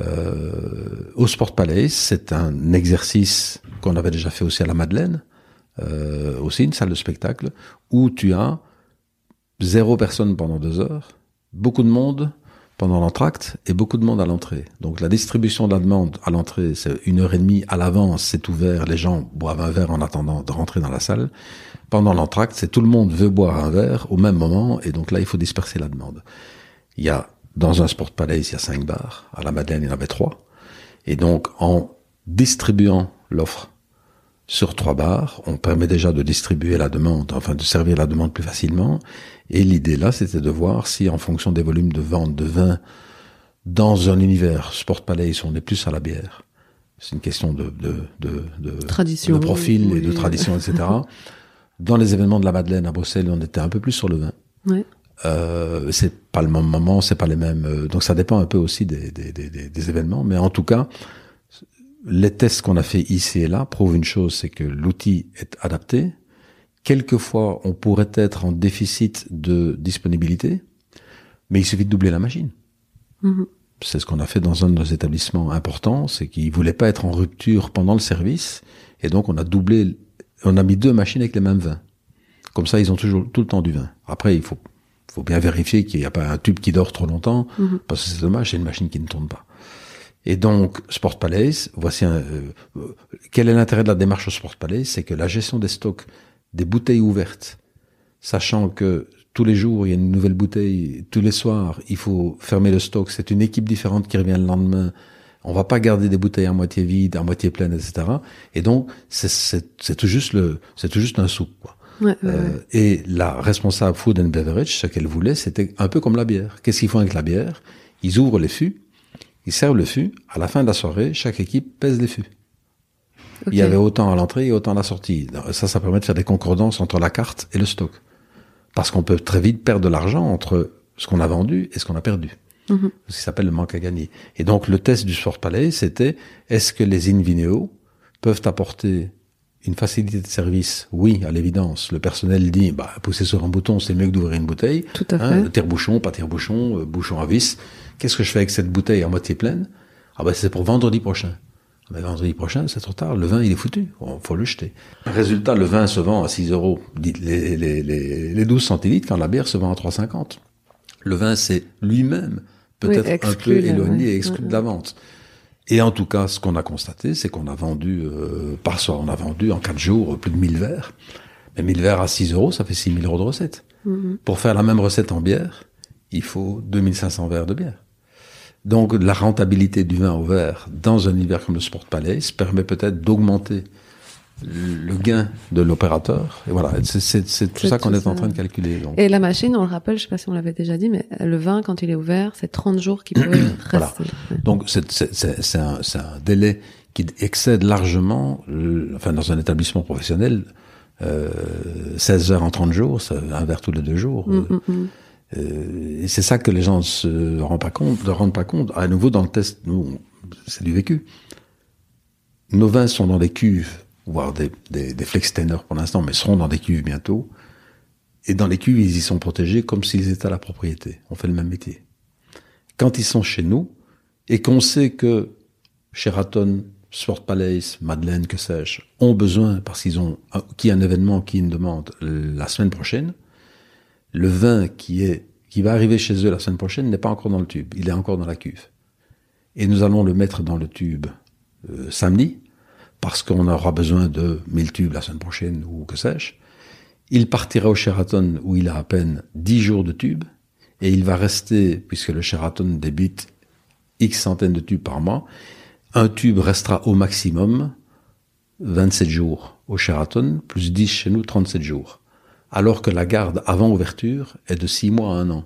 Euh, Au Sport Palace, c'est un exercice qu'on avait déjà fait aussi à la Madeleine, euh, aussi une salle de spectacle, où tu as zéro personne pendant deux heures, beaucoup de monde, pendant l'entracte et beaucoup de monde à l'entrée. Donc la distribution de la demande à l'entrée, c'est une heure et demie à l'avance, c'est ouvert, les gens boivent un verre en attendant de rentrer dans la salle. Pendant l'entracte, c'est tout le monde veut boire un verre au même moment et donc là il faut disperser la demande. Il y a dans un sport palace, il y a cinq bars, à la Madeleine il y en avait trois. Et donc en distribuant l'offre sur trois bars, on permet déjà de distribuer la demande, enfin de servir la demande plus facilement. Et l'idée là, c'était de voir si en fonction des volumes de vente de vin dans un univers Sport Palace, on est plus à la bière. C'est une question de, de, de, de, tradition, de profil et de tradition, etc. [LAUGHS] dans les événements de la Madeleine à Bruxelles, on était un peu plus sur le vin. Ouais. Euh, c'est pas le même moment, c'est pas les mêmes. Euh, donc ça dépend un peu aussi des, des, des, des événements, mais en tout cas, les tests qu'on a fait ici et là prouvent une chose, c'est que l'outil est adapté. Quelquefois, on pourrait être en déficit de disponibilité, mais il suffit de doubler la machine. Mm-hmm. C'est ce qu'on a fait dans un de nos établissements importants, c'est qu'ils voulaient pas être en rupture pendant le service, et donc on a doublé, on a mis deux machines avec les mêmes vins. Comme ça, ils ont toujours tout le temps du vin. Après, il faut, faut bien vérifier qu'il n'y a pas un tube qui dort trop longtemps, mm-hmm. parce que c'est dommage, c'est une machine qui ne tourne pas. Et donc, Sport Palace, voici un, euh, quel est l'intérêt de la démarche au Sport Palace C'est que la gestion des stocks des bouteilles ouvertes, sachant que tous les jours, il y a une nouvelle bouteille, tous les soirs, il faut fermer le stock, c'est une équipe différente qui revient le lendemain, on va pas garder des bouteilles à moitié vides, à moitié pleines, etc. Et donc, c'est tout juste le, c'est tout juste un sou, quoi. Ouais, euh, Et la responsable food and beverage, ce qu'elle voulait, c'était un peu comme la bière. Qu'est-ce qu'ils font avec la bière? Ils ouvrent les fûts ils servent le fût. À la fin de la soirée, chaque équipe pèse les fûts. Il y avait autant à l'entrée et autant à la sortie. Ça, ça permet de faire des concordances entre la carte et le stock. Parce qu'on peut très vite perdre de l'argent entre ce qu'on a vendu et ce qu'on a perdu. Mhm. Ce qui s'appelle le manque à gagner. Et donc, le test du Sport Palais, c'était est-ce que les Invineo peuvent apporter une facilité de service, oui, à l'évidence. Le personnel dit, bah, pousser sur un bouton, c'est mieux que d'ouvrir une bouteille. Tout à hein, fait. Tire-bouchon, pas tire-bouchon, euh, bouchon à vis. Qu'est-ce que je fais avec cette bouteille à moitié pleine? Ah ben c'est pour vendredi prochain. Ah ben, vendredi prochain, c'est trop tard. Le vin, il est foutu. Il faut le jeter. Résultat, le vin se vend à 6 euros. Les, les, les, les 12 centilitres quand la bière se vend à 3,50. Le vin, c'est lui-même peut-être un peu éloigné et exclu de la vente. Et en tout cas, ce qu'on a constaté, c'est qu'on a vendu, euh, par soir, on a vendu en 4 jours plus de 1000 verres. Mais 1000 verres à 6 euros, ça fait 6000 euros de recette. Mm-hmm. Pour faire la même recette en bière, il faut 2500 verres de bière. Donc la rentabilité du vin au verre dans un univers comme le Sport Palace permet peut-être d'augmenter le gain de l'opérateur. Et voilà, c'est tout ça qu'on est en train de calculer. Donc. Et la machine, on le rappelle, je sais pas si on l'avait déjà dit, mais le vin, quand il est ouvert, c'est 30 jours qu'il peut [CLEARS THROAT] rester. Donc c'est un, un, délai qui excède largement, enfin dans un établissement professionnel, euh, 16 heures en 30 jours, un verre tous les deux jours. Mm, mm, mm. Euh, et c'est ça que les gens se rendent pas compte, ne rendent pas compte. À nouveau, dans le test, nous, c'est du vécu. Nos vins sont dans des cuves, voire des, des, des pour l'instant, mais seront dans des cuves bientôt. et dans les cuves, ils y sont protégés comme s'ils étaient à la propriété. On fait le même métier. Quand ils sont chez nous, et qu'on sait que Sheraton, Sport Palace, Madeleine, que sais-je, ont besoin, parce qu'ils ont, qui un événement, qui une demande la semaine prochaine, le vin qui est, qui va arriver chez eux la semaine prochaine n'est pas encore dans le tube. Il est encore dans la cuve. Et nous allons le mettre dans le tube euh, samedi, parce qu'on aura besoin de 1000 tubes la semaine prochaine ou que sais-je. Il partira au Sheraton où il a à peine 10 jours de tubes, et il va rester, puisque le Sheraton débute X centaines de tubes par mois, un tube restera au maximum 27 jours au Sheraton, plus 10 chez nous, 37 jours. Alors que la garde avant ouverture est de 6 mois à 1 an.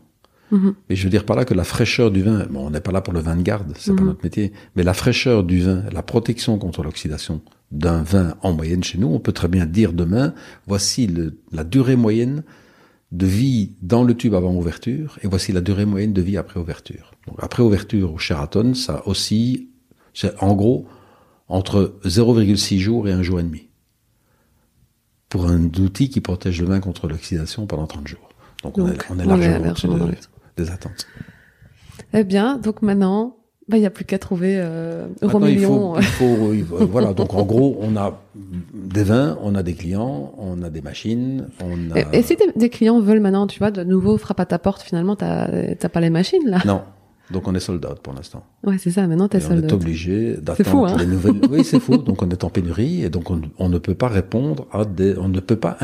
Mhm. Mais je veux dire par là que la fraîcheur du vin, bon, on n'est pas là pour le vin de garde, c'est pas mhm. notre métier, mais la fraîcheur du vin, la protection contre l'oxydation d'un vin en moyenne chez nous, on peut très bien dire demain, voici la durée moyenne de vie dans le tube avant ouverture, et voici la durée moyenne de vie après ouverture. Donc après ouverture au Sheraton, ça aussi c'est en gros entre 0,6 jours et un jour et demi. Pour un outil qui protège le vin contre l'oxydation pendant 30 jours. Donc, on, est, largement, des attentes. Eh bien, donc maintenant, bah, il n'y a plus qu'à trouver euh, Euromillion. Il faut, [LAUGHS] il faut, voilà, donc en gros, on a des vins, on a des clients, on a des machines, on a... Et, si des, clients veulent maintenant, tu vois, de nouveau frappe à ta porte, finalement, t'as pas les machines là? Non, donc on est sold out pour l'instant. Ouais, c'est ça. Maintenant, t'es sold out. On est obligé d'attendre hein les nouvelles. Oui, c'est fou. Donc on est en pénurie et donc on, ne peut pas répondre à des. On ne peut pas.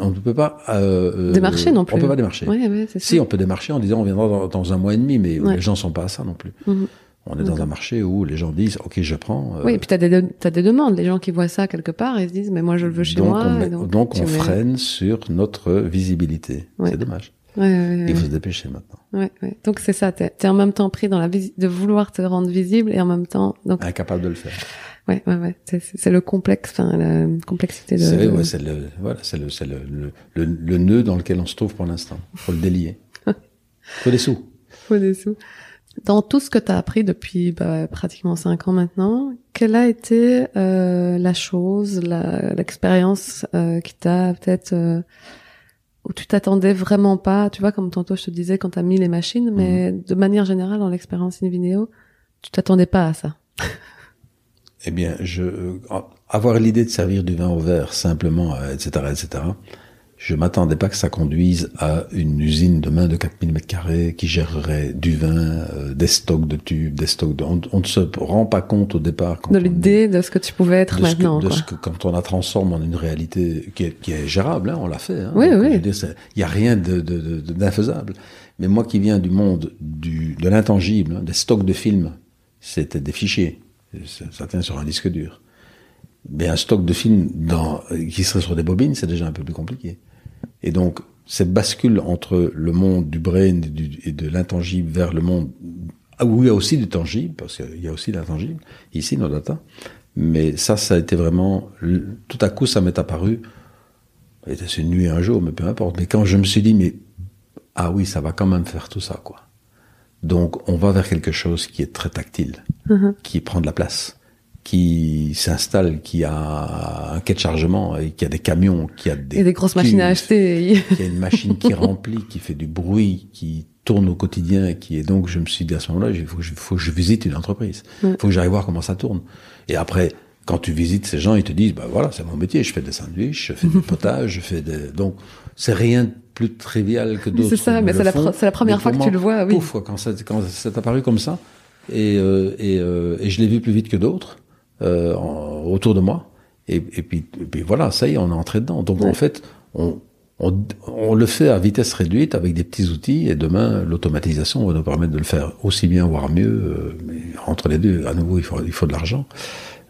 On ne peut pas. Euh, démarcher non plus. On peut pas démarcher. Ouais, ouais, c'est si on peut démarcher en disant on viendra dans, un mois et demi, mais les gens sont pas à ça non plus. Mhm. On est dans un marché où les gens disent OK, je prends. Euh, oui, et puis t'as des as des demandes. Les gens qui voient ça quelque part, ils se disent mais moi je le veux chez moi. donc, on freine sur notre visibilité. C'est dommage. Il faut se dépêcher maintenant. Ouais, ouais. Donc c'est ça, t'es es en même temps pris dans la de vouloir te rendre visible et en même temps donc incapable de le faire. Ouais, ouais, ouais. C'est le complexe, enfin la complexité de. C'est ouais, c'est le voilà, c'est le c'est le, le, le, nœud dans lequel on se trouve pour l'instant. Faut le délier. [LAUGHS] faut des sous. Faut des sous. Dans tout ce que tu as appris depuis bah, pratiquement cinq ans maintenant, quelle a été euh, la chose, l'expérience euh, qui t'a peut-être euh, où tu t'attendais vraiment pas, tu vois, comme tantôt je te disais quand t'as mis les machines, mais mhm. de manière générale dans l'expérience in vidéo, tu t'attendais pas à ça. eh bien, je euh, avoir l'idée de servir du vin au verre simplement, etc., euh, etc. Je m'attendais pas que ça conduise à une usine de main de 4000 mètres carrés qui gérerait du vin, euh, des stocks de tubes, des stocks de... On, ne se rend pas compte au départ. de l'idée de ce que tu pouvais être maintenant. de ce que quand on la transforme en une réalité qui est, qui est gérable, hein, on l'a fait. Hein, oui, oui. Il n'y a rien d'infaisable. De, de, Mais moi qui viens du monde du, de l'intangible, hein, des stocks de films, c'était des fichiers. Ça, tient sur un disque dur. Mais un stock de films dans, qui serait sur des bobines, c'est déjà un peu plus compliqué. Et donc, cette bascule entre le monde du brain et, de l'intangible vers le monde où il y a aussi du tangible, parce qu'il y a aussi l'intangible, ici, nos data. Mais ça, ça a été vraiment, tout à coup, ça m'est apparu, c'est une nuit un jour, mais peu importe. Mais quand je me suis dit, mais, ah oui, ça va quand même faire tout ça, quoi. Donc, on va vers quelque chose qui est très tactile, mm-hmm. qui prend de la place qui s'installe, qui a un quai de chargement, et qui a des camions, qui a des, et des grosses machines à acheter, qui a une machine qui [LAUGHS] remplit, qui fait du bruit, qui tourne au quotidien, qui est donc, je me suis dit à ce moment-là, il faut que je, faut que je visite une entreprise, il faut que j'aille voir comment ça tourne. Et après, quand tu visites ces gens, ils te disent, bah voilà, c'est mon métier, je fais des sandwichs, je fais du [LAUGHS] potage, je fais des, donc c'est rien de plus trivial que d'autres. C'est ça, mais c'est la, la, première fois que tu le vois, oui. Pouf, quand ça, quand c'est apparu comme ça, et, euh, et, euh, et je l'ai vu plus vite que d'autres euh, autour de moi. Et, et, puis, puis, voilà, ça y est, on est entré dedans. Donc en fait, on, on, on, le fait à vitesse réduite avec des petits outils. Et demain, l'automatisation va nous permettre de le faire aussi bien, voire mieux. Euh, mais entre les deux, à nouveau, il faut, il faut de l'argent.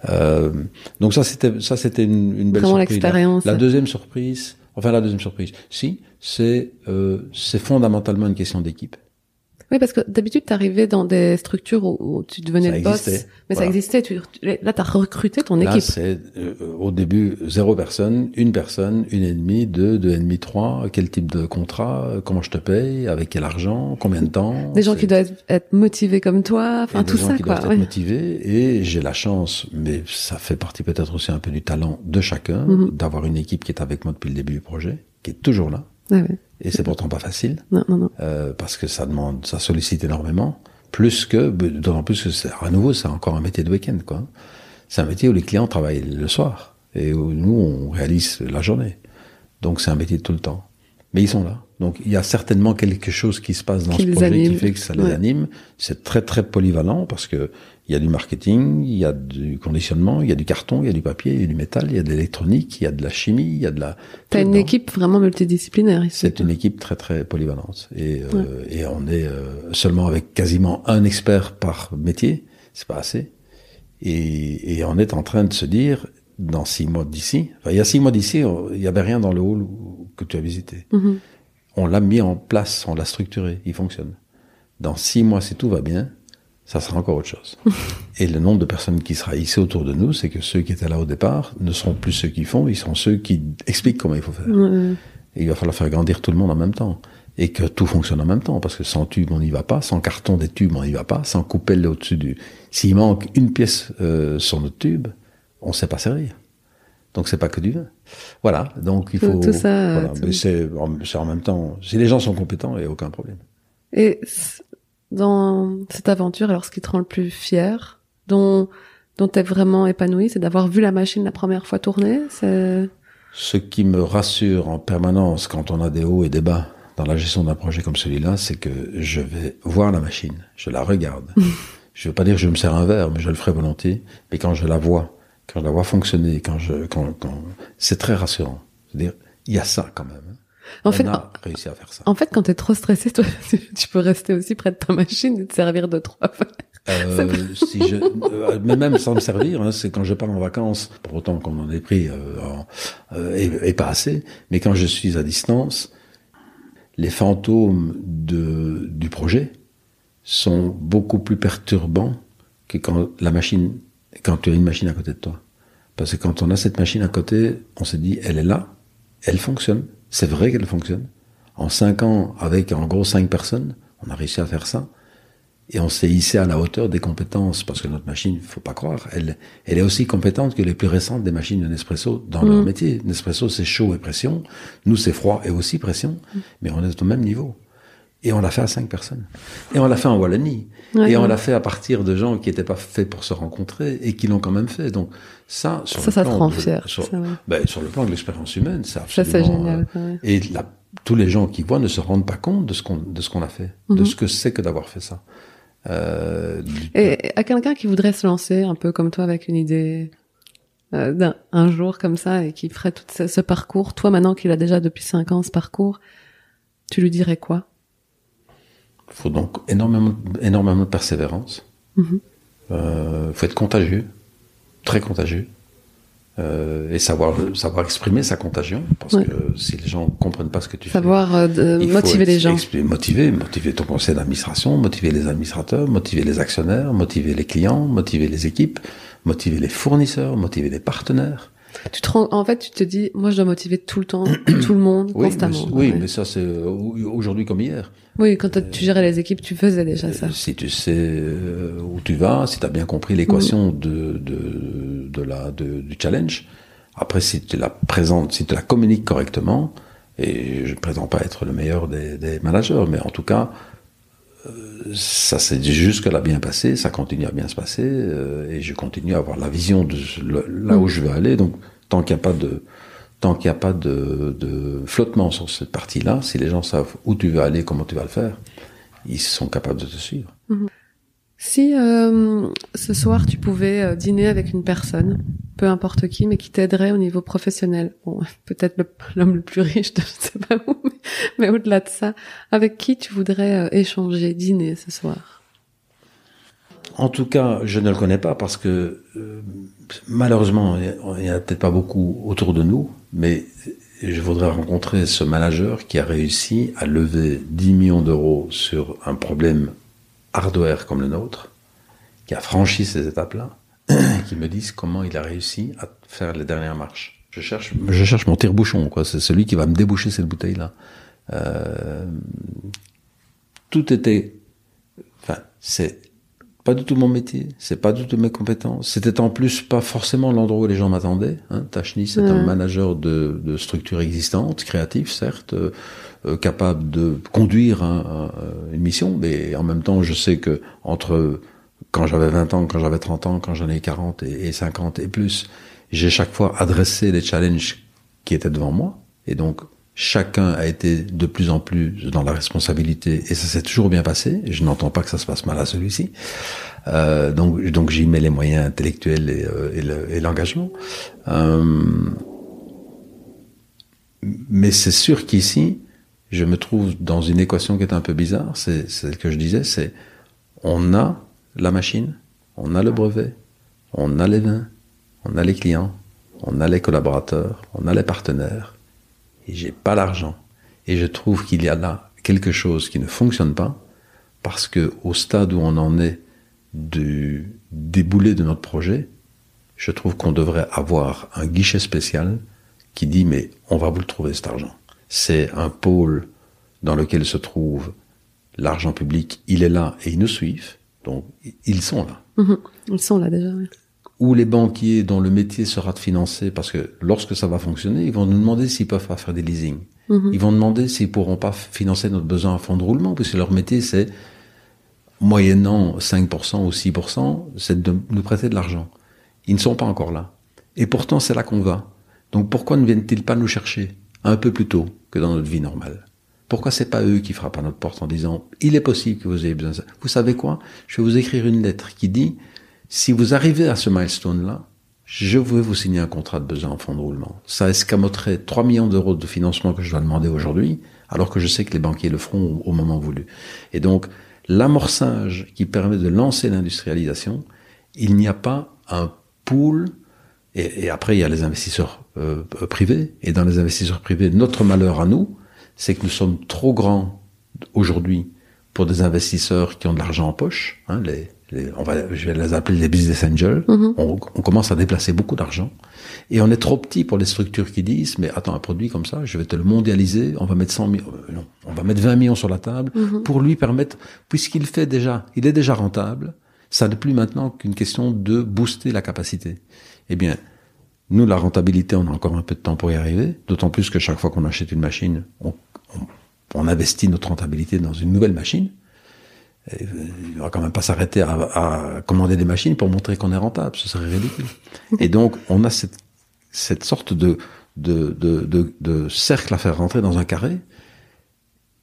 Euh, donc ça, c'était ça, c'était une, une, belle Comment surprise. l'expérience La, la, deuxième surprise, enfin la deuxième surprise, si, c'est euh, c'est fondamentalement une question d'équipe. Oui, parce que d'habitude, tu arrivais dans des structures où, tu devenais le boss. Mais ça existait. Tu, là, tu as recruté ton là, équipe. c'est euh, au début zéro personne, une personne, une et demie, deux, deux et demi, trois. Quel type de contrat Comment je te paye Avec quel argent Combien de temps Des gens qui doivent être motivés comme toi. Enfin, tout ça, Des gens qui doivent être motivés. Et j'ai la chance, mais ça fait partie peut-être aussi un peu du talent de chacun, mm-hmm. d'avoir une équipe qui est avec moi depuis le début du projet, qui est toujours là Ah ouais. Et c'est pourtant pas facile. Non, non, non. Euh, parce que ça demande, ça sollicite énormément. Plus que, d'autant plus que c'est, à nouveau, c'est encore un métier de week-end, quoi. C'est un métier où les clients travaillent le soir. Et où nous, on réalise la journée. Donc c'est un métier de tout le temps. Mais ils sont là. Donc il y a certainement quelque chose qui se passe dans Qui ce projet anime. qui fait que ça les Ouais. anime. C'est très très polyvalent parce que il y a du marketing, il y a du conditionnement, il y a du carton, il y a du papier, il y a du métal, il y a de l'électronique, il y a de la chimie, il y a de la. T'as une dedans. équipe vraiment multidisciplinaire ici. C'est une équipe très très polyvalente et, euh, et on est euh, seulement avec quasiment un expert par métier, c'est pas assez. Et, et on est en train de se dire dans six mois d'ici, enfin, il y a six mois d'ici, il y avait rien dans le hall que tu as visité. Mhm. On l'a mis en place, on l'a structuré, il fonctionne. Dans six mois, si tout va bien, ça sera encore autre chose. [LAUGHS] Et le nombre de personnes qui sera ici autour de nous, c'est que ceux qui étaient là au départ ne seront plus ceux qui font, ils seront ceux qui expliquent comment il faut faire. Et il va falloir faire grandir tout le monde en même temps. Et que tout fonctionne en même temps. Parce que sans tube, on n'y va pas. Sans carton des tubes, on n'y va pas. Sans coupelle au-dessus du... S'il manque une pièce euh, sur notre tube, on ne sait pas servir. Donc c'est pas que du vin. Voilà. Donc il faut... tout ça, euh, voilà. tout- Mais c'est en, même temps... Si les gens sont compétents, il n'y a aucun problème. Et dans cette aventure, alors ce qui te rend le plus fier, dont dont t'es vraiment épanoui, c'est d'avoir vu la machine la première fois tourner. C'est Ce qui me rassure en permanence quand on a des hauts et des bas dans la gestion d'un projet comme celui-là, c'est que je vais voir la machine, je la regarde. [LAUGHS] je veux pas dire que je me sers un verre, mais je le ferai volontiers. Mais quand je la vois, quand je la vois fonctionner, quand je, quand, quand, c'est très rassurant. C'est-à-dire, il y a ça quand même. hein. en on fait, a réussi à faire ça. en fait, quand t'es trop stressé, toi, [LAUGHS] tu, peux rester aussi près de ta machine et te servir de trois fois. Euh, [LAUGHS] [LAUGHS] si je, euh, mais même sans me servir, hein, c'est quand je pars en vacances, pour autant qu'on en ait pris euh, en- euh, et, et pas assez, mais quand je suis à distance, les fantômes de, du projet sont beaucoup plus perturbants que quand la machine, quand tu as une machine à côté de toi. Parce que quand on a cette machine à côté, on se dit, elle est là, elle fonctionne, c'est vrai qu'elle fonctionne. En cinq ans, avec en gros cinq personnes, on a réussi à faire ça. Et on s'est hissé à la hauteur des compétences, parce que notre machine, faut pas croire, elle, elle est aussi compétente que les plus récentes des machines de Nespresso dans leur métier. Nespresso, c'est chaud et pression. Nous, c'est froid et aussi pression. Mais on est au même niveau. Et on l'a fait à cinq personnes. Et on l'a fait en Wallonie. Ouais, et on ouais. l'a fait à partir de gens qui n'étaient pas faits pour se rencontrer et qui l'ont quand même fait. Donc, ça, sur Ça, le ça te plan rend de- fier, Sur, ça, ouais. ben, sur le plan de l'expérience humaine, c'est Ça, c'est absolument, génial. euh, et la- tous les gens qui voient ne se rendent pas compte de ce qu'on de ce qu'on a fait, de Mhm. ce que c'est que d'avoir fait ça. Euh, Et à quelqu'un qui voudrait se lancer un peu comme toi avec une idée euh, d'un un jour comme ça et qui ferait tout ce, ce parcours, toi maintenant qu'il a déjà depuis cinq ans ce parcours, tu lui dirais quoi? Il faut donc énormément, énormément de persévérance. Mhm. Euh, faut être contagieux, très contagieux, euh, et savoir savoir exprimer sa contagion, parce Ouais. que si les gens comprennent pas ce que tu Savoir euh, fais, il faut motiver les gens. motiver, motiver ton conseil d'administration, motiver les administrateurs, motiver les actionnaires, motiver les clients, motiver les équipes, motiver les fournisseurs, motiver les partenaires. Tu te rends, en fait, tu te dis, moi, je dois motiver tout le temps, [CLEARS THROAT] tout le monde, Oui, constamment. mais, oui, Ouais. mais ça c'est euh, aujourd'hui comme hier. Oui, quand tu gérais les équipes, tu faisais déjà ça. Euh, Si tu sais euh, où tu vas, si tu as bien compris l'équation Mm. de, de, de la, de- du challenge, après si tu la présentes, si tu la communiques correctement, et je ne prétends pas être le meilleur des, des managers, mais en tout cas, euh, ça s'est jusque-là bien passé, ça continue à bien se passer, euh, et je continue à avoir la vision de le- là où Mm. je veux aller. Donc, tant qu'il n'y a pas de tant qu'il n'y a pas de, de flottement sur cette partie-là, si les gens savent où tu veux aller, comment tu vas le faire, ils sont capables de te suivre. Si euh, ce soir tu pouvais euh, dîner avec une personne, peu importe qui, mais qui t'aiderait au niveau professionnel, bon, [LAUGHS] peut-être le- l'homme le plus riche de [LAUGHS] je sais pas où, mais, mais au-delà de ça, avec qui tu voudrais euh, échanger, dîner ce soir? En tout cas, je ne le connais pas parce que euh, malheureusement, il n'y a peut-être pas beaucoup autour de nous, mais je voudrais rencontrer ce manager qui a réussi à lever 10 millions d'euros sur un problème hardware comme le nôtre, qui a franchi ces étapes-là, [CLEARS THROAT] qui me dise comment il a réussi à faire les dernières marches. Je cherche, je cherche mon tire-bouchon, quoi. C'est celui qui va me déboucher cette bouteille-là. Euh, tout était, enfin, c'est pas du tout mon métier, c'est pas du tout mes compétences. C'était en plus pas forcément l'endroit où les gens m'attendaient. Hein. Tachni, c'est un manager de, de structures existantes, créatif certes, euh, euh, capable de conduire une mission, mais en même temps, je sais que entre quand j'avais 20 ans, quand j'avais 30 ans, quand j'en ai 40 et, et 50 et plus, j'ai chaque fois adressé les challenges qui étaient devant moi. Et donc, chacun a été de plus en plus dans la responsabilité et ça s'est toujours bien passé. Je n'entends pas que ça se passe mal à celui-ci. Euh, donc, donc j'y mets les moyens intellectuels et, euh, l'engagement. Euh, mais c'est sûr qu'ici, je me trouve dans une équation qui est un peu bizarre. C'est celle que je disais, c'est on a la machine, on a le brevet, on a les vins, on a les clients, on a les collaborateurs, on a les partenaires et j'ai pas l'argent. Et je trouve qu'il y a là quelque chose qui ne fonctionne pas parce que au stade où on en est du débouler de notre projet, je trouve qu'on devrait avoir un guichet spécial qui dit mais on va vous le trouver cet argent. C'est un pôle dans lequel se trouve l'argent public, il est là et ils nous suivent, donc ils sont là. Mhm. ils sont là déjà. Oui ou les banquiers dont le métier sera de financer, parce que lorsque ça va fonctionner, ils vont nous demander s'ils peuvent pas faire des leasing. Mhm. Ils vont demander s'ils pourront pas financer notre besoin à fond de roulement, puisque leur métier c'est, moyennant 5% ou 6%, c'est de nous prêter de l'argent. Ils ne sont pas encore là. Et pourtant, c'est là qu'on va. Donc pourquoi ne viennent-ils pas nous chercher un peu plus tôt que dans notre vie normale? Pourquoi c'est pas eux qui frappent à notre porte en disant il est possible que vous ayez besoin de ça Vous savez quoi? Je vais vous écrire une lettre qui dit si vous arrivez à ce milestone-là, je vais vous signer un contrat de besoin en fonds de roulement. Ça escamoterait 3 millions d'euros de financement que je dois demander aujourd'hui, alors que je sais que les banquiers le feront au moment voulu. Et donc, l'amorçage qui permet de lancer l'industrialisation, il n'y a pas un pool, et, après il y a les investisseurs euh, privés, et dans les investisseurs privés, notre malheur à nous, c'est que nous sommes trop grands aujourd'hui pour des investisseurs qui ont de l'argent en poche, hein, on va, je vais les appeler les business angels. Mhm. on, commence à déplacer beaucoup d'argent. Et on est trop petit pour les structures qui disent, mais attends, un produit comme ça, je vais te le mondialiser, on va mettre 100 millions, euh, non, on va mettre 20 millions sur la table mhm. pour lui permettre, puisqu'il fait déjà, il est déjà rentable, ça n'est plus maintenant qu'une question de booster la capacité. Eh bien, nous, la rentabilité, on a encore un peu de temps pour y arriver, d'autant plus que chaque fois qu'on achète une machine, on, on investit notre rentabilité dans une nouvelle machine. Il va quand même pas s'arrêter à, à, commander des machines pour montrer qu'on est rentable, ce serait ridicule. [LAUGHS] Et donc, on a cette, cette sorte de, de, de, de, de cercle à faire rentrer dans un carré.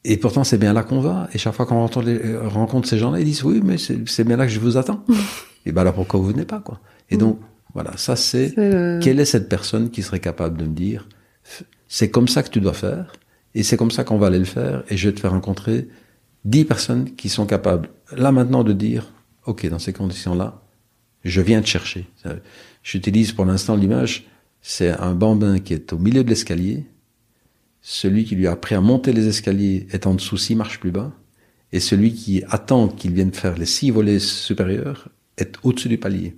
Et pourtant, c'est bien là qu'on va. Et chaque fois qu'on rencontre ces gens-là, ils disent oui, mais c'est bien là que je vous attends. [LAUGHS] et ben alors pourquoi vous venez pas quoi? Et donc voilà, ça c'est quelle est cette personne qui serait capable de me dire c'est comme ça que tu dois faire et c'est comme ça qu'on va aller le faire et je vais te faire rencontrer dix personnes qui sont capables, là maintenant, de dire, OK, dans ces conditions-là, je viens te chercher. J'utilise pour l'instant l'image, c'est un bambin qui est au milieu de l'escalier, celui qui lui a appris à monter les escaliers est en dessous six marches plus bas, et celui qui attend qu'il vienne faire les six volets supérieurs est au-dessus du palier.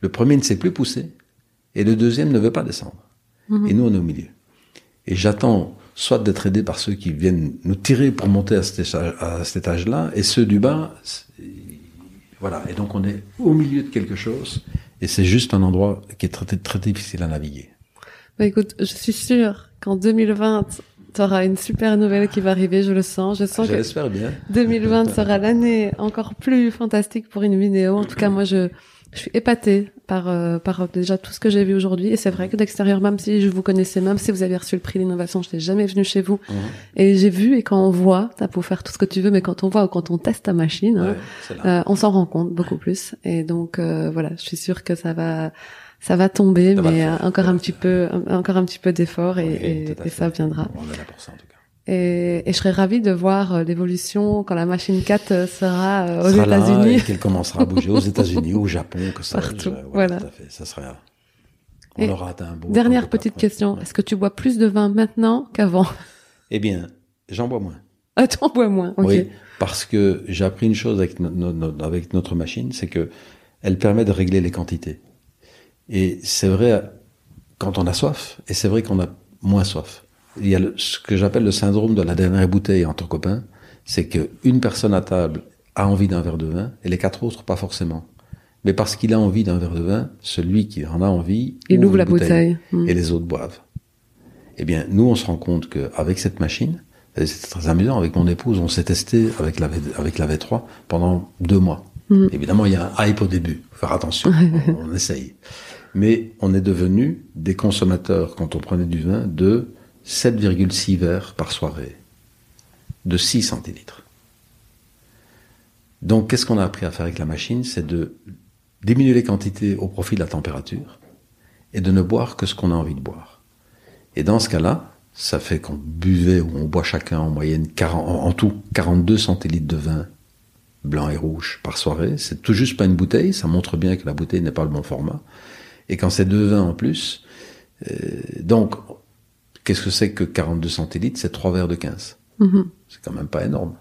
Le premier ne sait plus pousser, et le deuxième ne veut pas descendre. Mhm. Et nous, on est au milieu. Et j'attends soit d'être aidé par ceux qui viennent nous tirer pour monter à cet étage-là, et ceux du bas, voilà. Et donc on est au milieu de quelque chose, et c'est juste un endroit qui est très, très difficile à naviguer. Bah écoute, je suis sûre qu'en 2020, tu auras une super nouvelle qui va arriver, je le sens. Je sens J'espère bien. 2020 sera l'année encore plus fantastique pour une vidéo. En tout cas, moi, je, je suis épatée par euh, par déjà tout ce que j'ai vu aujourd'hui. Et c'est vrai que d'extérieur même si je vous connaissais même si vous avez reçu le prix d'innovation je n'ai jamais venu chez vous. Mhm. et j'ai vu et quand on voit t'as pour faire tout ce que tu veux mais quand on voit ou quand on teste ta machine hein, euh, on s'en rend compte beaucoup plus. Et donc euh, voilà je suis sûre que ça va ça va tomber mais encore un petit peu encore un petit peu d'effort et, et, ça viendra. On est là pour ça en tout cas et, et, je serais ravie de voir euh, l'évolution quand la machine 4 euh, sera euh, aux États-Unis. Et qu'elle commencera à bouger aux [LAUGHS] États-Unis, au Japon, que ça. Partout. voilà. Tout à fait. Ça serait. On aura atteint un beau. Dernière petite question. Est-ce que tu bois plus de vin maintenant qu'avant? Eh bien, j'en bois moins. Ah, t'en bois moins. ok. Oui, parce que j'ai appris une chose avec, avec notre machine, c'est que elle permet de régler les quantités. Et c'est vrai quand on a soif, et c'est vrai qu'on a moins soif il y a ce que j'appelle le syndrome de la dernière bouteille entre copains, c'est qu'une personne à table a envie d'un verre de vin et les quatre autres pas forcément. Mais parce qu'il a envie d'un verre de vin, celui qui en a envie, il ouvre la bouteille, hmm. et les autres boivent. Eh bien, nous, on se rend compte qu'avec cette machine, c'est très amusant, avec mon épouse, on s'est testé avec la, v, avec la V3 pendant deux mois. Hmm. Évidemment, il y a un hype au début, faut faire attention, [LAUGHS] on, on essaye. Mais on est devenu des consommateurs, quand on prenait du vin, de 7,6 verres par soirée, de 6 centilitres. Donc, qu'est-ce qu'on a appris à faire avec la machine? C'est de diminuer les quantités au profit de la température et de ne boire que ce qu'on a envie de boire. Et dans ce cas-là, ça fait qu'on buvait ou on boit chacun en moyenne 40, en tout 42 centilitres de vin blanc et rouge par soirée. C'est tout juste pas une bouteille, ça montre bien que la bouteille n'est pas le bon format. Et quand c'est deux vins en plus, euh, donc qu'est-ce que c'est que 42 centilitres? C'est trois verres de 15. Mm-hmm. C'est quand même pas énorme.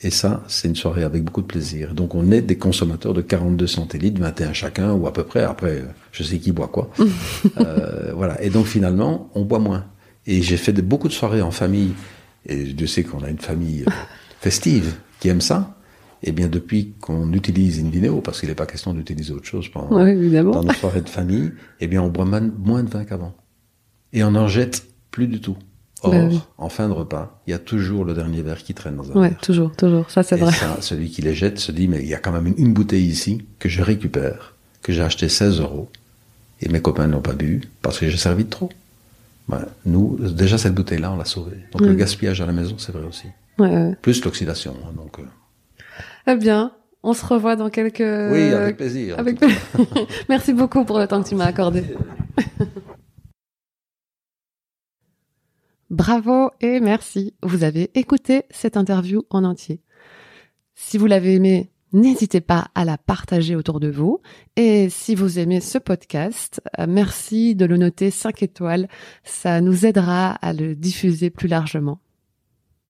Et ça, c'est une soirée avec beaucoup de plaisir. Donc on est des consommateurs de 42 centilitres, 21 chacun, ou à peu près. Après, je sais qui boit quoi. [LAUGHS] euh, voilà. Et donc finalement, on boit moins. Et j'ai fait de, beaucoup de soirées en famille. Et je sais qu'on a une famille euh, [LAUGHS] festive qui aime ça. Et bien depuis qu'on utilise une vidéo, parce qu'il n'est pas question d'utiliser autre chose pendant, dans nos soirées de famille, eh bien on boit moins de vin qu'avant. Et on n'en jette plus du tout. Or, bah en fin de repas, il y a toujours le dernier verre qui traîne dans un ouais, toujours, toujours. Ça, c'est vrai. Ça, celui qui les jette se dit, mais il y a quand même une, bouteille ici que je récupère, que j'ai acheté 16 euros, et mes copains n'ont pas bu parce que j'ai servi de trop. nous, déjà, cette bouteille-là, on l'a sauvée. Donc, le gaspillage à la maison, c'est vrai aussi. Ouais, Plus l'oxydation. Hein, donc, euh. Eh bien, on se revoit dans quelques... Oui, avec plaisir. Avec... [LAUGHS] Merci beaucoup pour le temps que tu m'as accordé. [LAUGHS] Bravo et merci. Vous avez écouté cette interview en entier. Si vous l'avez aimé, n'hésitez pas à la partager autour de vous. Et si vous aimez ce podcast, euh, merci de le noter 5 étoiles. Ça nous aidera à le diffuser plus largement.